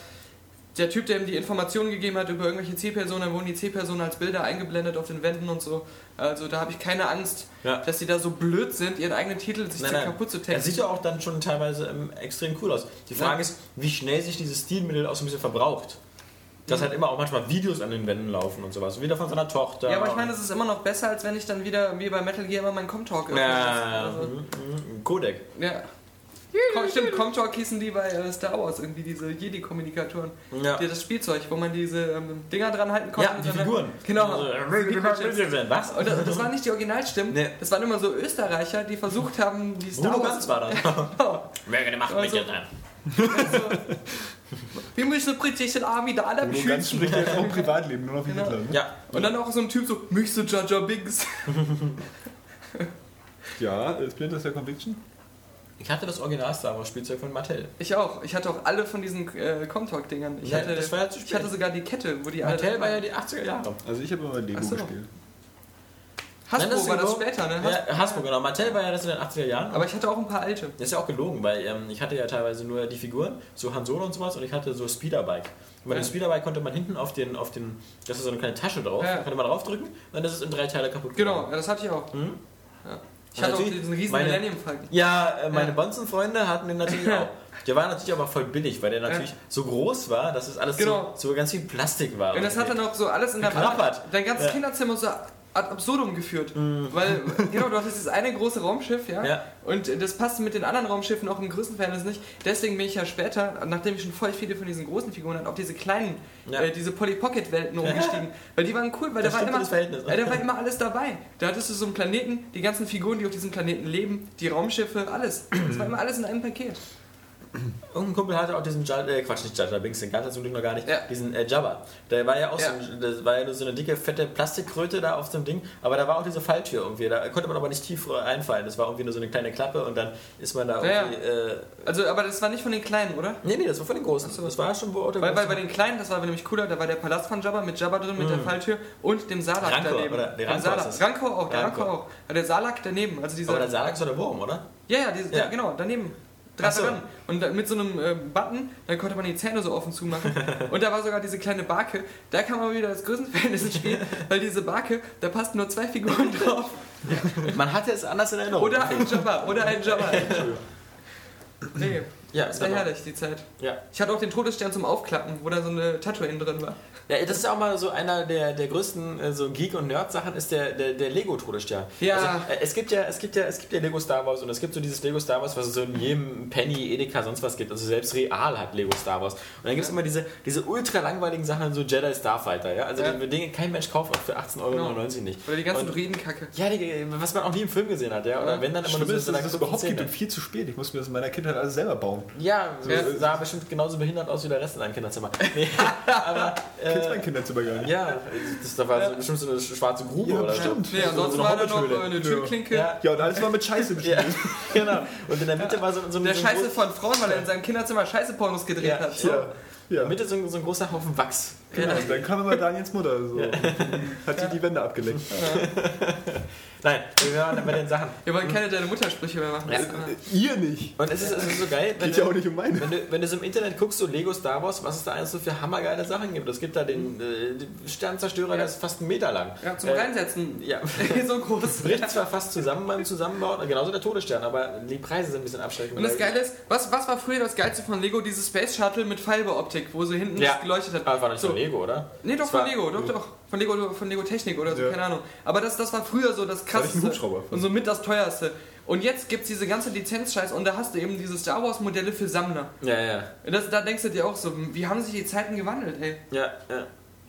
der Typ, der ihm die Informationen gegeben hat über irgendwelche Zielpersonen, dann wurden die Zielpersonen als Bilder eingeblendet auf den Wänden und so. Also da habe ich keine Angst, Ja. dass die da so blöd sind, ihren eigenen Titel sich Nein, zu nein. kaputt zu Er texten. sieht ja auch dann schon teilweise ähm, extrem cool aus. Die Frage Ja. ist, wie schnell sich dieses Stilmittel auch so ein bisschen verbraucht. Dass halt immer auch manchmal Videos an den Wänden laufen und sowas. Wieder von seiner Tochter. Ja, aber ich meine, das ist immer noch besser, als wenn ich dann wieder, wie bei Metal Gear, immer meinen Comtalk öffne. Ja, Also, mhm, mhm. Codec. ja. Com stimmt, Comtalk hießen die bei äh, Star Wars irgendwie, diese Jedi-Kommunikatoren. Ja. Die- Das Spielzeug, wo man diese ähm, Dinger dran halten konnte. Ja, und die dann- Figuren. Genau. Also, Was? Und das, das waren nicht die Originalstimmen, Nee. das waren immer so Österreicher, die versucht haben, die Star Bruno Wars... Ganz war das. <laughs> Wer gemacht mit Also- dir dann? <laughs> Wir müssen britische Army da alle Bruno Ganz beschützen. spricht ja jetzt auch im <laughs> Privatleben, nur noch wie Genau. Hitler. Ne? Ja, Und dann auch so ein Typ so, mich so Jar Jar Binks. Ja, äh, Splinter Cell Conviction. Ich hatte das Original Star Wars Spielzeug von Mattel. Ich auch. Ich hatte auch alle von diesen äh, Comtalk-Dingern. Ich, Ja, hatte, das war ja zu ich spät. hatte sogar die Kette, wo die alle... Mattel war ja die 80er Jahre. Also ich habe immer Lego so. gespielt. Hasbro Nein, das war das später, ne? Has- Ja, Hasbro, genau. Mattel war ja das in den 80er Jahren. Aber ich hatte auch ein paar alte. Das ist ja auch gelogen, weil ähm, ich hatte ja teilweise nur die Figuren, so Han Solo und sowas, und ich hatte so Speederbike. Und bei dem Ja. Speederbike konnte man hinten auf den, auf den, das ist so eine kleine Tasche drauf, Ja. konnte man draufdrücken und dann ist es in drei Teile kaputt Genau, ja, das hatte ich auch. Mhm. Ja. Ich hatte auch diesen riesen meine- Millennium Falcon. Ja, äh, meine Ja. Bonzen-Freunde hatten den natürlich <laughs> auch. Der war natürlich aber voll billig, weil der natürlich so groß war, dass es alles Genau. so, so ganz viel Plastik war. Und das hat dann auch so alles in deinem Geklappert. dein ganzes Ja. Kinderzimmer so ad absurdum geführt. Weil, genau, du hattest dieses eine große Raumschiff, ja? Ja. Und äh, das passte mit den anderen Raumschiffen auch im Größenverhältnis nicht. Deswegen bin ich ja später, nachdem ich schon voll viele von diesen großen Figuren hatte, auf diese kleinen, Ja. äh, diese Polly Pocket Welten <laughs> umgestiegen. Weil die waren cool, weil Das da war, immer, das Verhältnis. äh, da war immer alles dabei. Da hattest du so einen Planeten, die ganzen Figuren, die auf diesem Planeten leben, die Raumschiffe, alles. Das war immer alles in einem Paket. Irgendein Kumpel hatte auch diesen Jar, äh, Quatsch, nicht Jar Binks, den gab es zum Glück noch gar nicht, Ja. diesen äh, Jabba. Der war ja auch Ja. so, das war ja nur so eine dicke, fette Plastikkröte da auf so einem Ding, aber da war auch diese Falltür irgendwie, da konnte man aber nicht tief einfallen. Das war irgendwie nur so eine kleine Klappe und dann ist man da Ja, irgendwie. Äh, Also, aber das war nicht von den Kleinen, oder? nee, nee, das war von den Großen. Das war schon wo Weil, weil bei den Kleinen, das war nämlich cooler, da war der Palast von Jabba mit Jabba drin, mit der Falltür und dem Salak Mhm. Rancor, daneben. oder? Nee, Dem Rancor Salak. ist. Rancor auch, der Rancor, Rancor. auch. Der Salak daneben, also dieser... aber der Salak ist doch der Wurm, oder? ja, ja, diese, Ja. Genau, daneben. Ach Dran so. dran. Und mit so einem äh, Button, dann konnte man die Zähne so offen zumachen. <laughs> und da war sogar diese kleine Barke. Da kam aber wieder das Größenverhältnis ins Spiel, weil diese Barke, da passten nur zwei Figuren drauf. Man hatte es anders in Erinnerung. Oder ein Jabba, oder ein Jabba. Nee, Ja, das war genau. herrlich, die Zeit. Ja. Ich hatte auch den Todesstern zum Aufklappen, wo da so eine Tatooine drin war. Ja, das ist auch mal so einer der, der größten äh, so Geek- und Nerd-Sachen ist der, der, der Lego-Todesstern. Ja. Also, äh, es gibt ja, es gibt ja, es gibt ja Lego Star Wars und es gibt so dieses Lego Star Wars, was es so in jedem Penny, Edeka, sonst was gibt. Also selbst Real hat Lego Star Wars. Und dann gibt es immer diese, diese ultra langweiligen Sachen, so Jedi Starfighter, ja. Also Ja. die Dinge kein Mensch kauft auch für 18,99 Euro Genau. nicht. Oder die ganze Und- Druidenkacke. Ja, die, was man auch nie im Film gesehen hat, ja. Oder Ja. wenn dann immer Schlimm ist, so dass es das überhaupt gibt und viel zu spät. Ich muss mir das in meiner Kindheit alles selber bauen. Ja, so Ja. sah bestimmt genauso behindert aus wie der Rest in deinem Kinderzimmer. <laughs> Nee, aber. Kennst Äh, mein Kinderzimmer gar nicht. ja, das, da war so, bestimmt so eine schwarze Grube Ja, oder bestimmt. so. Nee, So- ansonsten so eine war da noch äh, eine Türklinke. Ja, Ja, und alles war mit Scheiße <laughs> ja, bespielt. genau. Und in der Mitte war so, so, Der so ein Scheiße groß- von Frauen, weil er in seinem Kinderzimmer Scheiße-Pornos gedreht Ja, hat. so. Ja. In Ja. der Mitte so ein, so ein großer Haufen Wachs. Genau. Und dann kam immer Daniels Mutter. So. <laughs> Hat die die Wände abgeleckt. <laughs> Nein, wir waren bei den Sachen. Wir wollen keine deine Muttersprüche mehr machen. Ja. Ihr nicht. Und es ist, es ist so geil, wenn Geht ja du, auch nicht um meine. wenn, du, wenn du so im Internet guckst, so Lego Star Wars, was es da alles so für hammergeile Sachen gibt. Es gibt da den, äh, den Sternzerstörer, der ist fast einen Meter lang. Ja, zum Äh, Reinsetzen. Ja. <laughs> so groß. bricht zwar fast zusammen beim Zusammenbauen, genauso der Todesstern, aber die Preise sind ein bisschen abschreckend. Und das Geile ist, was, was war früher das Geilste von Lego? Dieses Space Shuttle mit Fiberoptik, wo so hinten Ja. geleuchtet hat. Aber war nicht so So. Lego, oder? Nee, doch Das von Lego, doch, doch. Von Lego, von Lego Technik oder so, Ja. keine Ahnung. Aber das, das war früher so das krasseste. Hubschrauber. Und so mit das teuerste. Und jetzt gibt es diese ganze Lizenzscheiß und da hast du eben diese Star Wars Modelle für Sammler. Ja, ja. Und Das, da denkst du dir auch so, wie haben sich die Zeiten gewandelt, ey? Ja, ja.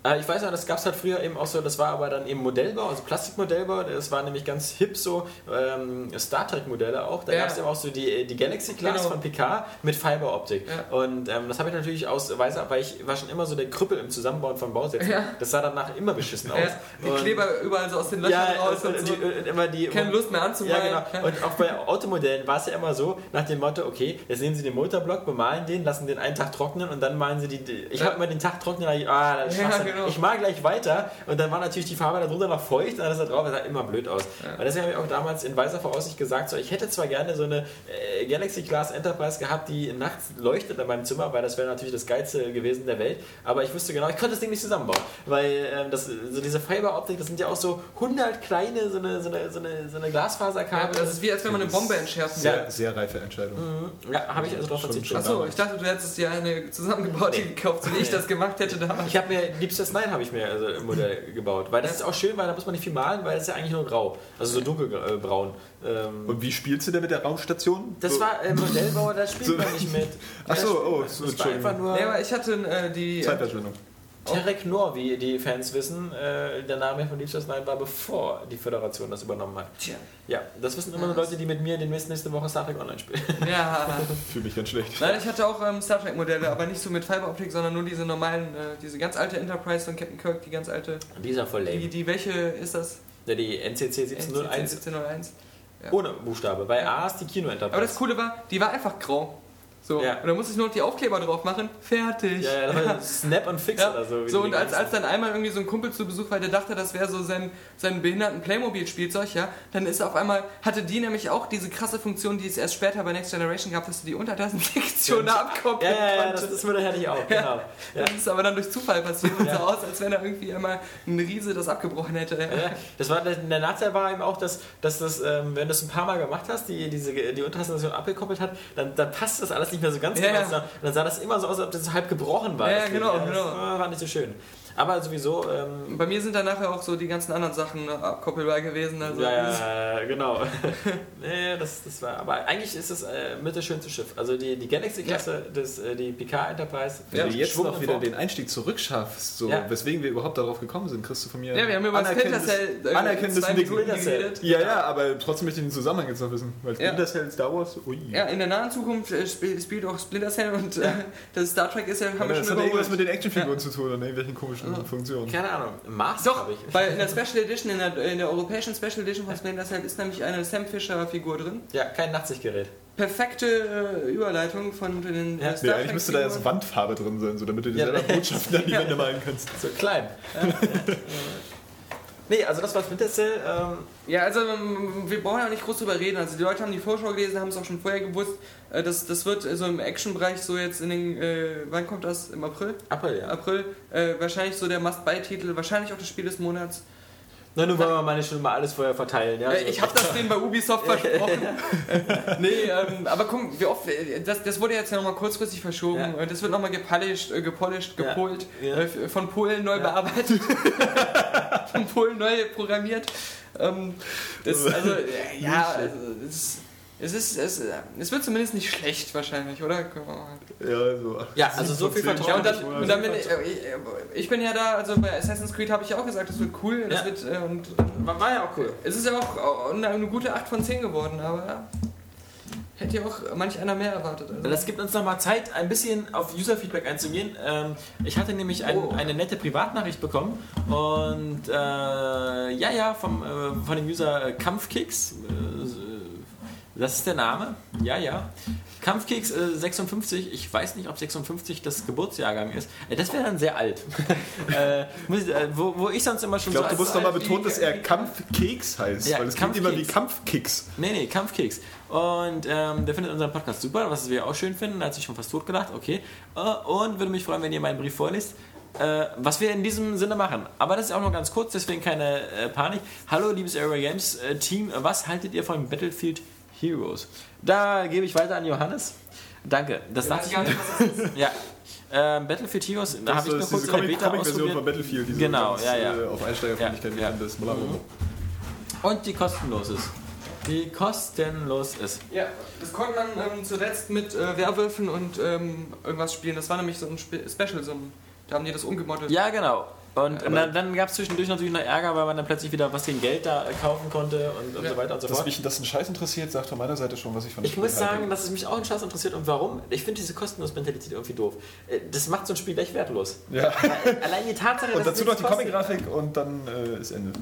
Ah, Ich weiß noch, das gab es halt früher eben auch so, das war aber dann eben Modellbau, also Plastikmodellbau, das war nämlich ganz hip so, ähm, Star Trek Modelle auch, da Ja. gab es eben auch so die, die Galaxy Class Genau. von Picard mit Fiberoptik Ja. und ähm, das habe ich natürlich aus, weiß, weil ich war schon immer so der Krüppel im Zusammenbauen von Bausätzen, Ja. das sah danach immer beschissen aus. Ja, die Und- Kleber überall so aus den Löchern ja, raus und, und so. und immer die Keine Lust mehr Ja, anzumalen. genau. Und auch bei Automodellen war es ja immer so, nach dem Motto, okay, jetzt nehmen sie den Motorblock, bemalen den, lassen den einen Tag trocknen und dann malen sie die. ich Ja. habe immer den Tag trocknen, dann, ah, das ist Ja, Schwachsinn genau. ich mal gleich weiter. Und dann war natürlich die Farbe darunter noch feucht und alles da drauf, das sah immer blöd aus. Ja. Und deswegen habe ich auch damals in weißer Voraussicht gesagt, so, ich hätte zwar gerne so eine äh, Galaxy Class Enterprise gehabt, die nachts leuchtet in meinem Zimmer, weil das wäre natürlich das Geilste gewesen der Welt, aber ich wusste genau, ich konnte das Ding nicht zusammenbauen. Weil ähm, das, so diese Fiberoptik, das sind ja auch so 100 kleine, so eine, so eine, so eine, so eine Glasfaserkabel. Ja, das ist wie, als wenn man eine Bombe entschärfen sehr. Sehr reife Entscheidung. Mhm. Ja, habe ich also drauf verzichtet. Achso, ich dachte, du hättest dir eine zusammengebaut, die nee. gekauft, so wie ich das gemacht hätte damals. Ich habe mir liebst DS9 habe ich mir also im Modell gebaut. Weil das ist auch schön, weil da muss man nicht viel malen, weil es ja eigentlich nur grau. Also so dunkelbraun. Ähm und wie spielst du denn mit der Raumstation? Das so. war äh, Modellbauer, da spielt so. man nicht mit. <laughs> Achso, oh, das, das war einfach nur. Nee, aber ich hatte äh, die. Äh, Zeitverschwendung. Terek Nor, wie die Fans wissen. Äh, der Name von Nine war bevor die Föderation das übernommen hat. Tja. Ja, das wissen immer nur Leute, die mit mir demnächst nächste Woche Star Trek Online spielen. Ja. <laughs> Fühle mich ganz schlecht. Nein, ich hatte auch ähm, Star Trek Modelle, aber nicht so mit Fiberoptik, sondern nur diese normalen, äh, diese ganz alte Enterprise von Captain Kirk, die ganz alte. Dieser voll Die, lame. die welche ist das? Ja, die NCC 1701 1701. Ja. ohne Buchstabe. Bei A ist die Kino Enterprise. Aber das Coole war, die war einfach grau. So. Ja. Und da musste ich nur noch die Aufkleber drauf machen. Fertig. Ja, ja, das <laughs> war Snap und Fix Ja, oder so. so und als, als dann einmal irgendwie so ein Kumpel zu Besuch war, der dachte, das wäre so sein, sein behinderten Playmobil-Spielzeug, ja, dann ist auf einmal, hatte die nämlich auch diese krasse Funktion, die es erst später bei Next Generation gab, dass du die Untertassensektion Ja, abkoppeln Ja, ja, ja, das, konntest. das würde hätte ich auch, genau. Ja. Das ist aber dann durch Zufall passiert und so aus, als wenn da irgendwie einmal ein Riese das abgebrochen hätte. Ja, das war, der Nachteil war eben auch, dass, dass das, ähm, wenn du es ein paar Mal gemacht hast, die, diese, die Unterstation abgekoppelt hat, dann, dann passt das alles nicht mehr so ganz Ja, genau. Und dann sah das immer so aus, als ob das halb gebrochen war. Ja, genau, das genau. war nicht so schön. Aber sowieso, ähm, Bei mir sind dann nachher auch so die ganzen anderen Sachen äh, abkoppelbar gewesen. Also ja, ja, ja, genau. <laughs> nee, das, das war, aber eigentlich ist es äh, mit das schönste Schiff. Also die, die Galaxy-Klasse, das, äh, die Picard Enterprise. Wenn du jetzt noch wieder den Einstieg zurückschaffst, so, Ja. weswegen wir überhaupt darauf gekommen sind, kriegst du von mir Ja, wir haben über anerkennendes- Splinter Cell äh, anerkennendes geredet. Ja, ja, aber trotzdem möchte ich den Zusammenhang jetzt noch wissen. Weil Ja. Splinter Cell Star Wars, ui. Ja, in der nahen Zukunft äh, spielt, auch Splinter Cell und äh, das Star Trek ist ja, haben Aber wir das schon hat irgendwas mit den Actionfiguren zu tun oder irgendwelchen komischen Funktionen. Keine Ahnung. Mars, Doch, ich. weil in der Special Edition, in der, in der europäischen Special Edition von Splinter Cell ist nämlich eine Sam Fisher Figur drin. Ja, kein Nachtsichtgerät. Perfekte äh, Überleitung von den Ja. äh, Nee, Star eigentlich müsste da jetzt Trek-Figuren. Wandfarbe drin sein, so damit du dir Ja. selber Botschaften an die Wände malen kannst. So klein. Nee, also das war Splinter Cell. Ähm, Ja, also ähm, wir brauchen ja nicht groß drüber reden. Also die Leute haben die Vorschau gelesen, haben es auch schon vorher gewusst. Äh, Das, das wird äh, so im Action-Bereich so jetzt in den, äh, wann kommt das? Im April? April, ja. April. Äh, wahrscheinlich so der Must-Buy-Titel, wahrscheinlich auch das Spiel des Monats. Na, nun wollen wir mal nicht schon mal alles vorher verteilen. Ja, Äh, so. ich habe das denen bei Ubisoft <laughs> versprochen. nee, ähm, aber guck, wie oft, das, das wurde jetzt ja nochmal kurzfristig verschoben. Ja. Das wird nochmal gepolished, gepolished, gepolt, Ja. Von Polen neu bearbeitet, <laughs> von <laughs> Polen neu programmiert. Ähm, das, also, <laughs> ja, also, es, es, ist, es, äh, es wird zumindest nicht schlecht wahrscheinlich, oder? Ja, so. Ja, also so viel Vertrauen. Ja, und dann, und dann bin ich, äh, ich, ich bin ja da, also bei Assassin's Creed habe ich ja auch gesagt, das wird cool. Das Ja. wird, äh, und war, ja auch cool. es ist ja auch eine, eine gute 8 von 10 geworden, aber hätte ja auch manch einer mehr erwartet. Also. Das gibt uns nochmal Zeit, ein bisschen auf User-Feedback einzugehen. Ähm, ich hatte nämlich ein, Oh. eine nette Privatnachricht bekommen und äh, ja, ja, vom, äh, von dem User äh, Kampfkicks. Äh, das ist der Name. Ja, ja. Kampfkeks äh, 56, ich weiß nicht, ob 56 das Geburtsjahrgang ist. Äh, das wäre dann sehr alt. <laughs> äh, muss ich, äh, wo, wo ich sonst immer schon Ich glaube, so du als- musst nochmal betonen, dass er Kampfkeks heißt. Ja, weil es klingt immer wie Kampfkeks. Kampfkicks. Nee, nee, Kampfkeks. Und ähm, der findet unseren Podcast super, was wir auch schön finden. Da hat sich schon fast tot gedacht, okay. Äh, und würde mich freuen, wenn ihr meinen Brief vorliest. Äh, was wir in diesem Sinne machen. Aber das ist auch noch ganz kurz, deswegen keine äh, Panik. Hallo, liebes Area Games äh, Team. Was haltet ihr von Battlefield Heroes? Da gebe ich weiter an Johannes. Danke. Das dachte ich nicht, was das ist. <laughs> Ja. Ähm, Battlefield Heroes, da habe ich Das nur ist kurz diese Comic- Beta ausprobiert. von Battlefield, die so Genau, ganz, ja, ja. äh, auf Einsteigerfreundlichkeit Ja, ja. ja. ist. Und die kostenlos ist. Die kostenlos ist. Ja, das konnte man ähm, zuletzt mit äh, Werwölfen und ähm, irgendwas spielen. Das war nämlich so ein Spe Special, so ein, da haben die das umgemodelt. Ja, genau. Und dann, dann gab es zwischendurch natürlich noch Ärger, weil man dann plötzlich wieder was gegen Geld da äh, kaufen konnte und, und Ja. so weiter und so Dass fort. mich das ein Scheiß interessiert, sagt von meiner Seite schon, was ich von dem Ich Spiel muss sagen, halte. dass es mich auch ein Schatz interessiert und warum. Ich finde diese kostenlos Mentalität irgendwie doof. Äh, Das macht so ein Spiel gleich wertlos. Ja. Allein die Tatsache, Und dass dazu es noch die. Comic-Grafik und dann äh, ist Ende.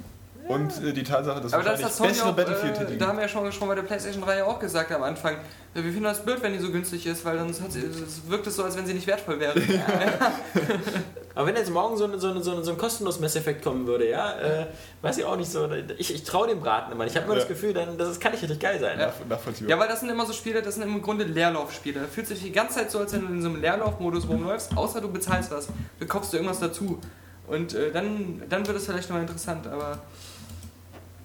Und äh, die Tatsache, dass Aber das wahrscheinlich hat Sony bessere auch, äh, Battlefield-Titel da haben wir ja schon, schon bei der PlayStation 3 ja auch gesagt am Anfang. Ja, wir finden das blöd, wenn die so günstig ist, weil dann hat sie, es wirkt es so, als wenn sie nicht wertvoll wäre. <laughs> <laughs> Aber wenn jetzt morgen so, ein- so, ein- so, ein- so ein kostenlos Mass Effect kommen würde, ja, äh, weiß ich auch nicht so. Ich, ich traue dem Braten immer. Ich habe immer Ja. das Gefühl, dann, das kann nicht richtig geil sein. Nach, nachvollziehbar. Ja, weil das sind immer so Spiele, das sind im Grunde Leerlaufspiele. Da fühlt sich die ganze Zeit so, als wenn du in so einem Leerlaufmodus rumläufst, außer du bezahlst was. Du kaufst dir irgendwas dazu. Und äh, dann, dann wird es vielleicht noch interessant, aber.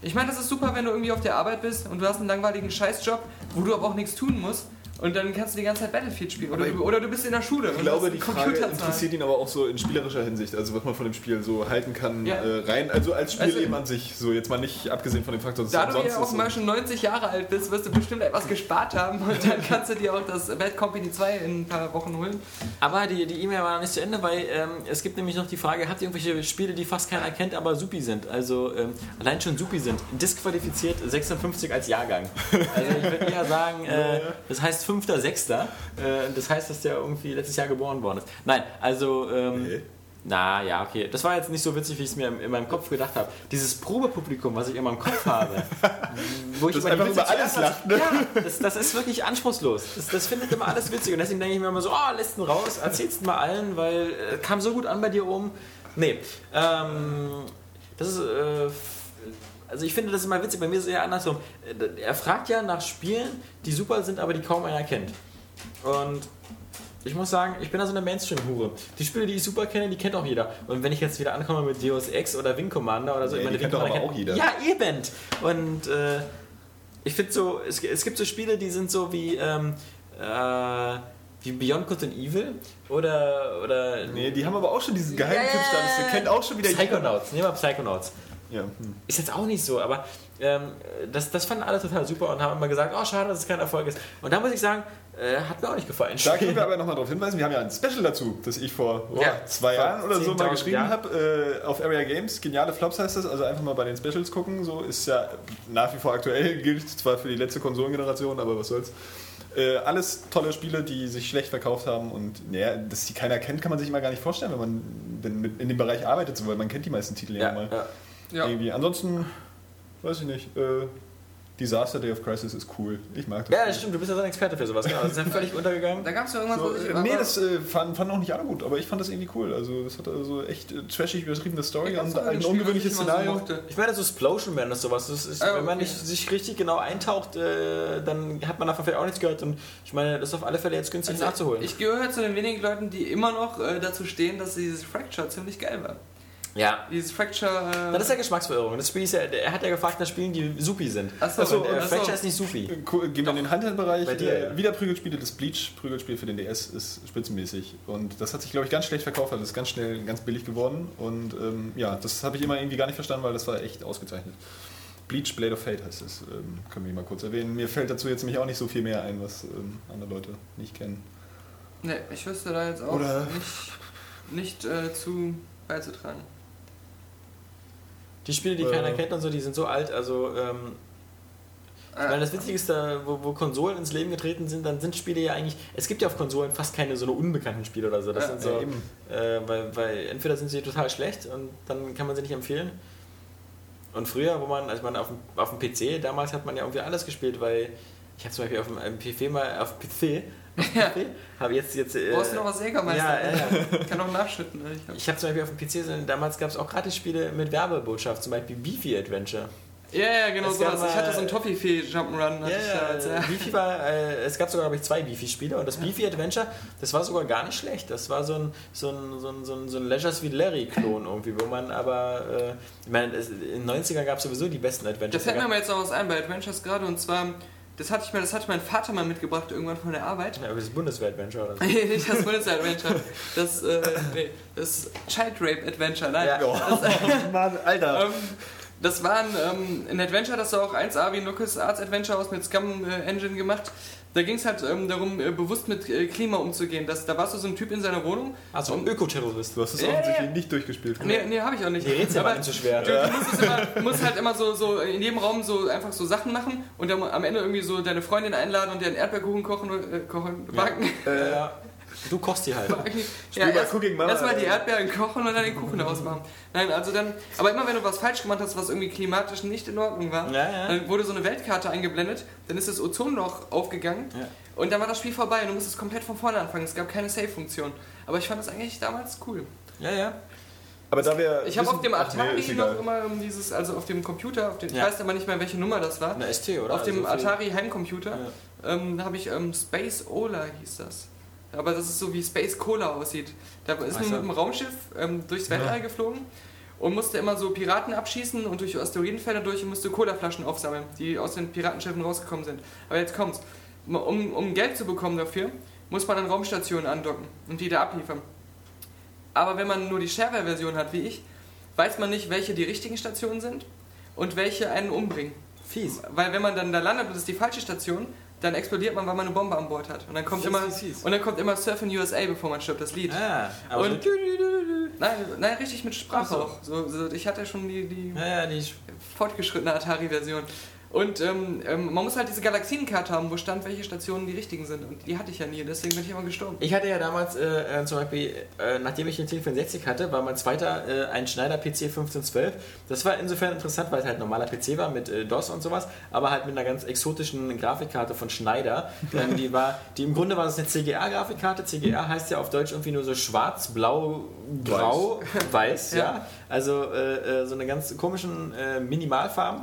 Ich meine, das ist super, wenn du irgendwie auf der Arbeit bist und du hast einen langweiligen Scheißjob, wo du aber auch nichts tun musst. Und dann kannst du die ganze Zeit Battlefield spielen. Oder, du, oder du bist in der Schule. Ich glaube, die Frage interessiert ihn aber auch so in spielerischer Hinsicht, also was man von dem Spiel so halten kann, Ja. äh, rein, also als Spiel Also- eben an sich, so jetzt mal nicht abgesehen von dem Faktor, dass Da es du umsonst ja auch mal schon 90 Jahre alt bist, wirst du bestimmt etwas gespart haben und dann kannst du dir auch das Bad Company 2 in ein paar Wochen holen. Aber die die E-Mail war noch nicht zu Ende, weil ähm, es gibt nämlich noch die Frage, habt ihr irgendwelche Spiele, die fast keiner kennt, aber supi sind? Also ähm, allein schon supi sind. Disqualifiziert 56 als Jahrgang. Also ich würde eher sagen, äh, das heißt 5.6. Äh, das heißt, dass der irgendwie letztes Jahr geboren worden ist. Nein, also... Ähm, Nee. Na ja, okay. Das war jetzt nicht so witzig, wie ich es mir in, in meinem Kopf gedacht habe. Dieses Probepublikum, was ich immer im Kopf habe, <laughs> wo ich Das Witze über alles lacht, ne? Ja, das, das ist wirklich anspruchslos. Das, das findet immer alles witzig. Und deswegen denke ich mir immer so, oh, lässt ihn raus, erzähl's mal allen, weil äh, kam so gut an bei dir oben. Nee, ähm, das ist, äh, also ich finde das immer witzig, bei mir ist es eher andersrum. Äh, Er fragt ja nach Spielen, die super sind, aber die kaum einer kennt. Und ich muss sagen, ich bin da so eine Mainstream-Hure. Die Spiele, die ich super kenne, die kennt auch jeder. Und wenn ich jetzt wieder ankomme mit Deus Ex oder Wing Commander oder so, Nee, ich meine, die Wing kennt doch Commander auch jeder. Ja, eben. Und äh, ich finde so, es, es gibt so Spiele, die sind so wie, ähm, äh, wie Beyond Good and Evil oder, oder Nee, die haben aber auch schon diesen ja, ja, Der ja. kennt auch schon wieder jeder. Psychonauts, nehmen wir Psychonauts. Ja. Hm. Ist jetzt auch nicht so, aber ähm, das, das fanden alle total super und haben immer gesagt, oh schade, dass es kein Erfolg ist. Und da muss ich sagen, äh, hat mir auch nicht gefallen. Da können wir <laughs> aber nochmal darauf hinweisen, wir haben ja ein Special dazu, das ich vor oh, Ja, zwei Jahren oder so mal 10.000 geschrieben Jahren. habe, äh, auf Area Games. Geniale Flops heißt das, also einfach mal bei den Specials gucken. So ist ja nach wie vor aktuell, <laughs> gilt zwar für die letzte Konsolengeneration, aber was soll's. Äh, alles tolle Spiele, die sich schlecht verkauft haben und naja, dass die keiner kennt, kann man sich immer gar nicht vorstellen, wenn man in dem Bereich arbeitet, so, weil man kennt die meisten Titel ja, ja, mal. ja. Ja. Irgendwie. Ansonsten, weiß ich nicht, äh, Disaster Day of Crisis ist cool. Ich mag das. ja, das stimmt, du bist ja so ein Experte für sowas. Genau. Das ist ja <laughs> völlig untergegangen. Da gab es ja irgendwas, So, äh, nee, das äh, fanden, fanden auch nicht alle gut, aber ich fand das irgendwie cool. Also das hat also echt äh, trashig übertriebene Story und ein ungewöhnliches Szenario. Ich meine, so Explosion Man ist sowas. Das ist, Ah, Wenn man okay. nicht sich richtig genau eintaucht, äh, dann hat man davon vielleicht auch nichts gehört. Und ich meine, das ist auf alle Fälle jetzt günstig nachzuholen. Ich gehöre zu den wenigen Leuten, die immer noch äh, dazu stehen, dass dieses Fracture ziemlich geil war. Ja. Dieses Fracture. Äh, Das ist ja Geschmacksverirrung. Das Spiel ist ja, er hat ja gefragt nach Spielen, die Supi sind. Achso, Und, äh, achso. Fracture ist nicht Supi. Cool, Gehen wir in den Handheld-Bereich. Bei dir, äh, ja. Wieder Prügelspiele, das Bleach-Prügelspiel für den DS ist spitzenmäßig. Und das hat sich, glaube ich, ganz schlecht verkauft, also das ist ganz schnell ganz billig geworden. Und ähm, ja, das habe ich immer irgendwie gar nicht verstanden, weil das war echt ausgezeichnet. Bleach Blade of Fate heißt es, ähm, können wir mal kurz erwähnen. Mir fällt dazu jetzt nämlich auch nicht so viel mehr ein, was ähm, andere Leute nicht kennen. Ne, ich wüsste da jetzt auch Oder- nicht, nicht äh, zu beizutragen. Die Spiele, die Äh. keiner kennt und so, die sind so alt. Also, ähm, ich meine, das Witzige ist, da, wo, wo Konsolen ins Leben getreten sind, dann sind Spiele ja eigentlich. Es gibt ja auf Konsolen fast keine so eine unbekannten Spiele oder so. Das Ja, sind so. äh, weil, weil entweder sind sie total schlecht und dann kann man sie nicht empfehlen. Und früher, wo man, also man auf dem, auf dem PC, damals hat man ja irgendwie alles gespielt, weil ich habe zum Beispiel auf dem ähm, PC mal auf PC, auf Ja. Habe jetzt jetzt. Äh, Brauchst du noch was Jägermeister? Ja, ja, ja. <laughs> Kann noch nachschütten. ne? Ich hab- Ich habe zum Beispiel auf dem PC, so- damals gab es auch gratis Spiele mit Werbebotschaft, zum Beispiel Beefy Adventure. Ja, ja, genau Es sowas. Ich hatte so einen Toffifee Jump'n'Run. ich Ja, ja. <laughs> Beefy war, äh, es gab sogar, glaube ich, zwei Beefy-Spiele und das Beefy Adventure, das war sogar gar nicht schlecht. Das war so ein, so ein, so ein, so ein, so ein Leisure Suite Larry-Klon irgendwie, wo man aber, äh, ich meine, in den 90ern gab es sowieso die besten Adventures. Da fällt mir aber jetzt noch was ein bei Adventures gerade und zwar, das hatte ich mir, das hatte mein Vater mal mitgebracht irgendwann von der Arbeit. ja, aber das Bundeswehr-Adventure oder so. Nee, <laughs> nicht das <laughs> Bundeswehr-Adventure. Das, äh, nee, das Child Rape Adventure, nein. Ja. Das, <laughs> Mann, Alter. ähm, das war ein, ähm, ein Adventure, das sah auch 1A wie ein Lucas Arts Adventure aus mit Scum äh, Engine gemacht. Da ging es halt ähm, darum, äh, bewusst mit äh, Klima umzugehen. Das, da warst du so ein Typ in seiner Wohnung. Also ein Ökoterrorist. Du hast es Ja, offensichtlich nicht durchgespielt. Nee, nee, habe ich auch nicht. Die Rätsel Aber waren zu schwer. Du, du, musst es immer, musst halt immer so, so in jedem Raum so einfach so Sachen machen und dann am Ende irgendwie so deine Freundin einladen und dir einen Erdbeerkuchen kochen, äh, kochen backen. Äh, ja. Du kochst die halt. Ja, mal erst, Cooking Mama. erstmal die Erdbeeren kochen und dann den Kuchen ausmachen. Nein, also dann, aber immer wenn du was falsch gemacht hast, was irgendwie klimatisch nicht in Ordnung war, Ja, ja. dann wurde so eine Weltkarte eingeblendet, dann ist das Ozonloch aufgegangen Ja. und dann war das Spiel vorbei und du musstest komplett von vorne anfangen. Es gab keine Save-Funktion. Aber ich fand das eigentlich damals cool. Ja, ja. Aber da wir Ich habe auf dem Ach, nee, Atari egal. noch immer um dieses, also auf dem Computer, auf dem, ich Ja. weiß aber nicht mehr, welche Nummer das war. Eine ST, oder? Auf dem Also Atari Heimcomputer ähm, habe ich ähm, Space Ola hieß das. Aber das ist so wie Space Cola aussieht. Da ist man so. mit dem Raumschiff ähm, durchs Weltall geflogen und musste immer so Piraten abschießen und durch Asteroidenfelder durch und musste Colaflaschen aufsammeln, die aus den Piratenschiffen rausgekommen sind. Aber jetzt kommt's. Um, um Geld zu bekommen dafür, muss man an Raumstationen andocken und die da abliefern. Aber wenn man nur die Shareware-Version hat, wie ich, weiß man nicht, welche die richtigen Stationen sind und welche einen umbringen. Fies. Weil wenn man dann da landet und es ist die falsche Station, dann explodiert man, weil man eine Bombe an Bord hat. Und dann kommt Fies, immer fies. und dann kommt immer Surf in USA, bevor man stirbt, das Lied. Ah, aber und nein, nein, richtig mit Sprache Ach so. auch. So, so, ich hatte schon die, die ja, ja, die fortgeschrittene Atari-Version. Und ähm, ähm, man muss halt diese Galaxienkarte haben, wo stand, welche Stationen die richtigen sind. Und die hatte ich ja nie, deswegen bin ich immer gestorben. Ich hatte ja damals äh, äh, zum Beispiel, äh, nachdem ich den C64 hatte, war mein zweiter äh, ein Schneider PC 1512. Das war insofern interessant, weil es halt ein normaler PC war mit äh, DOS und sowas, aber halt mit einer ganz exotischen Grafikkarte von Schneider. <laughs> ähm, die war, die im Grunde war das eine CGA-Grafikkarte. CGA heißt ja auf Deutsch irgendwie nur so schwarz, blau, grau, weiß, <laughs> ja. Ja. Also äh, so eine ganz komischen Minimalfarben.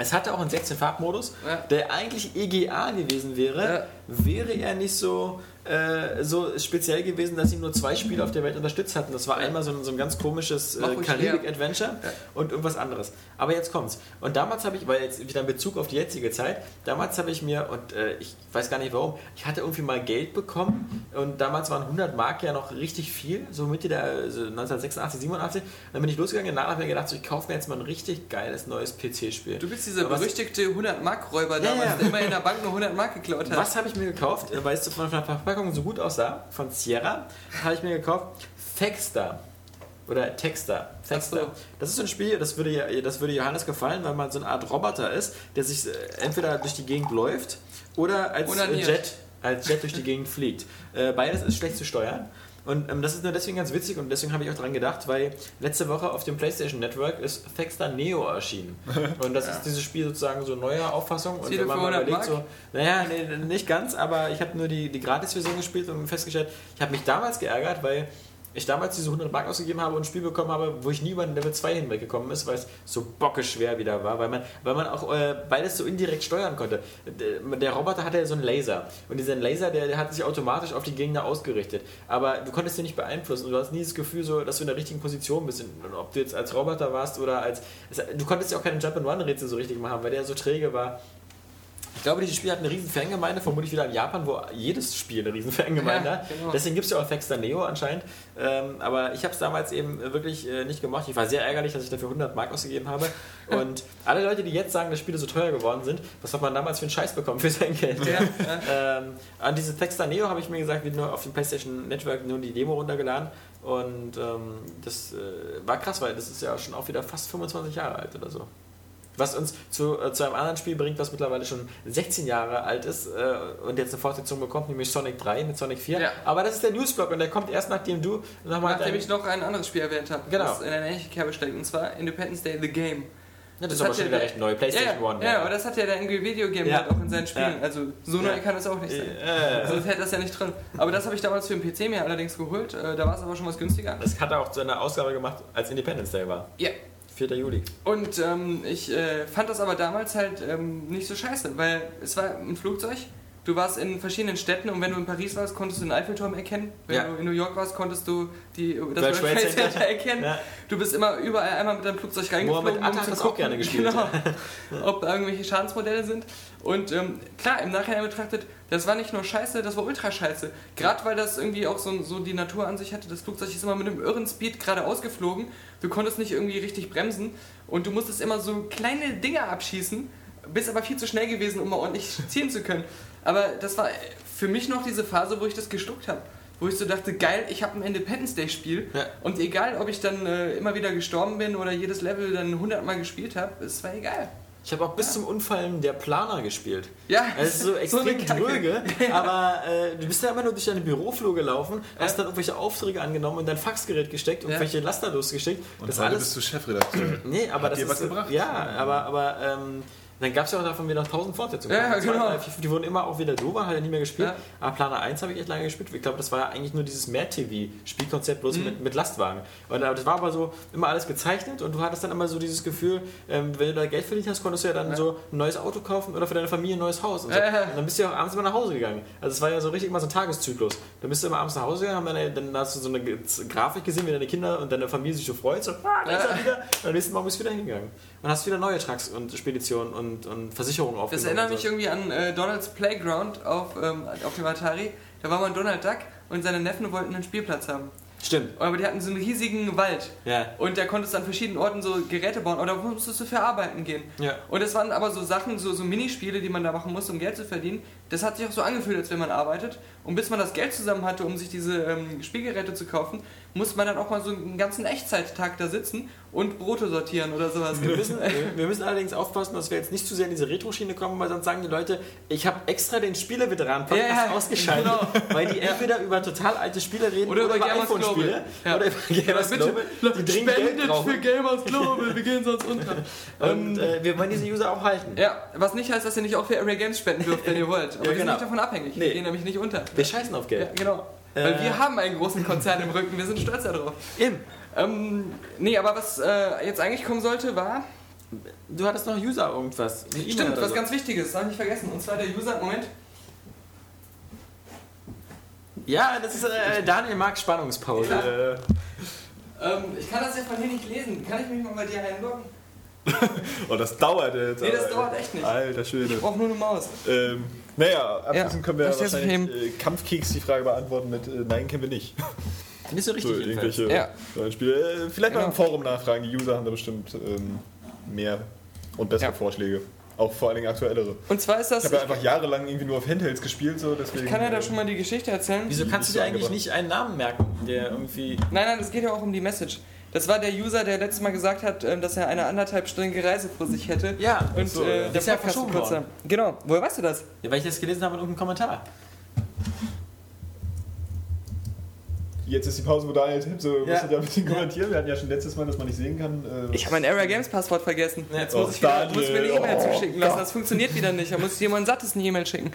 Es hatte auch einen 16-Farb-Modus, Ja. der eigentlich EGA gewesen wäre, Ja. wäre er nicht so, äh, so speziell gewesen, dass sie nur zwei Spiele auf der Welt unterstützt hatten. Das war einmal so ein, so ein ganz komisches äh, Karibik-Adventure und irgendwas anderes. Aber jetzt kommt's. Und damals habe ich, weil jetzt wieder in Bezug auf die jetzige Zeit, damals habe ich mir, und äh, ich weiß gar nicht warum, ich hatte irgendwie mal Geld bekommen und damals waren 100 Mark ja noch richtig viel, so Mitte der also 1986, 87. Dann bin ich losgegangen, danach habe ich mir gedacht, so, ich kaufe mir jetzt mal ein richtig geiles neues PC-Spiel. Du bist dieser Aber berüchtigte 100-Mark-Räuber Ja, damals, ja. der immer in der Bank nur 100 Mark geklaut hat. Was habe ich mir gekauft? Weil es von der Verpackung so gut aussah, von Sierra, habe ich mir gekauft Fexter. Oder Texter. Texter. So. Das ist ein Spiel, das würde, das würde Johannes gefallen, weil man so eine Art Roboter ist, der sich äh, entweder durch die Gegend läuft oder als äh, Onaniert. Jet, als Jet durch die Gegend fliegt. Äh, Beides ist schlecht zu steuern. Und ähm, das ist nur deswegen ganz witzig und deswegen habe ich auch dran gedacht, weil letzte Woche auf dem PlayStation Network ist Fexter Neo erschienen. <laughs> Und das ist dieses Spiel sozusagen so neuer Auffassung. Und Ziele für 100 Mark? so, naja, nee, nicht ganz, aber ich habe nur die, die Gratis-Version gespielt und festgestellt, ich habe mich damals geärgert, weil ich damals diese 100 Mark ausgegeben habe und ein Spiel bekommen habe, wo ich nie über den Level 2 hinweggekommen ist, weil es so bockeschwer wieder war, weil man, weil man auch äh, beides so indirekt steuern konnte. Der, Roboter hatte ja so einen Laser und dieser Laser, der, der hat sich automatisch auf die Gegner ausgerichtet, aber du konntest den nicht beeinflussen und du hast nie das Gefühl, so, dass du in der richtigen Position bist, Und ob du jetzt als Roboter warst oder als... Du konntest ja auch keine Jump-and-Run-Rätsel so richtig machen, weil der so träge war. Ich glaube, dieses Spiel hat eine riesen Fangemeinde, vermutlich wieder in Japan, wo jedes Spiel eine riesen Fangemeinde Ja, hat. genau. Deswegen gibt es ja auch Fexter Neo anscheinend. Ähm, aber ich habe es damals eben wirklich äh, nicht gemacht. Ich war sehr ärgerlich, dass ich dafür 100 Mark ausgegeben habe. <laughs> Und alle Leute, die jetzt sagen, dass Spiele so teuer geworden sind, was hat man damals für einen Scheiß bekommen für sein Geld? <laughs> ähm, an diese Fexter Neo habe ich mir gesagt, wie nur auf dem PlayStation Network nur die Demo runtergeladen. Und ähm, das äh, war krass, weil das ist ja schon auch wieder fast 25 Jahre alt oder so. Was uns zu, äh, zu einem anderen Spiel bringt, was mittlerweile schon 16 Jahre alt ist äh, und jetzt eine Fortsetzung bekommt, nämlich Sonic 3 mit Sonic 4. Ja. Aber das ist der Newsblock und der kommt erst nachdem du nochmal. Nachdem ich noch ein anderes Spiel erwähnt habe, Genau. das in einer ähnlichen Kerbe steckt, und zwar Independence Day The Game. ja, das ist das aber hat schon ja wieder der- recht neu. PlayStation ja, One. Ja, aber das hat ja der Angry Video Game Ja. halt auch in seinen Spielen. Ja. Also so neu Ja. kann es auch nicht sein. Äh, Sonst hätte das ja nicht drin. Aber das habe ich damals für den PC mir allerdings geholt. Äh, Da war es aber schon was günstiger. das hat er auch zu einer Ausgabe gemacht, als Independence Day war. Ja. 4. Juli. Und ähm, ich äh, fand das aber damals halt ähm, nicht so scheiße, weil es war ein Flugzeug. Du warst in verschiedenen Städten und wenn du in Paris warst, konntest du den Eiffelturm erkennen. Wenn Ja. du in New York warst, konntest du die, das World Trade Center. Center <laughs> erkennen. Ja. Du bist immer überall einmal mit deinem Flugzeug reingeflogen, Mohammed Atta hat das auch gerne gespielt. Genau, <laughs> ob da irgendwelche Schadensmodelle sind. Und ähm, klar, im Nachhinein betrachtet, das war nicht nur scheiße, das war ultra scheiße. Gerade weil das irgendwie auch so, so die Natur an sich hatte. Das Flugzeug ist immer mit einem irren Speed gerade ausgeflogen. Du konntest nicht irgendwie richtig bremsen. Und du musstest immer so kleine Dinge abschießen. Bist aber viel zu schnell gewesen, um mal ordentlich zielen zu können. Aber das war für mich noch diese Phase, wo ich das geschluckt habe. Wo ich so dachte, geil, ich habe ein Independence Day Spiel. Ja. Und egal, ob ich dann äh, immer wieder gestorben bin oder jedes Level dann 100 Mal gespielt habe, es war egal. Ich habe auch bis zum Unfallen der Planer gespielt. Ja, Also so <laughs> extrem eine Kacke. dröge, <laughs> aber äh, du bist ja immer nur durch deine Büroflur gelaufen, hast dann irgendwelche Aufträge angenommen und dein Faxgerät gesteckt, irgendwelche Laster losgeschickt. Und das heute alles bist du Chefredakteur. Nee, aber Hat das dir ist was gebracht? Ja, aber, aber ähm, dann gab es ja auch davon wieder tausend Fortsetzungen. Ja, Zwei, genau. drei, vier, Die wurden immer auch wieder doofer, hat ja nie mehr gespielt. Ja. Aber Planer 1 habe ich echt lange gespielt. Ich glaube, das war ja eigentlich nur dieses Mehr-TV-Spielkonzept, bloß Mhm. mit, mit Lastwagen. Und aber das war aber so immer alles gezeichnet und du hattest dann immer so dieses Gefühl, ähm, wenn du da Geld verdient hast, konntest du ja dann so ein neues Auto kaufen oder für deine Familie ein neues Haus. Und, so. Ja, ja. und dann bist du ja auch abends immer nach Hause gegangen. Also es war ja so richtig immer so ein Tageszyklus. Dann bist du immer abends nach Hause gegangen, deine, dann hast du so eine Grafik gesehen, wie deine Kinder und deine Familie sich so freut. So, ah, da ist er wieder. Und am nächsten Morgen bist du wieder hingegangen. Und hast wieder neue Trucks und Speditionen und, und Versicherungen aufgenommen. Das erinnert mich irgendwie an äh, Donalds Playground auf, ähm, auf dem Atari. Da war mal Donald Duck und seine Neffen wollten einen Spielplatz haben. Stimmt. Aber die hatten so einen riesigen Wald. Ja. Und da konntest du an verschiedenen Orten so Geräte bauen, da musstest du für arbeiten gehen. Ja. Und es waren aber so Sachen, so, so Minispiele, die man da machen musste, um Geld zu verdienen. Das hat sich auch so angefühlt, als wenn man arbeitet. Und bis man das Geld zusammen hatte, um sich diese ähm, Spielgeräte zu kaufen, musste man dann auch mal so einen ganzen Echtzeittag da sitzen und Brote sortieren oder sowas. Wir müssen, <laughs> wir- wir müssen allerdings aufpassen, dass wir jetzt nicht zu sehr in diese Retro-Schiene kommen, weil sonst sagen die Leute, ich habe extra den Spielerveteranen-Podcast Ja, ja, ausgeschaltet, genau. <laughs> weil die entweder über total alte Spiele reden Oder oder, über über iPhone-Spiele. Ja. oder über Gamers Bitte, Global, die dringend Geld brauchen. Gamers Global, wir gehen sonst unter. <laughs> Und äh, wir wollen diese User auch halten. Ja, was nicht heißt, dass ihr nicht auch für Area Games spenden dürft, wenn ihr wollt. Aber wir sind genau. nicht davon abhängig. Wir Nee. gehen nämlich nicht unter. Wir scheißen auf Geld. genau. Weil wir haben einen großen Konzern im Rücken, wir sind stolz darauf. Eben. Ähm, nee, aber was äh, jetzt eigentlich kommen sollte, war. Du hattest noch User irgendwas. eine E-Mail Stimmt, was so. ganz Wichtiges, das habe ich nicht vergessen. Und zwar der User, Moment. Ja, das ist äh, Daniel Mark Spannungspause. Äh, Ähm, ich kann das ja von hier nicht lesen. Kann ich mich mal bei dir einloggen? <laughs> oh, das dauert jetzt. Nee, das dauert echt nicht. Alter Schwede. Ich brauche nur eine Maus. Ähm, naja, abschließend Ja, können wir steht wahrscheinlich äh, Kampfkeks die Frage beantworten mit äh, Nein, kennen wir nicht. Nicht so So, richtig. jedenfalls. irgendwelche Ja. neuen Spiele. Äh, vielleicht mal Genau. im Forum nachfragen, die User haben da bestimmt ähm, mehr und bessere Ja. Vorschläge. Auch vor allen Dingen aktuellere. Und zwar ist das. Ich habe ja einfach jahrelang irgendwie nur auf Handhelds gespielt, so deswegen. Ich kann ja da äh, schon mal die Geschichte erzählen. Wieso kannst du dir eigentlich nicht einen Namen merken, der irgendwie. Nein, nein, es geht ja auch um die Message. Das war der User, der letztes Mal gesagt hat, ähm, dass er eine anderthalbstündige Reise vor sich hätte. Ja, Und so, äh, ja. der Ist ja verschoben worden. Genau. Woher weißt du das? Ja, weil ich das gelesen habe in irgendeinem Kommentar. Jetzt ist die Pause, wo Daniel tippt, so Ja. ihr ein bisschen kommentieren. Wir hatten ja schon letztes Mal, dass man nicht sehen kann. äh, Ich habe mein Area Games Passwort vergessen. Jetzt Oh, muss ich, wieder, muss mir eine E-Mail Oh, zuschicken lassen. Das funktioniert wieder nicht. Da muss ich jemand sattes eine E-Mail schicken.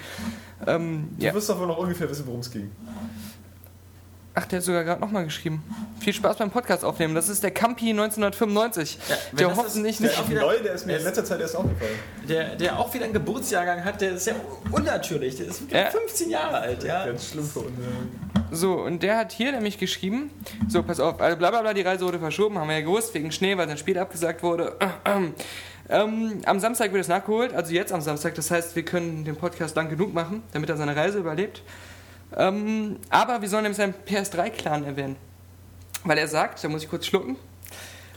Ähm, Du ja. wirst doch wohl noch ungefähr wissen, worum es ging. Ach, der hat sogar gerade nochmal geschrieben. Viel Spaß beim Podcast aufnehmen. Das ist der Campi 1995. Ja, der hoffentlich ist- Der nicht. auch ist wieder- neu, der ist mir in letzter Zeit erst aufgefallen. Der, der auch wieder einen Geburtsjahrgang hat, der ist ja unnatürlich. Der ist Ja. 15 Jahre alt, ja. Ganz schlimm für uns. So, und der hat hier nämlich geschrieben: So, pass auf, also bla bla bla, die Reise wurde verschoben, haben wir ja gewusst, wegen Schnee, weil sein Spiel abgesagt wurde. <clears throat> Ähm, am Samstag wird es nachgeholt, also jetzt am Samstag, das heißt, wir können den Podcast lang genug machen, damit er seine Reise überlebt. Ähm, aber wir sollen nämlich seinen PS3-Clan erwähnen. Weil er sagt, da muss ich kurz schlucken,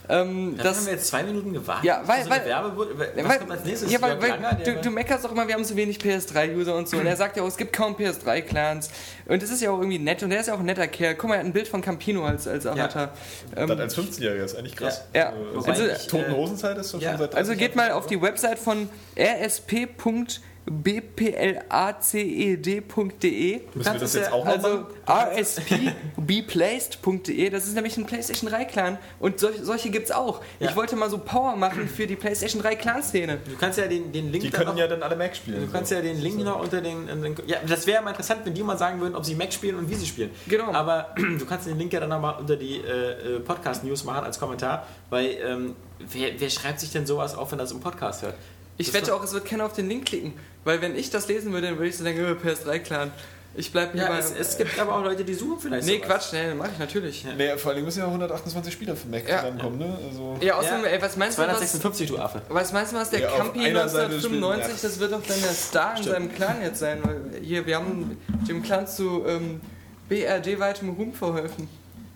ähm, Da dass haben wir jetzt zwei Minuten gewartet. Ja, weil- so weil- Werbe was weil, kommt als nächstes? ja, weil, weil Langer, du, du meckerst doch immer, wir haben zu wenig PS3-User und so. Und er <laughs> sagt ja auch, es gibt kaum PS3-Clans. Und das ist ja auch irgendwie nett. Und er ist ja auch ein netter Kerl. Guck mal, er hat ein Bild von Campino als, als Avatar. Ähm, Das als 15-Jähriger ist eigentlich krass. Ja. Also, Also, ich, Toten äh, Hosenzeit ist doch ja, schon seit also 30 geht mal auf die Website von rsp.bplaced.de. Müssen wir das es jetzt auch Also rspbplaced.de, das ist nämlich ein PlayStation 3 Clan und solche, solche gibt's auch. Ja. Ich wollte mal so Power machen für die PlayStation 3 Clan-Szene. Du kannst ja den, den Link Die können noch, ja dann alle Mac spielen. Du kannst ja den Link noch unter den. den ja, das wäre mal interessant, wenn die mal sagen würden, ob sie Mac spielen und wie sie spielen. Genau. Aber <clears throat> du kannst den Link ja dann nochmal unter die äh, äh, Podcast-News machen als Kommentar, weil ähm, wer, wer schreibt sich denn sowas auf, wenn er das im Podcast hört? Ich Das wette auch, es wird keiner auf den Link klicken, weil wenn ich das lesen würde, dann würde ich so denken, oh, PS3-Clan. Ich bleib lieber... Ja, es, es gibt aber auch Leute, die suchen vielleicht nee, sowas. Quatsch, nee, mach ich natürlich. Ja, Nee, vor allem müssen ja 128 Spieler für Mac Ja. rankommen, ne? Also, außerdem, ey, was meinst du, was, 256, du Affe. was meinst du, was der Ja, Campi einer Seite 1995, spielt- das wird doch dann der Star in Stimmt. seinem Clan jetzt sein, weil hier, wir haben dem Clan zu ähm, BRD-weitem Ruhm verholfen.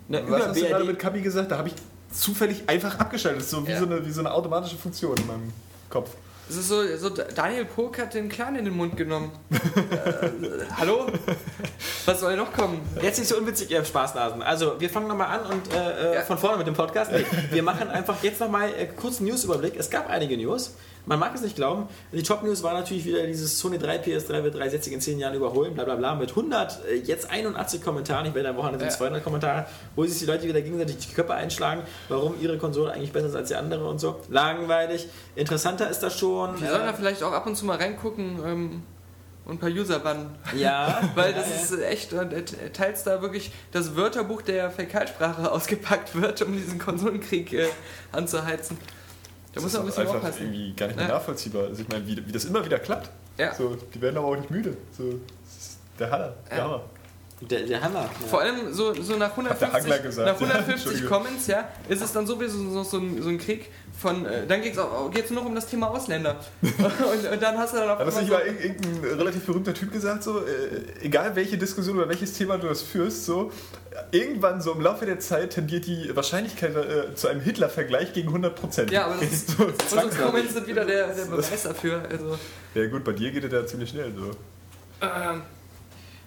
Ne, was hast du gerade BRD. mit Kapi gesagt? Da habe ich zufällig einfach abgeschaltet. Das ist so wie, Ja. so eine, wie so eine automatische Funktion in meinem Kopf. Es ist so, so, Daniel Pog hat den Clan in den Mund genommen. äh, hallo? Was soll noch kommen? Jetzt nicht so unwitzig, ihr Spaßnasen. Also, wir fangen nochmal an und äh, äh, von vorne mit dem Podcast. Nee, wir machen einfach jetzt nochmal äh, kurz einen News-Überblick. Es gab einige News. Man mag es nicht glauben. Die Top-News war natürlich wieder dieses Sony 3 PS3 wird 360 in 10 Jahren überholen, bla bla bla, mit 100, äh, jetzt 81 Kommentaren. Ich werde am Wochenende Ja. 200 Kommentare, wo sich die Leute wieder gegenseitig die Köpfe einschlagen, warum ihre Konsole eigentlich besser ist als die andere und so. Langweilig. Interessanter ist das schon. Wir sollen da Äh, vielleicht auch ab und zu mal reingucken ähm, und ein paar User bannen. ja, <laughs> Weil das ja. ist echt, äh, teils da wirklich das Wörterbuch der Fäkalsprache <laughs> ausgepackt wird, um diesen Konsolenkrieg äh, anzuheizen. Da muss man ein ist bisschen einfach irgendwie gar nicht mehr Ja. nachvollziehbar. Also ich meine, wie, wie das immer wieder klappt. Ja. So, die werden aber auch nicht müde. So, der Hammer. Der Ja. Hammer. Der, der Hammer. Ja. Vor allem so, so nach Hat der Hangler 150, gesagt. nach 150 Entschuldigung. Comments, ja, ist es dann sowieso so, so, ein, so ein Krieg von, äh, dann geht es nur noch um das Thema Ausländer. <laughs> und, und dann hast du dann auf Hat das nicht einmal mal irg- irgendein relativ berühmter Typ gesagt, so, äh, egal welche Diskussion oder welches Thema du das führst, so, irgendwann so im Laufe der Zeit tendiert die Wahrscheinlichkeit äh, zu einem Hitler-Vergleich gegen 100%. Ja, aber das ist, so, unsere. Comments sind wieder der, der Beweis dafür. Also, Ja gut, bei dir geht es ja ziemlich schnell so. ähm,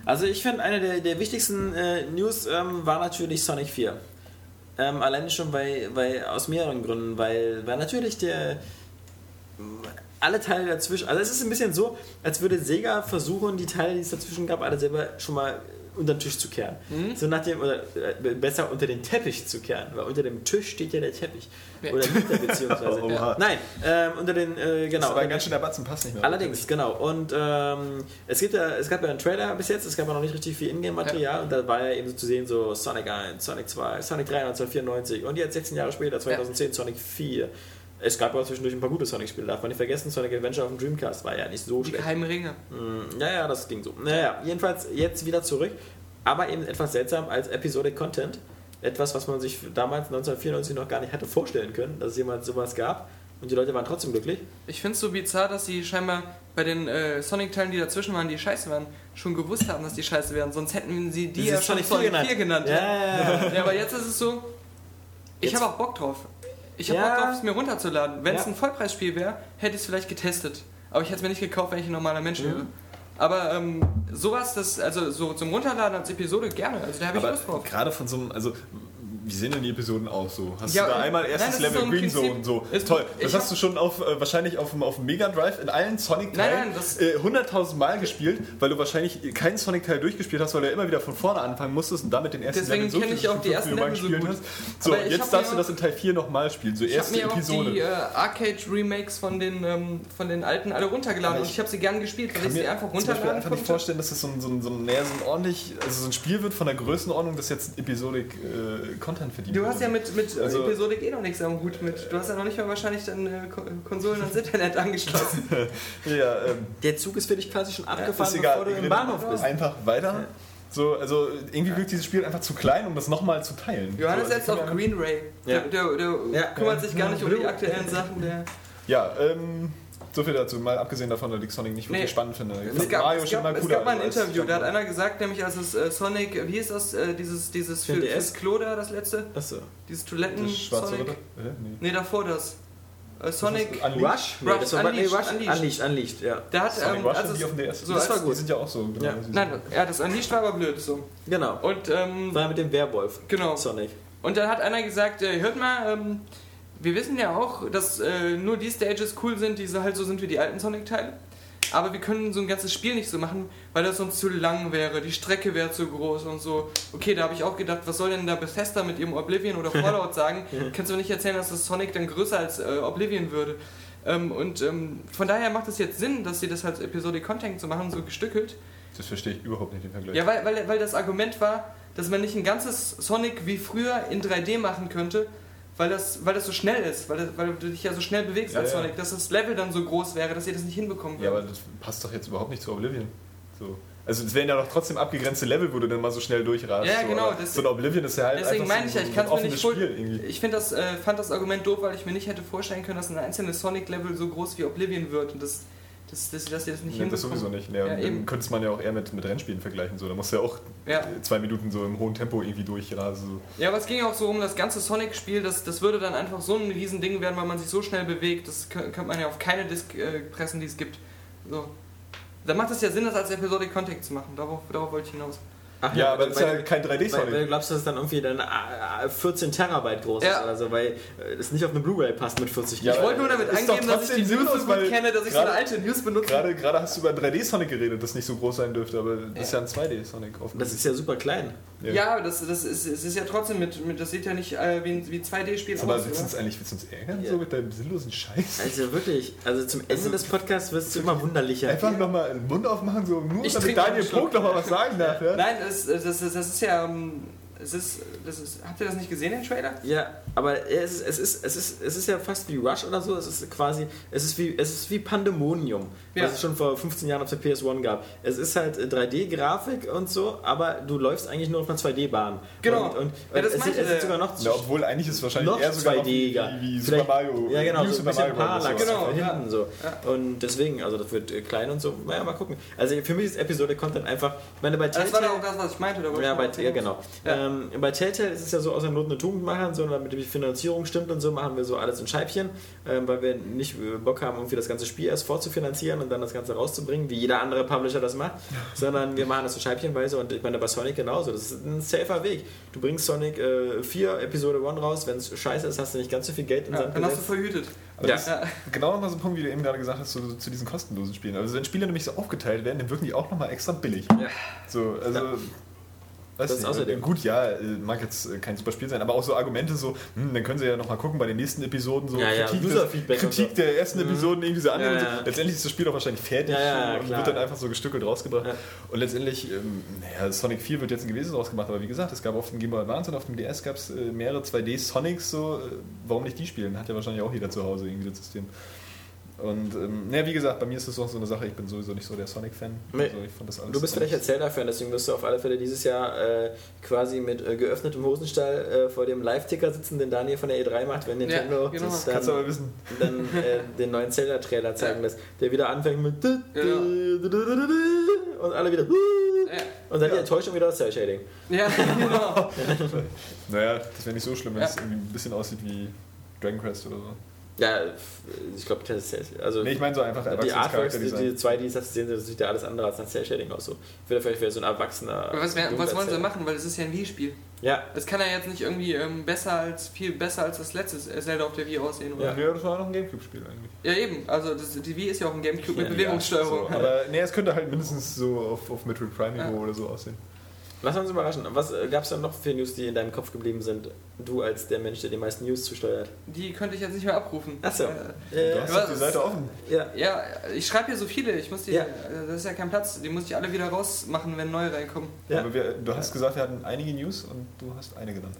Also ich finde, eine der, der wichtigsten äh, News ähm, war natürlich Sonic 4. Ähm, alleine schon weil, weil aus mehreren Gründen, weil, weil natürlich der alle Teile dazwischen, also es ist ein bisschen so, als würde Sega versuchen, die Teile, die es dazwischen gab, alle selber schon mal unter den Tisch zu kehren. So nach dem, oder äh, besser unter den Teppich zu kehren, weil unter dem Tisch steht ja der Teppich. Ja. Oder liegt er beziehungsweise. <laughs> Oha. Nein, ähm, unter den, äh, genau. Das war ganz schön der Batzen, passt nicht mehr. Allerdings, genau. Und ähm, es, gibt ja, es gab ja einen Trailer bis jetzt, es gab ja noch nicht richtig viel Ingame-Material und da war ja eben so zu sehen, so Sonic 1, Sonic 2, Sonic 3 1994 und jetzt 16 Jahre später, 2010, Sonic 4. Es gab aber zwischendurch ein paar gute Sonic-Spiele, darf man nicht vergessen. Sonic Adventure auf dem Dreamcast war ja nicht so die schlecht. geheimen Ringe. Mm, Ja, ja, das ging so. Naja, jedenfalls jetzt wieder zurück. aber eben etwas seltsam als Episodic Content. Etwas, was man sich damals 1994 noch gar nicht hätte vorstellen können, dass es jemals sowas gab. Und die Leute waren trotzdem glücklich. Ich finde es so bizarr, dass sie scheinbar bei den äh, Sonic-Teilen, die dazwischen waren, die scheiße waren, schon gewusst haben, dass die scheiße wären. Sonst hätten sie die Sie ja schon Sonic Sonic 4 4 genannt. Ja, ja, ja. Ja, aber jetzt ist es so, ich habe auch Bock drauf. Ich habe Ja. Bock drauf, es mir runterzuladen. Wenn es Ja. ein Vollpreisspiel wäre, hätte ich es vielleicht getestet. Aber ich hätte es mir nicht gekauft, wenn ich ein normaler Mensch Mhm. wäre. Aber ähm, sowas, das, also so zum Runterladen als Episode gerne. Also da habe ich Lust drauf. gerade von so einem, also wie sehen denn die Episoden aus so? Hast Ja, du da einmal nein, erstes ist Level so Green Zone so? ist- Toll. ich Das hast du schon auf äh, wahrscheinlich auf dem, auf Mega Drive in allen Sonic-Teilen Nein, nein, äh, 100.000 Mal gespielt, weil du wahrscheinlich keinen Sonic-Teil durchgespielt hast, weil du ja immer wieder von vorne anfangen musstest und damit den ersten Deswegen Level so kenn viel ich auch die ersten Level so gut. hast. So, ich jetzt darfst mir du das in Teil 4 nochmal spielen, so Ich habe erste mir auch Episode. die äh, Arcade-Remakes von den, ähm, von den alten alle runtergeladen Aber und ich ich habe sie gern gespielt, weil kann ich sie mir einfach zum Beispiel runterladen einfach nicht konnte. vorstellen, dass das so ein, so ein, so ein, naja, so ein ordentlich, also so ein Spiel wird von der Größenordnung, das jetzt Episodik äh, Content verdient. Du hast ja mit, mit Also- Episodik eh noch nichts am Hut mit. Du hast ja noch nicht mal wahrscheinlich deine Ko- Konsolen ans Internet <laughs> angeschlossen. ja, ähm, Der Zug ist für dich quasi schon abgefahren, ist egal, bevor du im Bahnhof bist. Einfach weiter. So, also irgendwie wirkt dieses Spiel einfach zu klein, um das nochmal zu teilen. Johannes so, also setzt auf Green Ray. Ja. Der, der, der Ja. kümmert sich gar nicht um die aktuellen Sachen. Der Ja, ähm, so viel dazu. Mal abgesehen davon, dass ich Sonic nicht wirklich Nee. spannend finde. Ich es gab, Mario es schon gab, mal es cooler. gab mal ein Interview, da hat einer gesagt, nämlich als es äh, Sonic, wie ist das, äh, dieses, dieses für, fürs Klo da, das letzte? Achso. Dieses Toiletten Das schwarze Sonic? Ritter? Hä? Nee. Nee, davor das. Äh, Sonic, Das. Rush? Nee, Rush, das war nee, Unleashed, Rush, Unleashed. Unleashed, Unleashed, ja. der hat, Sonic ähm, Rush als und die es- auf dem DS. so Das war gut. Die sind ja auch so. Genau, Ja. Nein, ja, das Unleashed war aber blöd, so. Genau. Und, ähm, War mit dem Werwolf. genau. Sonic. Und dann hat einer gesagt, äh, hört mal, ähm, wir wissen ja auch, dass äh, nur die Stages cool sind, die so halt so sind wie die alten Sonic-Teile. Aber wir können so ein ganzes Spiel nicht so machen, weil das sonst zu lang wäre, die Strecke wäre zu groß und so. Okay, da habe ich auch gedacht, was soll denn da Bethesda mit ihrem Oblivion oder Fallout <laughs> sagen? Kannst du nicht erzählen, dass das Sonic dann größer als äh, Oblivion würde? Ähm, und ähm, von daher macht es jetzt Sinn, dass sie das als Episodic Content zu machen, so gestückelt. Das verstehe ich überhaupt nicht, den Vergleich. Ja, weil, weil, weil das Argument war, dass man nicht ein ganzes Sonic wie früher in 3D machen könnte, weil das, weil das so schnell ist, weil, das, weil du dich ja so schnell bewegst Ja, als ja. Sonic, dass das Level dann so groß wäre, dass ihr das nicht hinbekommen Ja, aber würdet. das passt doch jetzt überhaupt nicht zu Oblivion. So. Also es wären ja doch trotzdem abgegrenzte Level, wo du dann mal so schnell durchrast. Ja, so. genau, aber das- so ein Oblivion ist ja halt Deswegen meine ich so, ja, so ich ein kann es mir nicht. Spiel. Ich finde das, äh, fand das Argument doof, weil ich mir nicht hätte vorstellen können, dass ein einzelnes Sonic-Level so groß wie Oblivion wird und das, das, das, dass ihr das nicht Nee, das sowieso nicht. Ja, und eben. könnte man ja auch eher mit, mit Rennspielen vergleichen. So. Da musst du ja auch Ja. zwei Minuten so im hohen Tempo irgendwie durchrasen. So. Ja, aber es ging auch so um das ganze Sonic-Spiel, das, das würde dann einfach so ein Riesending werden, weil man sich so schnell bewegt. Das kö- könnte man ja auf keine Disk äh, pressen, die es gibt. So. Da macht es ja Sinn, das als Episodic Content zu machen. Darauf, darauf wollte ich hinaus. Ach Ja, aber weil- das ist ja kein Weil, weil du 3D-Sonic. glaubst, dass es dann irgendwie dann äh, 14 Terabyte groß Ja. ist oder so, weil äh, es nicht auf eine Bluray passt mit 40 Ja, ich wollte nur damit doch dass ich die News so gut kenne, dass ich so eine gerade- alte News benutze. Gerade, gerade hast du über 3D-Sonic geredet, das nicht so groß sein dürfte, aber das ist ja ein 2D-Sonic. Das ist ja super klein. Ja, das, das ist, es ist ja trotzdem mit, mit das sieht ja nicht äh, wie, ein- wie 2D-Spiel Aber aus. willst du uns eigentlich willst du uns ärgern Ja. so mit deinem sinnlosen Scheiß? Also wirklich, also zum Ende des Podcasts wirst du immer wunderlicher. Einfach nochmal den Mund aufmachen, so nur Ich damit trinke Daniel. Punkt nochmal was sagen darf. Ja? Nein, das, das, das, das ist ja. ähm, Es ist, das ist, habt ihr das nicht gesehen, den Trailer? Ja, aber es ist, es, ist, es, ist, es ist ja fast wie Rush oder so. Es ist quasi, es ist wie, es ist wie Pandemonium, Ja. was es schon vor 15 Jahren auf der PS1 gab. Es ist halt äh, 3D-Grafik und so, aber du läufst eigentlich nur auf einer 2D-Bahn. Genau. Und, und Ja, das es, meinte sieht, es sieht sogar noch Ja, obwohl eigentlich ist es wahrscheinlich noch eher sogar noch 2D-iger. wie, wie Super Mario. Ja, genau, so ein bisschen Parallax. Genau, hinten so. Und deswegen, also das wird äh, klein und so. Naja, mal gucken. Also für mich ist Episode-Content einfach, ich meine, bei Das war doch auch das, was ich meinte. Ja, ich bei, ja genau. Ja. Ähm, bei Telltale ist es ja so, außer Not eine Tugend machen, sondern damit die Finanzierung stimmt und so, machen wir so alles in Scheibchen, ähm, weil wir nicht äh, Bock haben, irgendwie das ganze Spiel erst vorzufinanzieren und dann das Ganze rauszubringen, wie jeder andere Publisher das macht, sondern wir machen das so scheibchenweise und ich meine, bei Sonic genauso. Das ist ein safer Weg. Du bringst Sonic äh, 4 Episode 1 raus, wenn es scheiße ist, hast du nicht ganz so viel Geld in Ja, Sand dann hast du verhütet. Aber Ja. das ist genau nochmal so ein Punkt, wie du eben gerade gesagt hast, zu, zu diesen kostenlosen Spielen. Also wenn Spiele nämlich so aufgeteilt werden, dann wirken die auch nochmal extra billig. Ja. So, also. Ja. Weiß Das nicht, außerdem. Gut, ja, äh, mag jetzt äh, kein super Spiel sein, aber auch so Argumente so, hm, dann können sie ja nochmal gucken bei den nächsten Episoden, so Ja, ja, Kritik, User-Feedback und Kritik so. der ersten Mhm. Episoden, irgendwie so andere. Ja, so. ja. Letztendlich ist das Spiel auch wahrscheinlich fertig Ja, ja, und wird dann einfach so gestückelt rausgebracht. Ja. Und letztendlich, ähm, naja, Sonic 4 wird jetzt ein Gewesen rausgemacht, aber wie gesagt, es gab auf dem Game Boy Advance und auf dem DS gab es äh, mehrere 2D-Sonics, so, äh, warum nicht die spielen? Hat ja wahrscheinlich auch jeder zu Hause irgendwie das System. Und ähm, naja, wie gesagt, bei mir ist das auch so eine Sache, ich bin sowieso nicht so der Sonic-Fan. Nee. Also ich fand das alles Du bist vielleicht als Zelda-Fan, deswegen wirst du auf alle Fälle dieses Jahr äh, quasi mit äh, geöffnetem Hosenstall äh, vor dem Live-Ticker sitzen, den Daniel von der E3 macht, wenn Nintendo genau. das Kannst du dann, aber wissen. dann äh, den neuen Zelda-Trailer zeigen lässt, der wieder anfängt mit Genau. und alle wieder Ja, und dann die Enttäuschung wieder aus Cell-Shading. ja <laughs> genau. <laughs> Naja, das wäre nicht so schlimm, wenn Ja. es irgendwie ein bisschen aussieht wie Dragon Quest oder so. Ja, ich glaube, das ist also Nee, ich meine so einfach die Artworks, die, die zwei, die ich sehen, das sieht ja alles andere als nach Cell-Shading aus. So. Ich würde vielleicht wäre so ein erwachsener. Aber was, wär, was wollen sie machen? Weil es ist ja ein Wii-Spiel. Ja, Es kann ja jetzt nicht irgendwie ähm, besser als viel besser als das letzte Zelda auf der Wii aussehen, oder? Ja, das war noch ein Gamecube-Spiel eigentlich. Ja, eben. Also das, die Wii ist ja auch ein Gamecube mit Ja, Bewegungssteuerung. So, aber nee, es könnte halt mindestens so auf, auf Metroid Prime-Niveau oder so aussehen. Lass uns überraschen. Was äh, gab es dann noch für News, die in deinem Kopf geblieben sind? Du als der Mensch, der die meisten News zusteuert. Die könnte ich jetzt nicht mehr abrufen. Ach so. Äh, Du hast doch die Seite offen. ja. Ja, ich schreibe hier so viele. Ich muss die, Ja. äh, das ist ja kein Platz. Die muss ich alle wieder rausmachen, wenn neue reinkommen. Ja. Aber wir, du hast gesagt, wir hatten einige News und du hast eine genannt.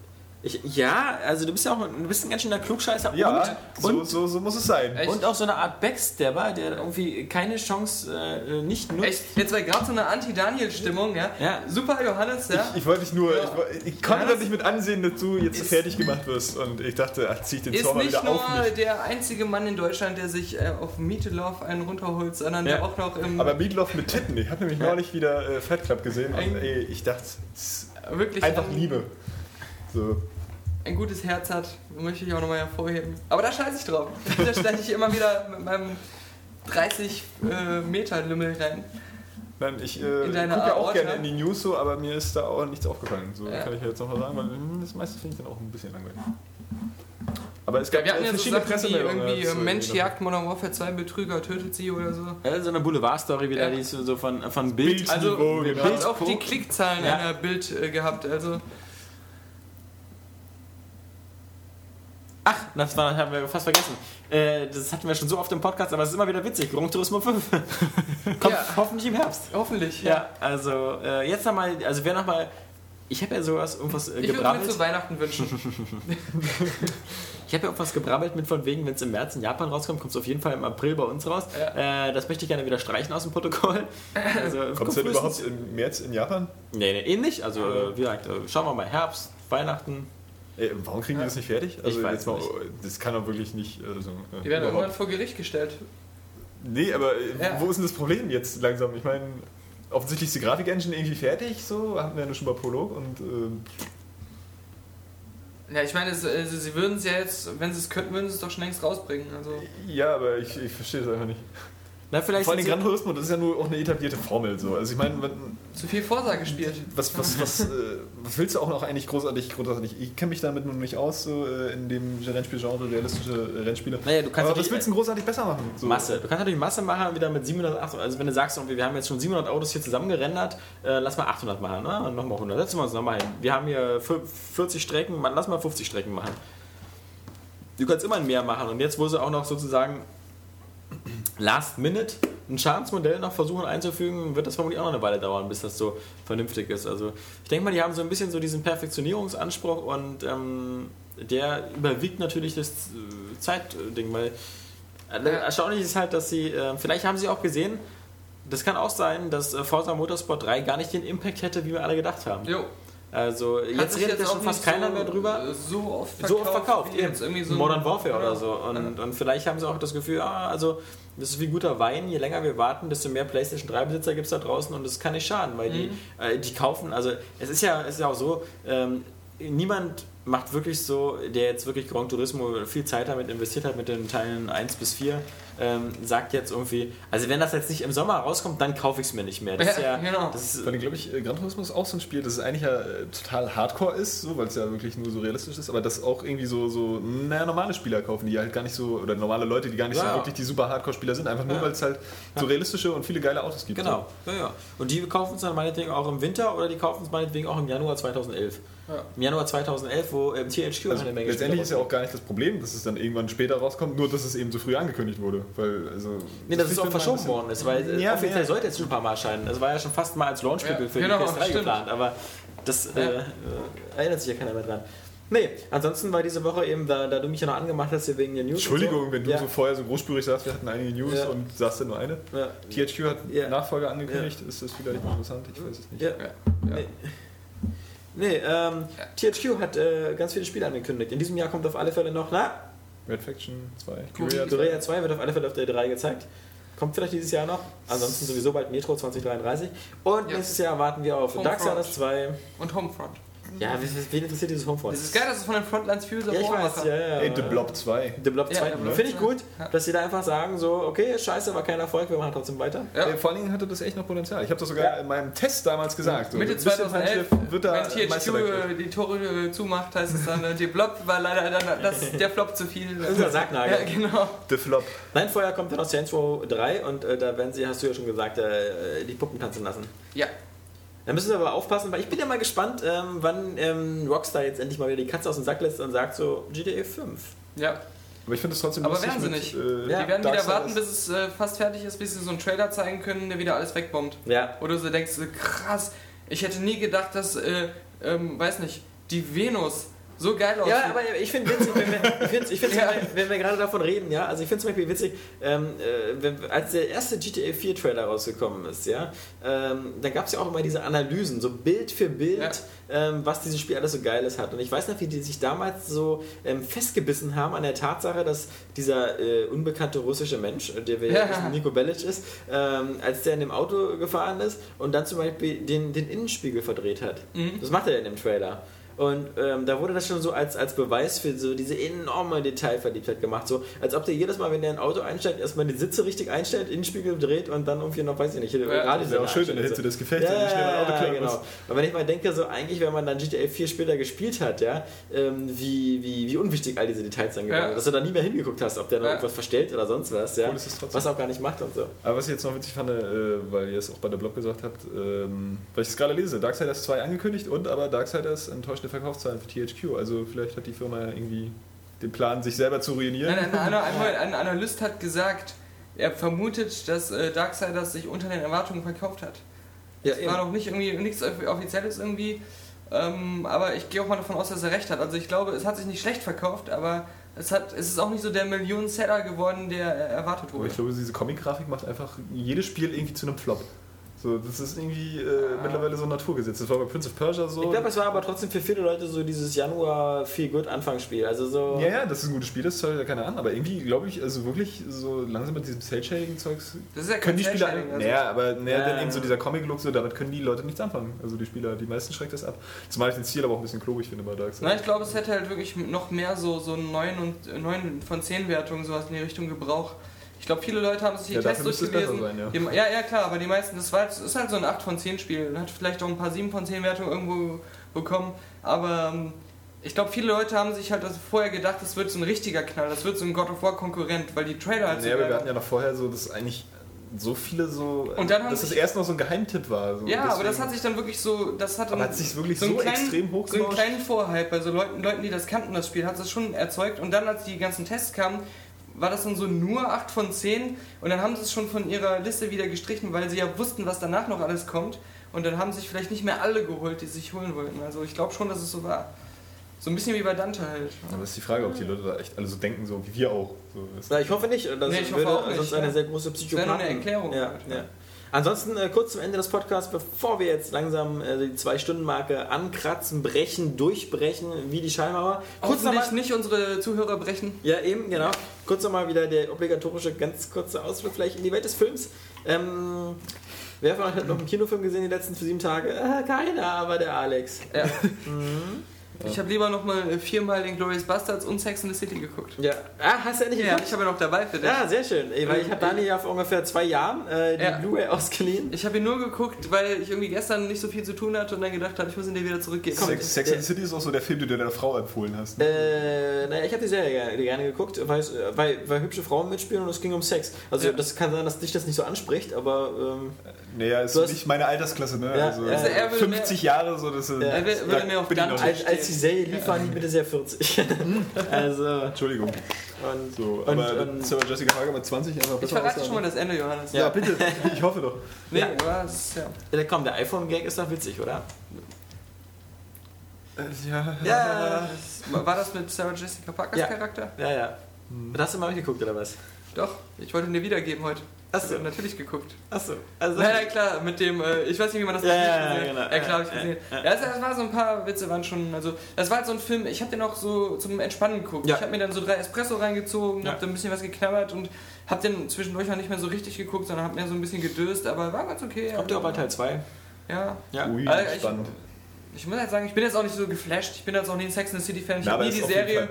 Ich, ja, also du bist ja auch du bist ein ganz schöner Klugscheißer Ja, und, so, und, so, so muss es sein. Echt? Und auch so eine Art Backstabber, der irgendwie keine Chance äh, nicht nutzt. Echt, jetzt war gerade so eine Anti-Daniel-Stimmung, ja? Ja. Super, Johannes, ja? Ich wollte dich nur, Ja. ich, ich konnte das nicht mit ansehen, dass du jetzt ist- fertig gemacht wirst. Und ich dachte, ach, zieh ich den Ist Zorn mal nicht wieder nur auf der einzige Mann in Deutschland, der sich äh, auf Meatloaf einen runterholt, sondern Ja. der auch noch im Aber Meatloaf mit Titten, ich habe nämlich neulich wieder äh, Fat Club gesehen und ey, ich dachte, es ist wirklich einfach ein, Liebe. So. Ein gutes Herz hat, möchte ich auch nochmal hervorheben. Aber da scheiße ich drauf. Da steige ich immer wieder mit meinem 30 äh, Meter Lümmel rein. Nein, ich äh, In gucke ja auch gerne in die News so, aber mir ist da auch nichts aufgefallen. So Ja. kann ich ja jetzt nochmal sagen, weil das meiste finde ich dann auch ein bisschen langweilig. Aber es gab Wir hatten ja so verschiedene Sachen wie Pressemeldungen. irgendwie äh, Mensch irgendwie jagt Modern Warfare 2, Betrüger tötet sie oder so. Ja, so eine Boulevard-Story wieder, Ja. die ist so so von, von Bild. Bild. Also, wir genau. haben auch die Klickzahlen Ja. einer Bild äh, gehabt. Also, das war, haben wir fast vergessen. Äh, das hatten wir schon so oft im Podcast, aber es ist immer wieder witzig. Grand Turismo 5. Kommt Ja. hoffentlich im Herbst. hoffentlich. Ja, also äh, jetzt nochmal, also wer nochmal, ich habe ja sowas, irgendwas äh, Ich würde mir gebrabbelt. zu Weihnachten wünschen. <laughs> Ich habe ja irgendwas gebrabbelt mit von wegen, wenn es im März in Japan rauskommt, kommt es auf jeden Fall im April bei uns raus. Äh, das möchte ich gerne wieder streichen aus dem Protokoll. Also, <laughs> Kommt es denn überhaupt im März in Japan? Nee, nee, eh nicht. Also, äh, wie gesagt, schauen wir mal, Herbst, Weihnachten. Ey, warum kriegen die das nicht fertig? Also weiß jetzt mal, nicht. das kann doch wirklich nicht. Also, äh, Die werden irgendwann vor Gericht gestellt. Nee, aber äh, Ja. wo ist denn das Problem jetzt langsam? Ich meine, offensichtlich ist die Grafik-Engine irgendwie fertig, so, hatten wir ja schon mal Prolog und äh, Ja, ich meine, es, also, sie würden es ja jetzt, wenn sie es könnten, würden sie es doch schon längst rausbringen. Also, ja, aber ich, ich verstehe es einfach nicht. Na, vielleicht Vor allem Gran Turismo, das ist ja nur auch eine etablierte Formel, so. Also ich meine, zu viel Vorsage gespielt. was, was, was, äh, was willst du auch noch eigentlich großartig, großartig? Ich kenne mich damit nun nicht aus, so äh, in dem Rennspielgenre, realistische äh, Rennspiele. Naja, du kannst aber was willst du denn großartig besser machen? So. Masse. Du kannst natürlich Masse machen, wieder mit 700, 800. Also wenn du sagst, wir haben jetzt schon 700 Autos hier zusammengerendert, äh, lass mal 800 machen, ne? Und nochmal 100. Setzen wir uns nochmal hin. Wir haben hier fü- 40 Strecken, man, lass mal 50 Strecken machen. Du kannst immer mehr machen. Und jetzt, wo sie auch noch sozusagen last minute ein Schadensmodell noch versuchen einzufügen, wird das vermutlich auch noch eine Weile dauern, bis das so vernünftig ist. Also ich denke mal, die haben so ein bisschen so diesen Perfektionierungsanspruch und ähm, der überwiegt natürlich das äh, Zeitding, weil äh, erstaunlich ist halt, dass sie, äh, vielleicht haben sie auch gesehen, das kann auch sein, dass äh, Forza Motorsport 3 gar nicht den Impact hätte, wie wir alle gedacht haben. Jo. Also Hat jetzt redet ja schon fast keiner so, mehr drüber äh, So oft verkauft. so oft verkauft, eben. so Modern Warfare Ja. oder so. Und, und vielleicht haben sie auch das Gefühl, ah, also das ist wie guter Wein, je länger wir warten, desto mehr PlayStation 3 Besitzer gibt es da draußen und das kann nicht schaden, weil die, äh, die kaufen, also es ist ja, es ist ja auch so, ähm, niemand macht wirklich so, der jetzt wirklich Gran Turismo viel Zeit damit investiert hat mit den Teilen 1 bis 4, ähm, sagt jetzt irgendwie, also wenn das jetzt nicht im Sommer rauskommt, dann kaufe ich es mir nicht mehr. Das ist ja, Ja, genau. das ist, Vor allem glaube ich, äh, Gran Turismo ist auch so ein Spiel, das eigentlich ja äh, total hardcore ist, so, weil es ja wirklich nur so realistisch ist, aber das auch irgendwie so, so naja, normale Spieler kaufen, die halt gar nicht so, oder normale Leute, die gar nicht Ja. so wirklich die super Hardcore-Spieler sind, einfach nur, Ja. weil es halt so realistische und viele geile Autos gibt. Genau, ja, ja. Und die kaufen es dann meinetwegen auch im Winter oder die kaufen es meinetwegen auch im Januar 2011. Ja. Im Januar 2011, wo ähm, THQ So. Also eine Menge letztendlich ist ja auch gar nicht das Problem, dass es dann irgendwann später rauskommt, nur dass es eben so früh angekündigt wurde. Weil, also, Nee, das ist finde auch verschoben worden ist, weil äh, Ja, offiziell ja. sollte jetzt schon ein paar Mal erscheinen. Es war ja schon fast mal als Launchtitel Ja, für genau, die PS3 stimmt. geplant, aber das äh, Ja. äh, erinnert sich ja keiner mehr dran. Nee, ansonsten war diese Woche eben, da, da du mich ja noch angemacht hast hier wegen der News. Entschuldigung, und wenn du ja. so vorher so großspurig sagst, wir hatten einige News Ja. und sagst dann nur eine. Ja. THQ hat Ja. Nachfolger angekündigt, ist das vielleicht interessant? Ich weiß es nicht. Ja. Nee, nee ähm, THQ hat äh, ganz viele Spiele angekündigt. In diesem Jahr kommt auf alle Fälle noch, na, Red Faction 2, Korea Korea 2 wird auf alle Fälle auf der 3 gezeigt. Kommt vielleicht dieses Jahr noch. Ansonsten sowieso bald Metro 2033. Und Ja. nächstes Jahr warten wir auf Homefront. Darksiders 2. Und Homefront. Ja, wen interessiert dieses Homefront? Es ist geil, dass es von den Frontlines Fuser Ja, ich weiß, ja, ja. Ey, The Blob 2. The Blob Ja, 2. The Blob Finde ich 2. gut, Ja. dass sie da einfach sagen, so, okay, scheiße, war kein Erfolg, wir machen trotzdem weiter. Ja. Äh, Vor allen Dingen hatte das echt noch Potenzial. Ich habe das sogar Ja. in meinem Test damals gesagt. So, Mitte ein bisschen 2011, Feinschliff wird da wenn THQ äh, die Tore äh, zumacht, heißt es dann, äh, die Blob war leider dann, das, der Flop zu viel. Unser Sargnagel. Ja, genau. The Flop. Nein, vorher kommt dann noch Saints Row 3 und äh, da werden sie, hast du ja schon gesagt, äh, die Puppen tanzen lassen. Ja. Da müssen wir aber aufpassen, weil ich bin ja mal gespannt, ähm, wann ähm, Rockstar jetzt endlich mal wieder die Katze aus dem Sack lässt und sagt so, GTA 5. Ja. Aber ich finde es trotzdem Aber werden sie mit, nicht. Äh, Ja, die werden wieder warten, bis es äh, fast fertig ist, bis sie so einen Trailer zeigen können, der wieder alles wegbombt. Ja. Oder so denkst du, krass, ich hätte nie gedacht, dass, äh, ähm, weiß nicht, die Venus so geil aussieht. Ja, aber ich finde witzig, wenn wir, ich find's, ich find's, Ja. wenn, wir, gerade davon reden, ja, also ich finde zum Beispiel witzig, ähm, äh, wenn, als der erste GTA 4 Trailer rausgekommen ist, ja, ähm, da gab es ja auch immer diese Analysen, so Bild für Bild, Ja. ähm, was dieses Spiel alles so Geiles hat. Und ich weiß noch, wie die sich damals so ähm, festgebissen haben an der Tatsache, dass dieser äh, unbekannte russische Mensch, der wir Ja. wissen, Nico Bellic ist, ähm, als der in dem Auto gefahren ist und dann zum Beispiel den, den Innenspiegel verdreht hat. Mhm. Das macht er in dem Trailer. Und ähm, da wurde das schon so als, als Beweis für so diese enorme Detailverliebtheit gemacht. So, als ob der jedes Mal, wenn der in ein Auto einsteigt, erstmal die Sitze richtig einstellt, Innenspiegel dreht und dann irgendwie noch, weiß ich nicht, Ja, Das ist auch schön in der Hitze des Gefechts, ja, wenn du schnell ein Auto ja, klappen genau. musst. Und wenn ich mal denke, so eigentlich, wenn man dann GTA 4 später gespielt hat, ja, ähm, wie, wie, wie unwichtig all diese Details dann geworden Ja. sind, dass du da nie mehr hingeguckt hast, ob der noch Ja. irgendwas verstellt oder sonst was, ja, trotzdem- was er auch gar nicht macht und so. Aber was ich jetzt noch witzig fand, äh, weil ihr es auch bei der Blog gesagt habt, ähm, weil ich es gerade lese, Darksiders 2 angekündigt und aber Darksiders enttäuschende Verkaufszahlen für THQ. Also vielleicht hat die Firma irgendwie den Plan, sich selber zu ruinieren. Nein, ein, Ana- einmal ein Analyst hat gesagt, er vermutet, dass äh, Darksiders sich unter den Erwartungen verkauft hat. Ja, Es war noch nicht irgendwie nichts Offizielles irgendwie, ähm, aber ich gehe auch mal davon aus, dass er recht hat. Also ich glaube, es hat sich nicht schlecht verkauft, aber es, hat, es ist auch nicht so der Millionen-Seller geworden, der äh, erwartet Aber wurde. ich glaube, diese Comic-Grafik macht einfach jedes Spiel irgendwie zu einem Flop. So, das ist irgendwie äh, Ah. mittlerweile so ein Naturgesetz. Das war bei Prince of Persia so. Ich glaube, es war aber trotzdem für viele Leute so dieses Januar Feel Good Anfangsspiel. Also so. ja, ja, das ist ein gutes Spiel, das zeigt ja keiner an. Aber irgendwie glaube ich, also wirklich so langsam mit diesem Cell-Shading-Zeugs Das ist ja können die Spieler. Also- naja, aber naja, Ja. dann eben so dieser Comic-Look, so, damit können die Leute nichts anfangen. Also die Spieler, die meisten schreckt das ab. Zumal ich den Stil aber auch ein bisschen klobig finde bei Darkseid. Nein, ich glaube, es hätte halt wirklich noch mehr so, so 9, und, äh, 9 von 10 Wertungen sowas in die Richtung gebraucht. Ich glaube, viele Leute haben sich die Ja, Tests durchgelesen. sein, Die- ja, ja, klar, aber die meisten, das war jetzt, ist halt so ein 8 von 10 Spiel. Hat vielleicht auch ein paar 7 von 10 Wertungen irgendwo bekommen. Aber ähm, ich glaube, viele Leute haben sich halt also vorher gedacht, das wird so ein richtiger Knall, das wird so ein God of War Konkurrent, weil die Trailer halt so aber geil wir hatten ja noch vorher so, dass eigentlich so viele so. Und dann haben dass das sich- erst noch so ein Geheimtipp war. So. Ja, aber das Deswegen- hat sich dann wirklich so, das hat dann hat sich wirklich einen so extrem so einen kleinen Vorhype bei so Leuten, Leuten, die das kannten, das Spiel, hat es schon erzeugt. Und dann, als die ganzen Tests kamen, war das dann so nur 8 von 10 und dann haben sie es schon von ihrer Liste wieder gestrichen, weil sie ja wussten, was danach noch alles kommt. Und dann haben sich vielleicht nicht mehr alle geholt, die sich holen wollten. Also ich glaube schon, dass es so war. So ein bisschen wie bei Dante halt. Aber ist die Frage, ob die Leute da echt alle so denken, so wie wir auch. So, Na, ich hoffe nicht. Das Nee, ich hoffe würde auch nicht, sonst eine ja. sehr große Das wäre Psychopathie. nur eine Erklärung. Ja, halt, ja. Ansonsten äh, kurz zum Ende des Podcasts, bevor wir jetzt langsam äh, die Zwei-Stunden-Marke ankratzen, brechen, durchbrechen, wie die Schallmauer. Kurz nochmal, nicht unsere Zuhörer brechen. ja eben, genau. Kurz nochmal wieder der obligatorische, ganz kurze Ausflug vielleicht in die Welt des Films. Ähm, wer von euch hat noch einen Kinofilm gesehen die letzten sieben Tage? Äh, keiner, aber der Alex. Ja. <laughs> Ich habe lieber nochmal viermal den Glorious Bastards und Sex in the City geguckt. Ja. Ah, hast du ja nicht Ja, ich habe ja noch dabei für dich. Ja, sehr schön. Ey, Weil ich habe Dani ja vor ungefähr zwei Jahren äh, die Ja. Blu-ray ausgeliehen. Ich habe ihn nur geguckt, weil ich irgendwie gestern nicht so viel zu tun hatte und dann gedacht habe, ich muss ihn dir wieder zurückgeben. Sex, Sex and the City ist auch so der Film, den du deiner Frau empfohlen hast. Äh, naja, ich habe die Serie gerne, gerne geguckt, weil, es- weil, weil hübsche Frauen mitspielen und es ging um Sex. Also Ja. das kann sein, dass dich das nicht so anspricht, aber ähm, Naja, ist hast- nicht meine Altersklasse, ne? Ja, also, ja. Also er will 50 Jahre, so das sind. Er will- will da mehr auf bin ich Dante. noch als, nicht. als die Serie lief, waren die Mitte sehr 40. <laughs> also, Entschuldigung. und, So, Und, aber das ist aber Jessica Parker mit 20 einfach Ich verrate schon mal das Ende, Johannes. Ja, bitte. <laughs> Ich hoffe doch. Nee, Ja. was? Ja. ja, komm, der iPhone-Gag ist doch witzig, oder? Ja. Ja, War das mit Sarah Jessica Parkers Ja. Charakter? ja, ja. Hast du mal geguckt oder was? Doch, ich wollte ihn dir wiedergeben heute. Achso. Ich hab natürlich geguckt. Achso. Also, Ja, ja, klar, mit dem, äh, ich weiß nicht, wie man das Ja, nennt, ja, genau. Ja, klar, hab ich Ja, gesehen. ja, es, es war so ein paar Witze, waren schon, also, das war halt so ein Film, ich habe den auch so zum Entspannen geguckt. Ja. Ich habe mir dann so drei Espresso reingezogen, Ja. hab da ein bisschen was geknabbert und hab den zwischendurch mal nicht mehr so richtig geguckt, sondern hab mir so ein bisschen gedöst, aber war ganz okay. Kommt ja auch bald Teil 2. Ja. Ja. Ui, Also, ich- spannend. Ich muss halt sagen, ich bin jetzt auch nicht so geflasht. Ich bin jetzt auch nie ein Sex and the City Fan. Ich habe nie die Serie.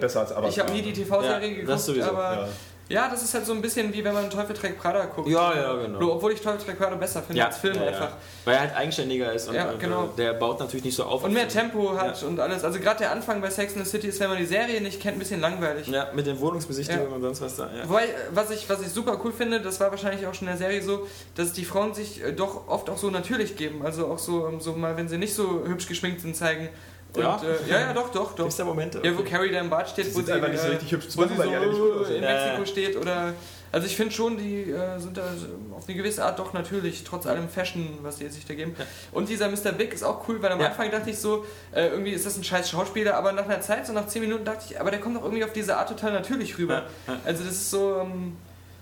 Ich habe nie die TV-Serie Ja, geguckt, das sowieso, aber ja. ja. das ist halt so ein bisschen wie wenn man Teufel trägt Prada guckt. Ja, ja, genau. Nur, Obwohl ich Teufel trägt Prada besser finde Ja, als Film ja, ja. einfach. Weil er halt eigenständiger ist und, Ja, genau. der baut natürlich nicht so auf. Und mehr Tempo hat und alles. Also gerade der Anfang bei Sex and the City ist, wenn man die Serie nicht kennt, ein bisschen langweilig. Ja, mit den Wohnungsbesichtigungen Ja. und sonst was da. Ja. Wobei, was ich, was ich super cool finde, das war wahrscheinlich auch schon in der Serie so, dass die Frauen sich äh, doch oft auch so natürlich geben. Also auch so, ähm, so mal, wenn sie nicht so hübsch geschminkt sind, zeigen. Und, Ja? Äh, ja, ja, doch, doch, doch. Gibt's da Momente? Ja, wo Carrie da im Bad steht, wo sie, einfach nicht so äh, richtig hübsch wo sie so in. Mexiko Ja. steht oder... Also ich finde schon, die äh, sind da auf eine gewisse Art doch natürlich, trotz allem Fashion, was die sich da geben. Und dieser Mr. Big ist auch cool, weil am Ja. Anfang dachte ich so, äh, irgendwie ist das ein scheiß Schauspieler, aber nach einer Zeit, so nach 10 Minuten dachte ich, aber der kommt doch irgendwie auf diese Art total natürlich rüber. Ja, ja. Also das ist so... Ähm,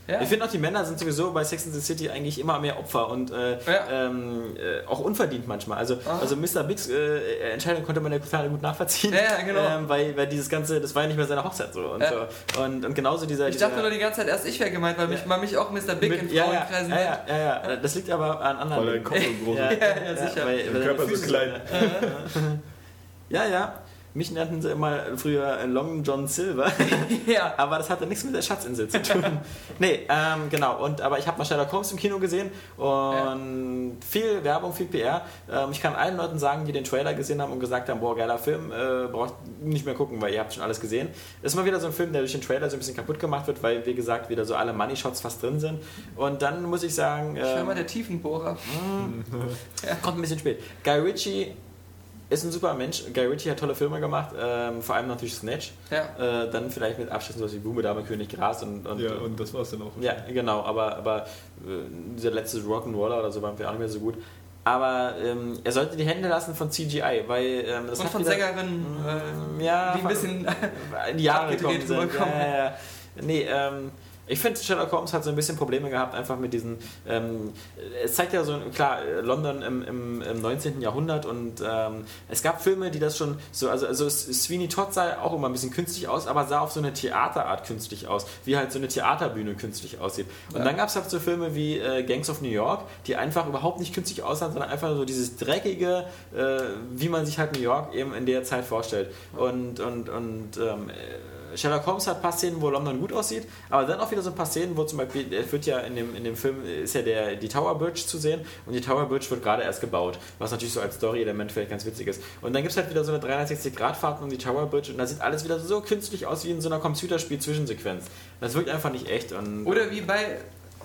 ja. Ich finde auch, die Männer sind sowieso bei Sex and the City eigentlich immer mehr Opfer und äh, Ja. ähm, äh, auch unverdient manchmal. Also, Ah. also Mr. Bigs äh, Entscheidung konnte man ja total gut nachvollziehen. Ja, ja, genau. Ähm, weil, weil dieses Ganze, das war ja nicht mehr seine Hochzeit so. Und, Ja. so. und, und genauso dieser. ich dieser, dachte nur die ganze Zeit, erst ich wäre gemeint, weil mich, man mich auch Mr. Big in mit, ja, ja, Frauenkreisen ja, ja, ja, ja. Das liegt aber an anderen. Weil dein Kopf so <laughs> groß ja, ist. ja, ja, sicher. Weil, Der weil Körper so klein. <laughs> Ja, ja. Mich nannten sie immer früher Long John Silver. <laughs> Ja. Aber das hatte nichts mit der Schatzinsel zu tun. nee, ähm, genau. Und, aber ich habe mal Sherlock Holmes im Kino gesehen und viel Werbung, viel PR. Ähm, ich kann allen Leuten sagen, die den Trailer gesehen haben und gesagt haben, boah, geiler Film, äh, braucht nicht mehr gucken, weil ihr habt schon alles gesehen. Ist mal wieder so ein Film, der durch den Trailer so ein bisschen kaputt gemacht wird, weil, wie gesagt, wieder so alle Money-Shots fast drin sind. Und dann muss ich sagen... Ich war ähm, mal der Tiefenbohrer. <laughs> Kommt ein bisschen spät. Guy Ritchie ist ein super Mensch. Guy Ritchie hat tolle Filme gemacht, ähm, vor allem natürlich Snatch. Ja. Äh, dann vielleicht mit Abschlüssen sowas wie Blume, Dame, König, Gras und, und, Ja, und das war's dann auch. ja, genau, aber, aber äh, dieser letzte Rock'n'Roller oder so waren wir auch nicht mehr so gut. Aber ähm, er sollte die Hände lassen von CGI, weil ähm, das Und hat von wieder- Sängerinnen, äh, ja, die ein bisschen in <laughs> die Jahre gekommen sind. Ja, ja, ja. Nee, ähm, ich finde, Sherlock Holmes hat so ein bisschen Probleme gehabt, einfach mit diesen. Ähm, es zeigt ja so, klar, London im, im, im 19. Jahrhundert und ähm, es gab Filme, die das schon so. Also, also Sweeney Todd sah auch immer ein bisschen künstlich aus, aber sah auf so eine Theaterart künstlich aus, wie halt so eine Theaterbühne künstlich aussieht. Und Ja. dann gab es halt so Filme wie äh, Gangs of New York, die einfach überhaupt nicht künstlich aussahen, sondern einfach so dieses dreckige, äh, wie man sich halt New York eben in der Zeit vorstellt. Und, und, und ähm, äh, Sherlock Holmes hat ein paar Szenen, wo London gut aussieht, aber dann auch wieder so ein paar Szenen, wo zum Beispiel, es wird ja in dem, in dem Film, ist ja der, die Tower Bridge zu sehen und die Tower Bridge wird gerade erst gebaut, was natürlich so als Story-Element vielleicht ganz witzig ist. Und dann gibt es halt wieder so eine 360-Grad-Fahrt um die Tower Bridge und da sieht alles wieder so künstlich aus wie in so einer Computerspiel-Zwischensequenz. Das wirkt einfach nicht echt. Und Oder wie bei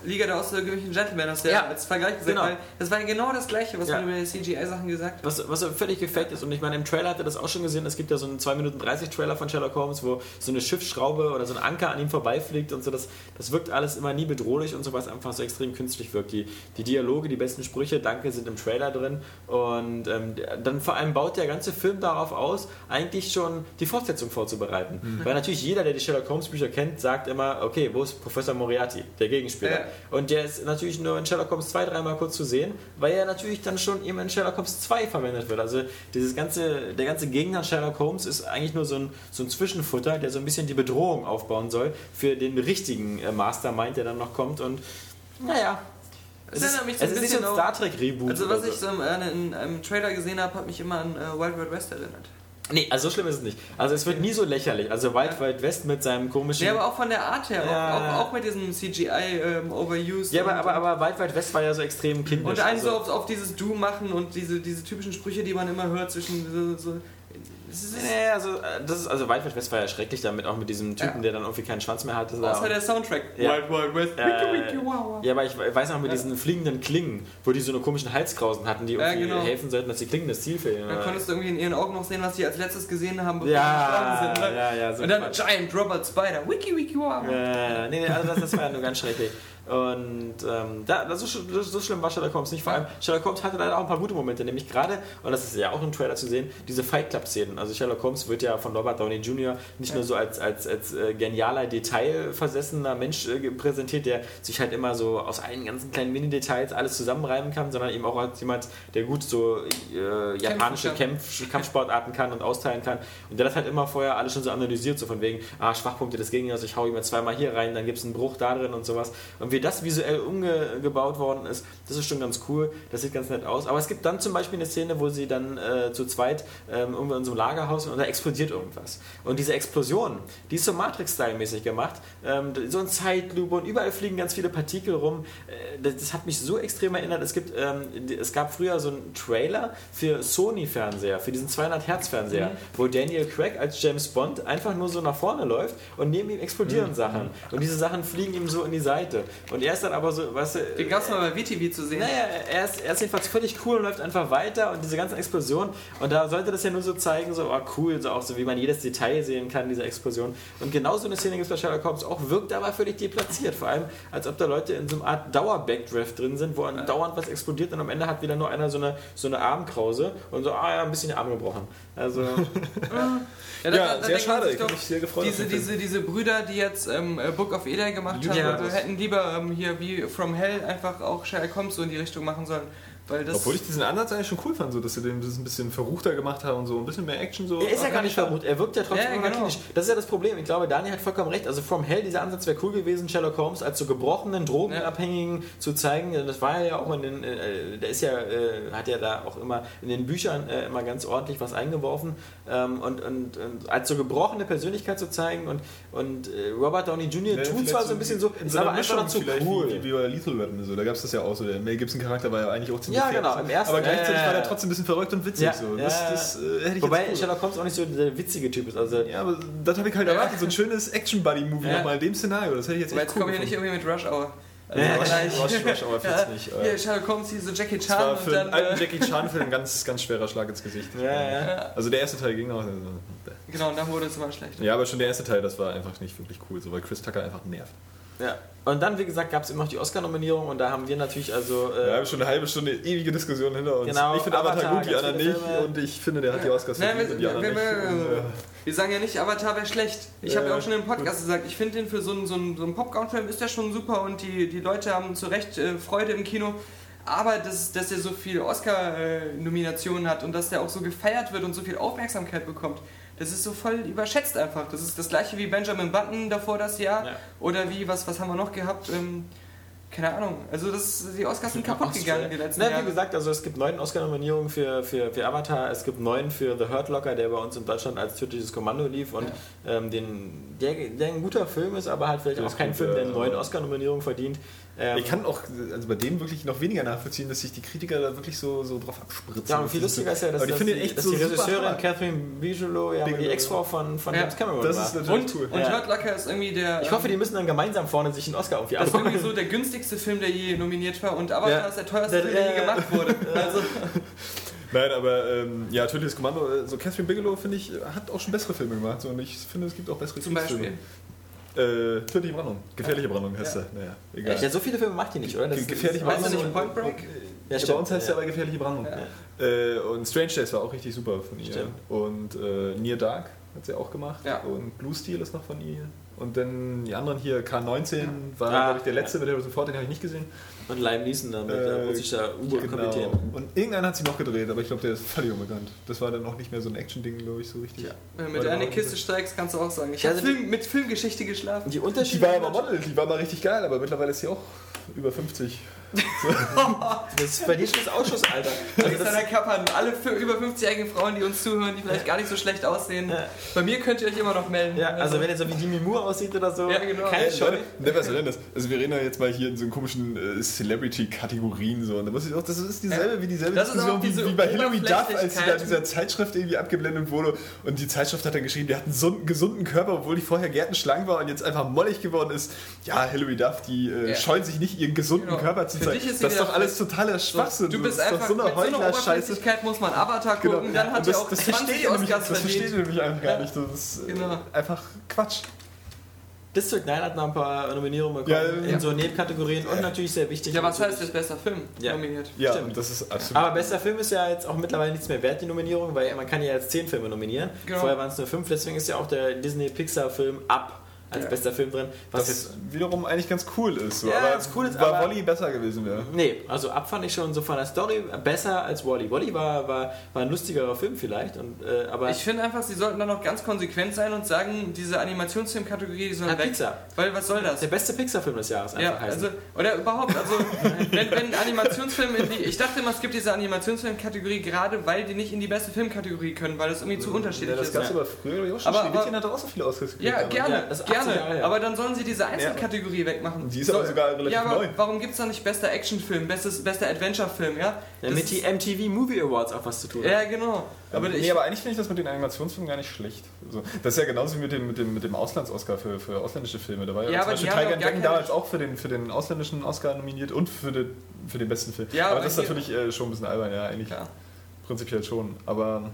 Liga der außergewöhnlichen Gentlemen, hast du Ja, ja als Vergleich gesagt, genau. weil das war ja genau das gleiche, was Ja. man über die CGI-Sachen gesagt hat. Was, was völlig gefaked ist. Und ich meine, im Trailer hat er das auch schon gesehen. Es gibt ja so einen 2 Minuten 30 Trailer von Sherlock Holmes, wo so eine Schiffsschraube oder so ein Anker an ihm vorbeifliegt und so. Das, das wirkt alles immer nie bedrohlich und so, was einfach so extrem künstlich wirkt. Die, die Dialoge, die besten Sprüche, danke, sind im Trailer drin. Und ähm, der- dann vor allem baut der ganze Film darauf aus, eigentlich schon die Fortsetzung vorzubereiten. Weil natürlich jeder, der die Sherlock Holmes Bücher kennt, sagt immer, okay, wo ist Professor Moriarty, der Gegenspieler? Ja. Und der ist natürlich nur in Sherlock Holmes 2, dreimal kurz zu sehen, weil er natürlich dann schon eben in Sherlock Holmes 2 verwendet wird. Also dieses ganze, der ganze Gegner Sherlock Holmes ist eigentlich nur so ein, so ein Zwischenfutter, der so ein bisschen die Bedrohung aufbauen soll für den richtigen äh, Mastermind, der dann noch kommt. Und naja, es Das ist, mich so es ein ist nicht so ein bisschen Star Trek Reboot. Also was ich so im, äh, in einem Trailer gesehen habe, hat mich immer an äh, Wild Wild West erinnert. Nee, also so schlimm ist es nicht. Also es wird nie so lächerlich. Also Wild Ja. Wild West mit seinem komischen... Nee, aber auch von der Art her, Ja. auch, auch, auch mit diesem CGI ähm, overused. Ja, aber, aber, aber Wild Wild West war ja so extrem kindisch. und einen also, so auf, auf dieses Du machen und diese, diese typischen Sprüche, die man immer hört zwischen so, so Nee, also, äh, das ist, also Wild Wild West war ja schrecklich damit, auch mit diesem Typen, Ja. der dann irgendwie keinen Schwanz mehr hatte. außer der Soundtrack. Ja. Wild Wild West. Äh, Wiki, wiki, wow, wow. Ja, aber ich weiß noch mit diesen fliegenden Klingen, wo die so eine komischen Halskrausen hatten, die Ja, irgendwie genau. helfen sollten, dass die Klingen das Ziel fehlen. Dann konntest du irgendwie in ihren Augen noch sehen, was sie als letztes gesehen haben, bevor Ja, sie sind. Ne? ja, ja, so und dann Quatsch. Giant Robot Spider. Wiki, wiki, wow. nee, nee, also das, das war ja nur ganz schrecklich. Und ähm, da, das ist, das so schlimm war Sherlock Holmes nicht. Vor allem, Sherlock Holmes hatte leider auch ein paar gute Momente, nämlich gerade, und das ist ja auch im Trailer zu sehen, diese Fight Club-Szenen. Also Sherlock Holmes wird ja von Robert Downey Jr. nicht nur so als, als, als äh, genialer, detailversessener Mensch äh, präsentiert, der sich halt immer so aus allen ganzen kleinen Mini-Details alles zusammenreiben kann, sondern eben auch als jemand, der gut so äh, japanische. Kämpf Kampfsportarten kann und austeilen kann. Und der hat halt immer vorher alles schon so analysiert, so von wegen, ah, Schwachpunkte des Gegners, ich hau ihm jetzt zweimal hier rein, dann gibt es einen Bruch da drin und sowas. Und wie das visuell umgebaut worden ist, das ist schon ganz cool, das sieht ganz nett aus. Aber es gibt dann zum Beispiel eine Szene, wo sie dann äh, zu zweit ähm, irgendwo in so einem Lagerhaus sind und da explodiert irgendwas. Und diese Explosion, die ist so Matrix-Style-mäßig gemacht, ähm, so ein Zeitlupe und überall fliegen ganz viele Partikel rum. Äh, das, das hat mich so extrem erinnert. Es, gibt, ähm, es gab früher so einen Trailer für Sony-Fernseher, für diesen 200-Hertz-Fernseher, wo Daniel Craig als James Bond einfach nur so nach vorne läuft und neben ihm explodieren Sachen. Und diese Sachen fliegen ihm so in die Seite. Und er ist dann aber so, weißt du, Den gab es mal bei VTV zu sehen. naja, er ist, er ist jedenfalls völlig cool und läuft einfach weiter und diese ganzen Explosionen. Und da sollte das ja nur so zeigen, so oh, cool, so auch so wie man jedes Detail sehen kann, diese Explosion. Und genau so eine Szene gibt es bei Sherlock Holmes auch, wirkt aber völlig deplatziert. Vor allem, als ob da Leute in so einer Art Dauer-Backdraft drin sind, wo dauernd was explodiert und am Ende hat wieder nur einer so eine, so eine Armkrause und so, ah ja, ein bisschen Arm gebrochen. Also, <laughs> Ja, Ja, da sehr denkt man schade. sich Ich hab doch, mich sehr gefreut Diese, diese, diese Brüder, die jetzt ähm, äh, Book of Eli gemacht Ja, haben, das- hätten lieber ähm, hier wie From Hell einfach auch Sherlock Holmes so in die Richtung machen sollen. Obwohl ich diesen Ansatz eigentlich schon cool fand, so, dass sie den ein bisschen verruchter gemacht haben und so ein bisschen mehr Action so. Er ist ja gar nicht vermut, er wirkt ja trotzdem Ja, immer genau. klinisch. Das ist ja das Problem. Ich glaube, Daniel hat vollkommen recht. Also From Hell, dieser Ansatz wäre cool gewesen, Sherlock Holmes als so gebrochenen, drogenabhängigen zu zeigen. Das war ja auch in den, äh, der ist ja, äh, hat ja da auch immer in den Büchern äh, immer ganz ordentlich was eingeworfen. Ähm, und, und, und als so gebrochene Persönlichkeit zu zeigen und, und äh, Robert Downey Jr. Ja, tut zwar so ein bisschen so, ist so aber einfach noch zu cool. wie, wie bei Lethal Weapon. So. Da gab es das ja auch so. Der Mel Gibson Charakter war ja eigentlich auch ziemlich Ja, genau, im ersten- Aber gleichzeitig äh, war der trotzdem ein bisschen verrückt und witzig. Ja, so. ja, Das, ja. das äh, ich Wobei. Sherlock Holmes auch nicht so der witzige Typ ist. Also, Ja, aber das habe ich halt erwartet. So ein schönes Action-Buddy-Movie Ja. nochmal in dem Szenario. Das hätte ich jetzt Aber echt jetzt cool kommen wir nicht irgendwie mit Rush Hour. Also Ja, vielleicht- Rush, Rush Hour 40 nicht. Hier, äh, Sherlock Holmes, hier so Jackie Das war Chan und für dann. einen alten Äh, Jackie Chan-Film ein ganz, ganz schwerer Schlag ins Gesicht. ja, ja. Also der erste Teil ging noch. Also, genau, und dann wurde es immer schlechter. ja, aber schon der erste Teil, das war einfach nicht wirklich cool, so, weil Chris Tucker einfach nervt. Ja. Und dann, wie gesagt, gab es immer noch die Oscar-Nominierung und da haben wir natürlich also... äh, Wir haben schon eine halbe Stunde ewige Diskussion hinter uns. Genau, ich finde Avatar, Avatar, gut, die anderen nicht. Filme. Und ich finde, der hat die Oscars Nein, wir, und die wir, anderen wir, nicht. Und, äh, wir sagen ja nicht, Avatar wäre schlecht. Ich Ja, habe ja auch schon im Podcast gesagt, ich finde den für so einen, so einen, so einen Popcorn-Film ist der schon super und die, die Leute haben zu Recht äh, Freude im Kino. Aber dass, dass er so viele Oscar-Nominationen hat und dass der auch so gefeiert wird und so viel Aufmerksamkeit bekommt, das ist so voll überschätzt einfach. Das ist das gleiche wie Benjamin Button davor das Jahr. Ja. Oder wie, was, was haben wir noch gehabt? Ähm, keine Ahnung. Also das, die Oscars sind kaputt gegangen die letzten Na, Jahre. wie gesagt, also es gibt neun Oscar-Nominierungen für, für, für Avatar, es gibt neun für The Hurt Locker, der bei uns in Deutschland als tödliches Kommando lief und ähm, den, der, der ein guter Film ist, aber halt vielleicht Der auch kein Film, der ja, neun Oscar-Nominierungen verdient. Ähm, ich kann auch also bei dem wirklich noch weniger nachvollziehen, dass sich die Kritiker da wirklich so, so drauf abspritzen. ja, und viel lustiger ist ja, dass, Aber die dass, finde die, ich echt dass so die super Regisseurin. Catherine Bigelow ja mal die Bigelow, Ex-Frau von, von Ja. James Cameron Das war. ist natürlich Und, cool. und Ja. Hurt Locker ist irgendwie der. ich hoffe, die ähm, müssen dann gemeinsam vorne sich einen Oscar irgendwie Das ist irgendwie so der günstigste Film, der je nominiert war und Avatar Ja. ist der teuerste Der- Film, der je gemacht wurde. <laughs> Also, Nein, aber ähm, ja, tödliches Kommando, äh, so Catherine Bigelow, finde ich, hat auch schon bessere Filme gemacht. So, und ich finde, es gibt auch bessere zum Kriegsfilme. Beispiel. Äh, tödliche Brandung. Gefährliche Brandung heißt Ja. er. Naja, egal. Ja, so viele Filme macht die nicht, oder? Das gefährliche Brandung. nicht Point Break? Ja, Ja, stimmt. bei uns heißt ja. er aber gefährliche Brandung. Äh, und Strange Days war auch richtig super von ihr. Stimmt. Und äh, Near Dark hat sie auch gemacht. Ja. Und Blue Steel ist noch von ihr. Und dann die anderen hier, K19 war, Ah, glaube ich, der ja. letzte mit Harrison Ford, den habe ich nicht gesehen. Und Liam Neeson dann Äh, der russischer U-Boot-Kapitän. Genau. Und irgendeinen hat sie noch gedreht, aber ich glaube, der ist völlig unbekannt. Das war dann auch nicht mehr so ein Action-Ding, glaube ich, so richtig. Ja. Wenn du mit einer Kiste steigst, kannst du auch sagen. Ich Ja, habe also Film, mit Filmgeschichte geschlafen. Die Die Unterschiede. war aber Model, die war mal richtig geil, aber mittlerweile ist sie auch über 50. <laughs> Das ist bei dir schon das Ausschussalter. Also Alexander das, Kapp an alle für über 50-jährigen Frauen, die uns zuhören, die vielleicht gar nicht so schlecht aussehen. Ja. Bei mir könnt ihr euch immer noch melden. ja, also wenn ihr so wie Demi Moore aussieht oder so, Ja, genau. keine Scheu. Leute, ne, was soll denn das? Also wir reden ja jetzt mal hier in so komischen äh, Celebrity-Kategorien so. Und da muss ich auch, das ist dieselbe wie dieselbe Das Diskussion wie, diese wie bei Hilary Duff, als sie da Oberflächlichkeit. dieser Zeitschrift irgendwie abgeblendet wurde. Und die Zeitschrift hat dann geschrieben, die hat einen gesunden, gesunden Körper, obwohl die vorher gärtenschlank war und jetzt einfach mollig geworden ist. Ja, Hilary Duff, die äh, Ja. scheut sich nicht, ihren gesunden Genau. Körper zu Für zeigen. dich ist Das ist doch alles totaler Schwachsinn. Du bist einfach doch so eine mit so einer Heuchler-Scheiße. Muss man Avatar gucken, Genau. dann hat Und er das, auch das 20 versteht ihr nämlich, Oscars das versteht verdient. ihr nämlich einfach gar Ja. nicht. Das ist äh, Genau. einfach Quatsch. District 9 hat noch ein paar Nominierungen bekommen Ja, in ja. so Nebenkategorien und natürlich sehr wichtig. Ja, was heißt jetzt bester Film Ja. nominiert? Ja, Stimmt. und das ist absolut. Aber bester Film ist ja jetzt auch mittlerweile nichts mehr wert, die Nominierung, weil man kann ja jetzt zehn Filme nominieren. Genau. Vorher waren es nur fünf, deswegen ist ja auch der Disney-Pixar-Film Up als Ja. bester Film drin. Was jetzt wiederum eigentlich ganz cool ist. So. Ja, aber ganz cool ist, war aber- Wally besser gewesen wäre. Nee, also Up fand ich schon so von der Story besser als Wally. Wally war, war, war ein lustigerer Film vielleicht, und, äh, aber Ich finde einfach, sie sollten da noch ganz konsequent sein und sagen, diese Animationsfilm-Kategorie, soll Ah, weg. Pixar. Weil was soll das? der beste Pixar-Film des Jahres Ja, einfach heißen. also, oder überhaupt, also, <laughs> wenn, wenn Animationsfilme in die, ich dachte immer, es gibt diese Animationsfilm-Kategorie gerade, weil die nicht in die beste Filmkategorie können, weil das irgendwie zu unterschiedlich Ja, das ist. gab es aber früher auch schon. Aber- aber- hat auch so viele gekriegt. Ja, damals. gerne, Ja, das ist 80 gerne. Jahre. Aber dann sollen sie diese Einzelkategorie wegmachen. Die ist aber sogar relativ ja, aber neu. Warum gibt es da nicht bester Actionfilm, bestes, bester Adventure-Film, ja? ja, Das mit ist- die MTV Movie Awards auch was zu tun. ja, genau. Aber nee, ich, aber eigentlich finde ich das mit den Animationsfilmen gar nicht schlecht. So, das ist ja genauso wie mit dem, mit dem, mit dem Auslands-Oscar für, für ausländische Filme. Da war ja, Ja, zum aber die Beispiel haben Tiger Dragon damals auch für den, für den ausländischen Oscar nominiert und für den, für den besten Film. Ja, aber aber das ist natürlich äh, schon ein bisschen albern, ja, eigentlich. Ja. Prinzipiell schon. Aber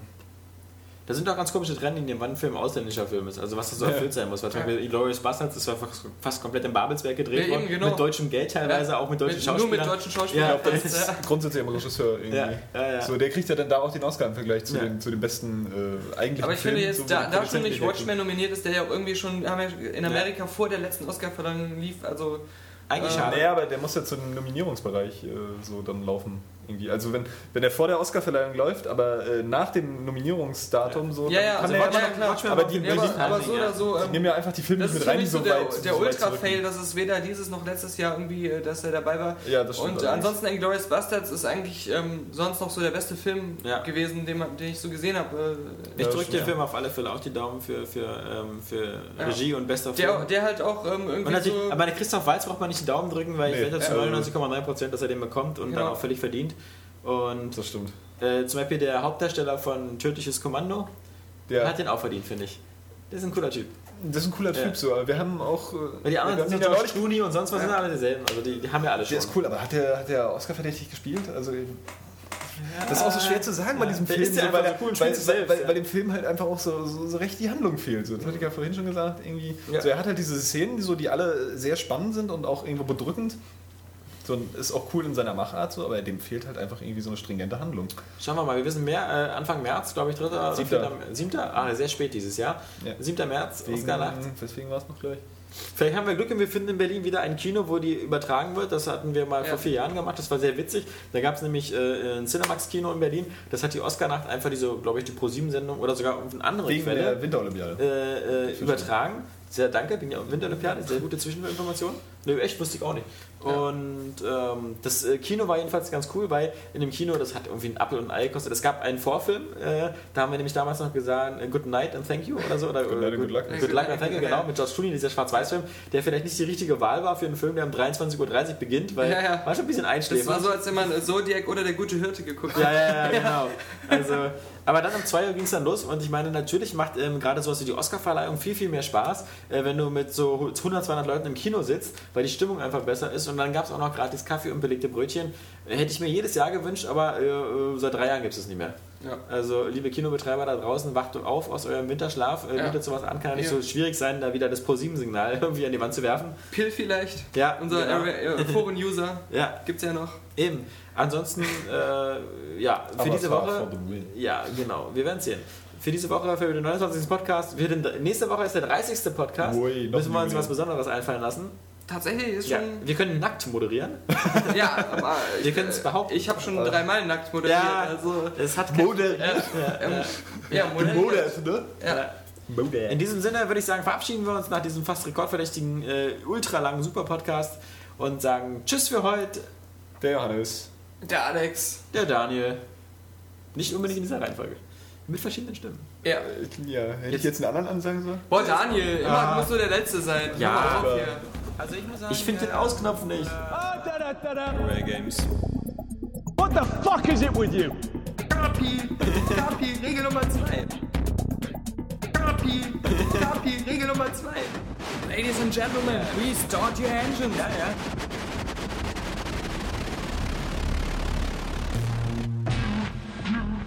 Da sind auch ganz komische Trennlinien, wann ein Film ausländischer Film ist. Also was das so Ja. erfüllt sein muss. Weil zum Beispiel Inglourious Bastards, das war fast, fast komplett in Babelsberg gedreht worden. genau. Mit deutschem Geld teilweise, Ja. auch mit deutschen mit, Schauspielern. nur mit deutschen Schauspielern. Ja, das, das ist, ja. grundsätzlich im Regisseur irgendwie. Ja, ja, ja. So, der kriegt ja dann da auch den Oscar im Vergleich zu, Ja. den, zu den besten äh, eigentlichen Aber ich finde Filmen, jetzt, da, da schon nicht Watchmen nominiert ist, der ja auch irgendwie schon in Amerika vor der letzten Oscarverleihung lief, also Eigentlich Äh, schade. Naja, aber der muss ja zu dem Nominierungsbereich äh, so dann laufen. Irgendwie. Also wenn, wenn er vor der Oscarverleihung läuft, aber äh, nach dem Nominierungsdatum so, Ja, ja, dann also er Watchmen- ja, klar. Watchmen aber die, ja, aber, so ja. oder so. Ähm, nehmen ja einfach die Filme das nicht ist mit für rein, so so der, weit der so Ultra-Fail, dass es weder dieses noch letztes Jahr irgendwie, äh, dass er dabei war. Ja, das stimmt. Und ansonsten Inglourious Bastards ist eigentlich ähm, sonst noch so der beste Film Ja. gewesen, den, man, den ich so gesehen habe. Ich Ja, drücke dem ja. Film auf alle Fälle auch die Daumen für, für, ähm, für Ja. Regie und bester der, Film. der halt auch ähm, irgendwie so... aber der Christoph Waltz braucht man nicht die Daumen drücken, weil ich wette zu Ja. 99,9%, dass er den bekommt und dann Genau. auch völlig verdient. Und das stimmt. äh, zum Beispiel der Hauptdarsteller von Tödliches Kommando Der, hat den auch verdient, finde ich. Der ist ein cooler Typ. das ist ein cooler Typ Ja. so, wir haben auch. äh, Weil die anderen sind ja auch und sonst was sind alle dieselben. Also die, die haben ja alle schon. Der ist cool, aber hat der, hat der Oscar verdächtig gespielt? Also das ist auch so schwer zu sagen bei diesem Der Film, ist ja so, weil, cool und weil, selbst, weil, ja. weil dem Film halt einfach auch so, so, so recht die Handlung fehlt. So. Das hatte ich ja vorhin schon gesagt. Irgendwie. Ja. So, er hat halt diese Szenen, die, so, die alle sehr spannend sind und auch irgendwo bedrückend. So, und ist auch cool in seiner Machart, so, aber dem fehlt halt einfach irgendwie so eine stringente Handlung. Schauen wir mal, wir wissen mehr, äh, Anfang März, glaube ich, 3. Siebter. 7. Ah, sehr spät dieses Jahr. Ja. 7. März, Oscar-Nacht. Deswegen war es noch gleich. Vielleicht haben wir Glück und wir finden in Berlin wieder ein Kino, wo die übertragen wird. Das hatten wir mal Ja. vor vier Jahren gemacht. Das war sehr witzig. Da gab es nämlich äh, ein Cinemax-Kino in Berlin. Das hat die Oscar-Nacht einfach diese, glaube ich, die Pro-7-Sendung oder sogar auf eine andere Wegen Quelle der Winterolympiade. äh, äh, übertragen. Sehr danke, wegen der Winterolympiade. Sehr gute Zwischeninformation. Nö, echt, wusste ich auch nicht. Und ähm, das äh, Kino war jedenfalls ganz cool, weil in dem Kino, das hat irgendwie ein Apfel und ein Ei gekostet. Es gab einen Vorfilm, äh, da haben wir nämlich damals noch gesagt, äh, Good Night and Thank You oder so. Oder, Good Night and Good Luck. Good Luck and Thank You, genau, mit George Clooney, dieser Schwarz-Weiß-Film, der vielleicht nicht die richtige Wahl war für einen Film, der um 23.30 Uhr beginnt, weil Ja, ja. war schon ein bisschen Das war einschläfernd. so, als wenn man Zodiac oder der gute Hirte geguckt Ja, hat. ja, <laughs> ja, genau. Also, aber dann um 2 Uhr ging es dann los und ich meine, natürlich macht ähm, gerade sowas wie die Oscarverleihung viel, viel mehr Spaß, äh, wenn du mit so 100, 200 Leuten im Kino sitzt, weil die Stimmung einfach besser ist und dann gab es auch noch gratis Kaffee und belegte Brötchen. Hätte ich mir jedes Jahr gewünscht, aber äh, äh, seit drei Jahren gibt es es nicht mehr. Ja. Also, liebe Kinobetreiber da draußen, wacht auf aus eurem Winterschlaf, äh, Ja. bietet sowas an, kann ja nicht Ja. so schwierig sein, da wieder das Pro-7-Signal <laughs> irgendwie an die Wand zu werfen. Pill vielleicht. Ja, Unser genau. äh, <laughs> Foren-User Ja, gibt's ja noch. Eben. Ansonsten, äh, ja, für Aber diese es Woche. Ja, genau. Wir werden sehen. Für diese Woche, für den 29. Podcast, wir den, nächste Woche ist der 30. Podcast. Ui, Müssen wir uns was Besonderes einfallen lassen. Tatsächlich ist Ja, schon. wir können nackt moderieren. <laughs> Ja, aber Wir ich, können es behaupten. ich habe schon dreimal nackt moderiert. Ja, also, es hat Moderiert. ähm, ja, moderiert. Modert, ne? Ja. Modert. In diesem Sinne würde ich sagen, verabschieden wir uns nach diesem fast rekordverdächtigen, äh, ultralangen Super-Podcast und sagen Tschüss für heute, Der Johannes. Der Alex. der Daniel. Nicht unbedingt in dieser Reihenfolge. Mit verschiedenen Stimmen. Ja. Ja, hätte ich jetzt einen anderen ansagen sollen? Boah, Daniel, immer Ah. musst du der Letzte sein. Ja, Hör Also ich muss sagen, ich finde den Ausknopf nicht. Rare Games. What the fuck is it with you? Kapi, Kapi, Regel Nummer 2. Kapi, Kapi, Regel Nummer 2. Ladies and gentlemen, please start your engines. Ja, ja.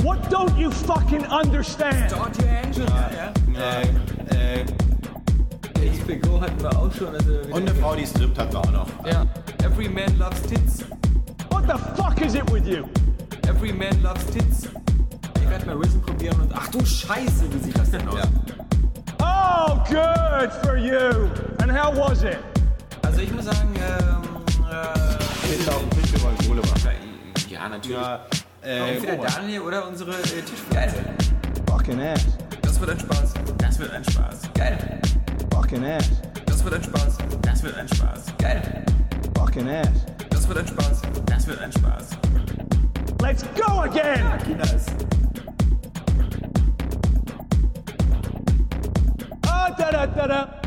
What don't you fucking understand? Start your engines. Äh, äh, XP Go hatten wir auch schon. Also Und eine Frau, die strippt, hatten wir auch noch. Ja. Every man loves tits. What the fuck is it with you? Every man loves tits. Ich werde mal Risen probieren und ach du Scheiße, wie sieht das denn aus? Oh, good for you. And how was it? Also ich muss sagen, ähm, äh, Kinder auf dem Tisch über Kohle machen. ja natürlich. Ja, äh, Entweder Daniel oder unsere äh, Tischgeil. Fucking ass. Das wird ein Spaß. Das wird ein Spaß. Geil. Fucking ass. Das wird ein Spaß. Das wird ein Spaß. Geil. Fucking ass. Das wird ein Spaß. Das wird ein Spaß. Let's go again. Oh, da da da da.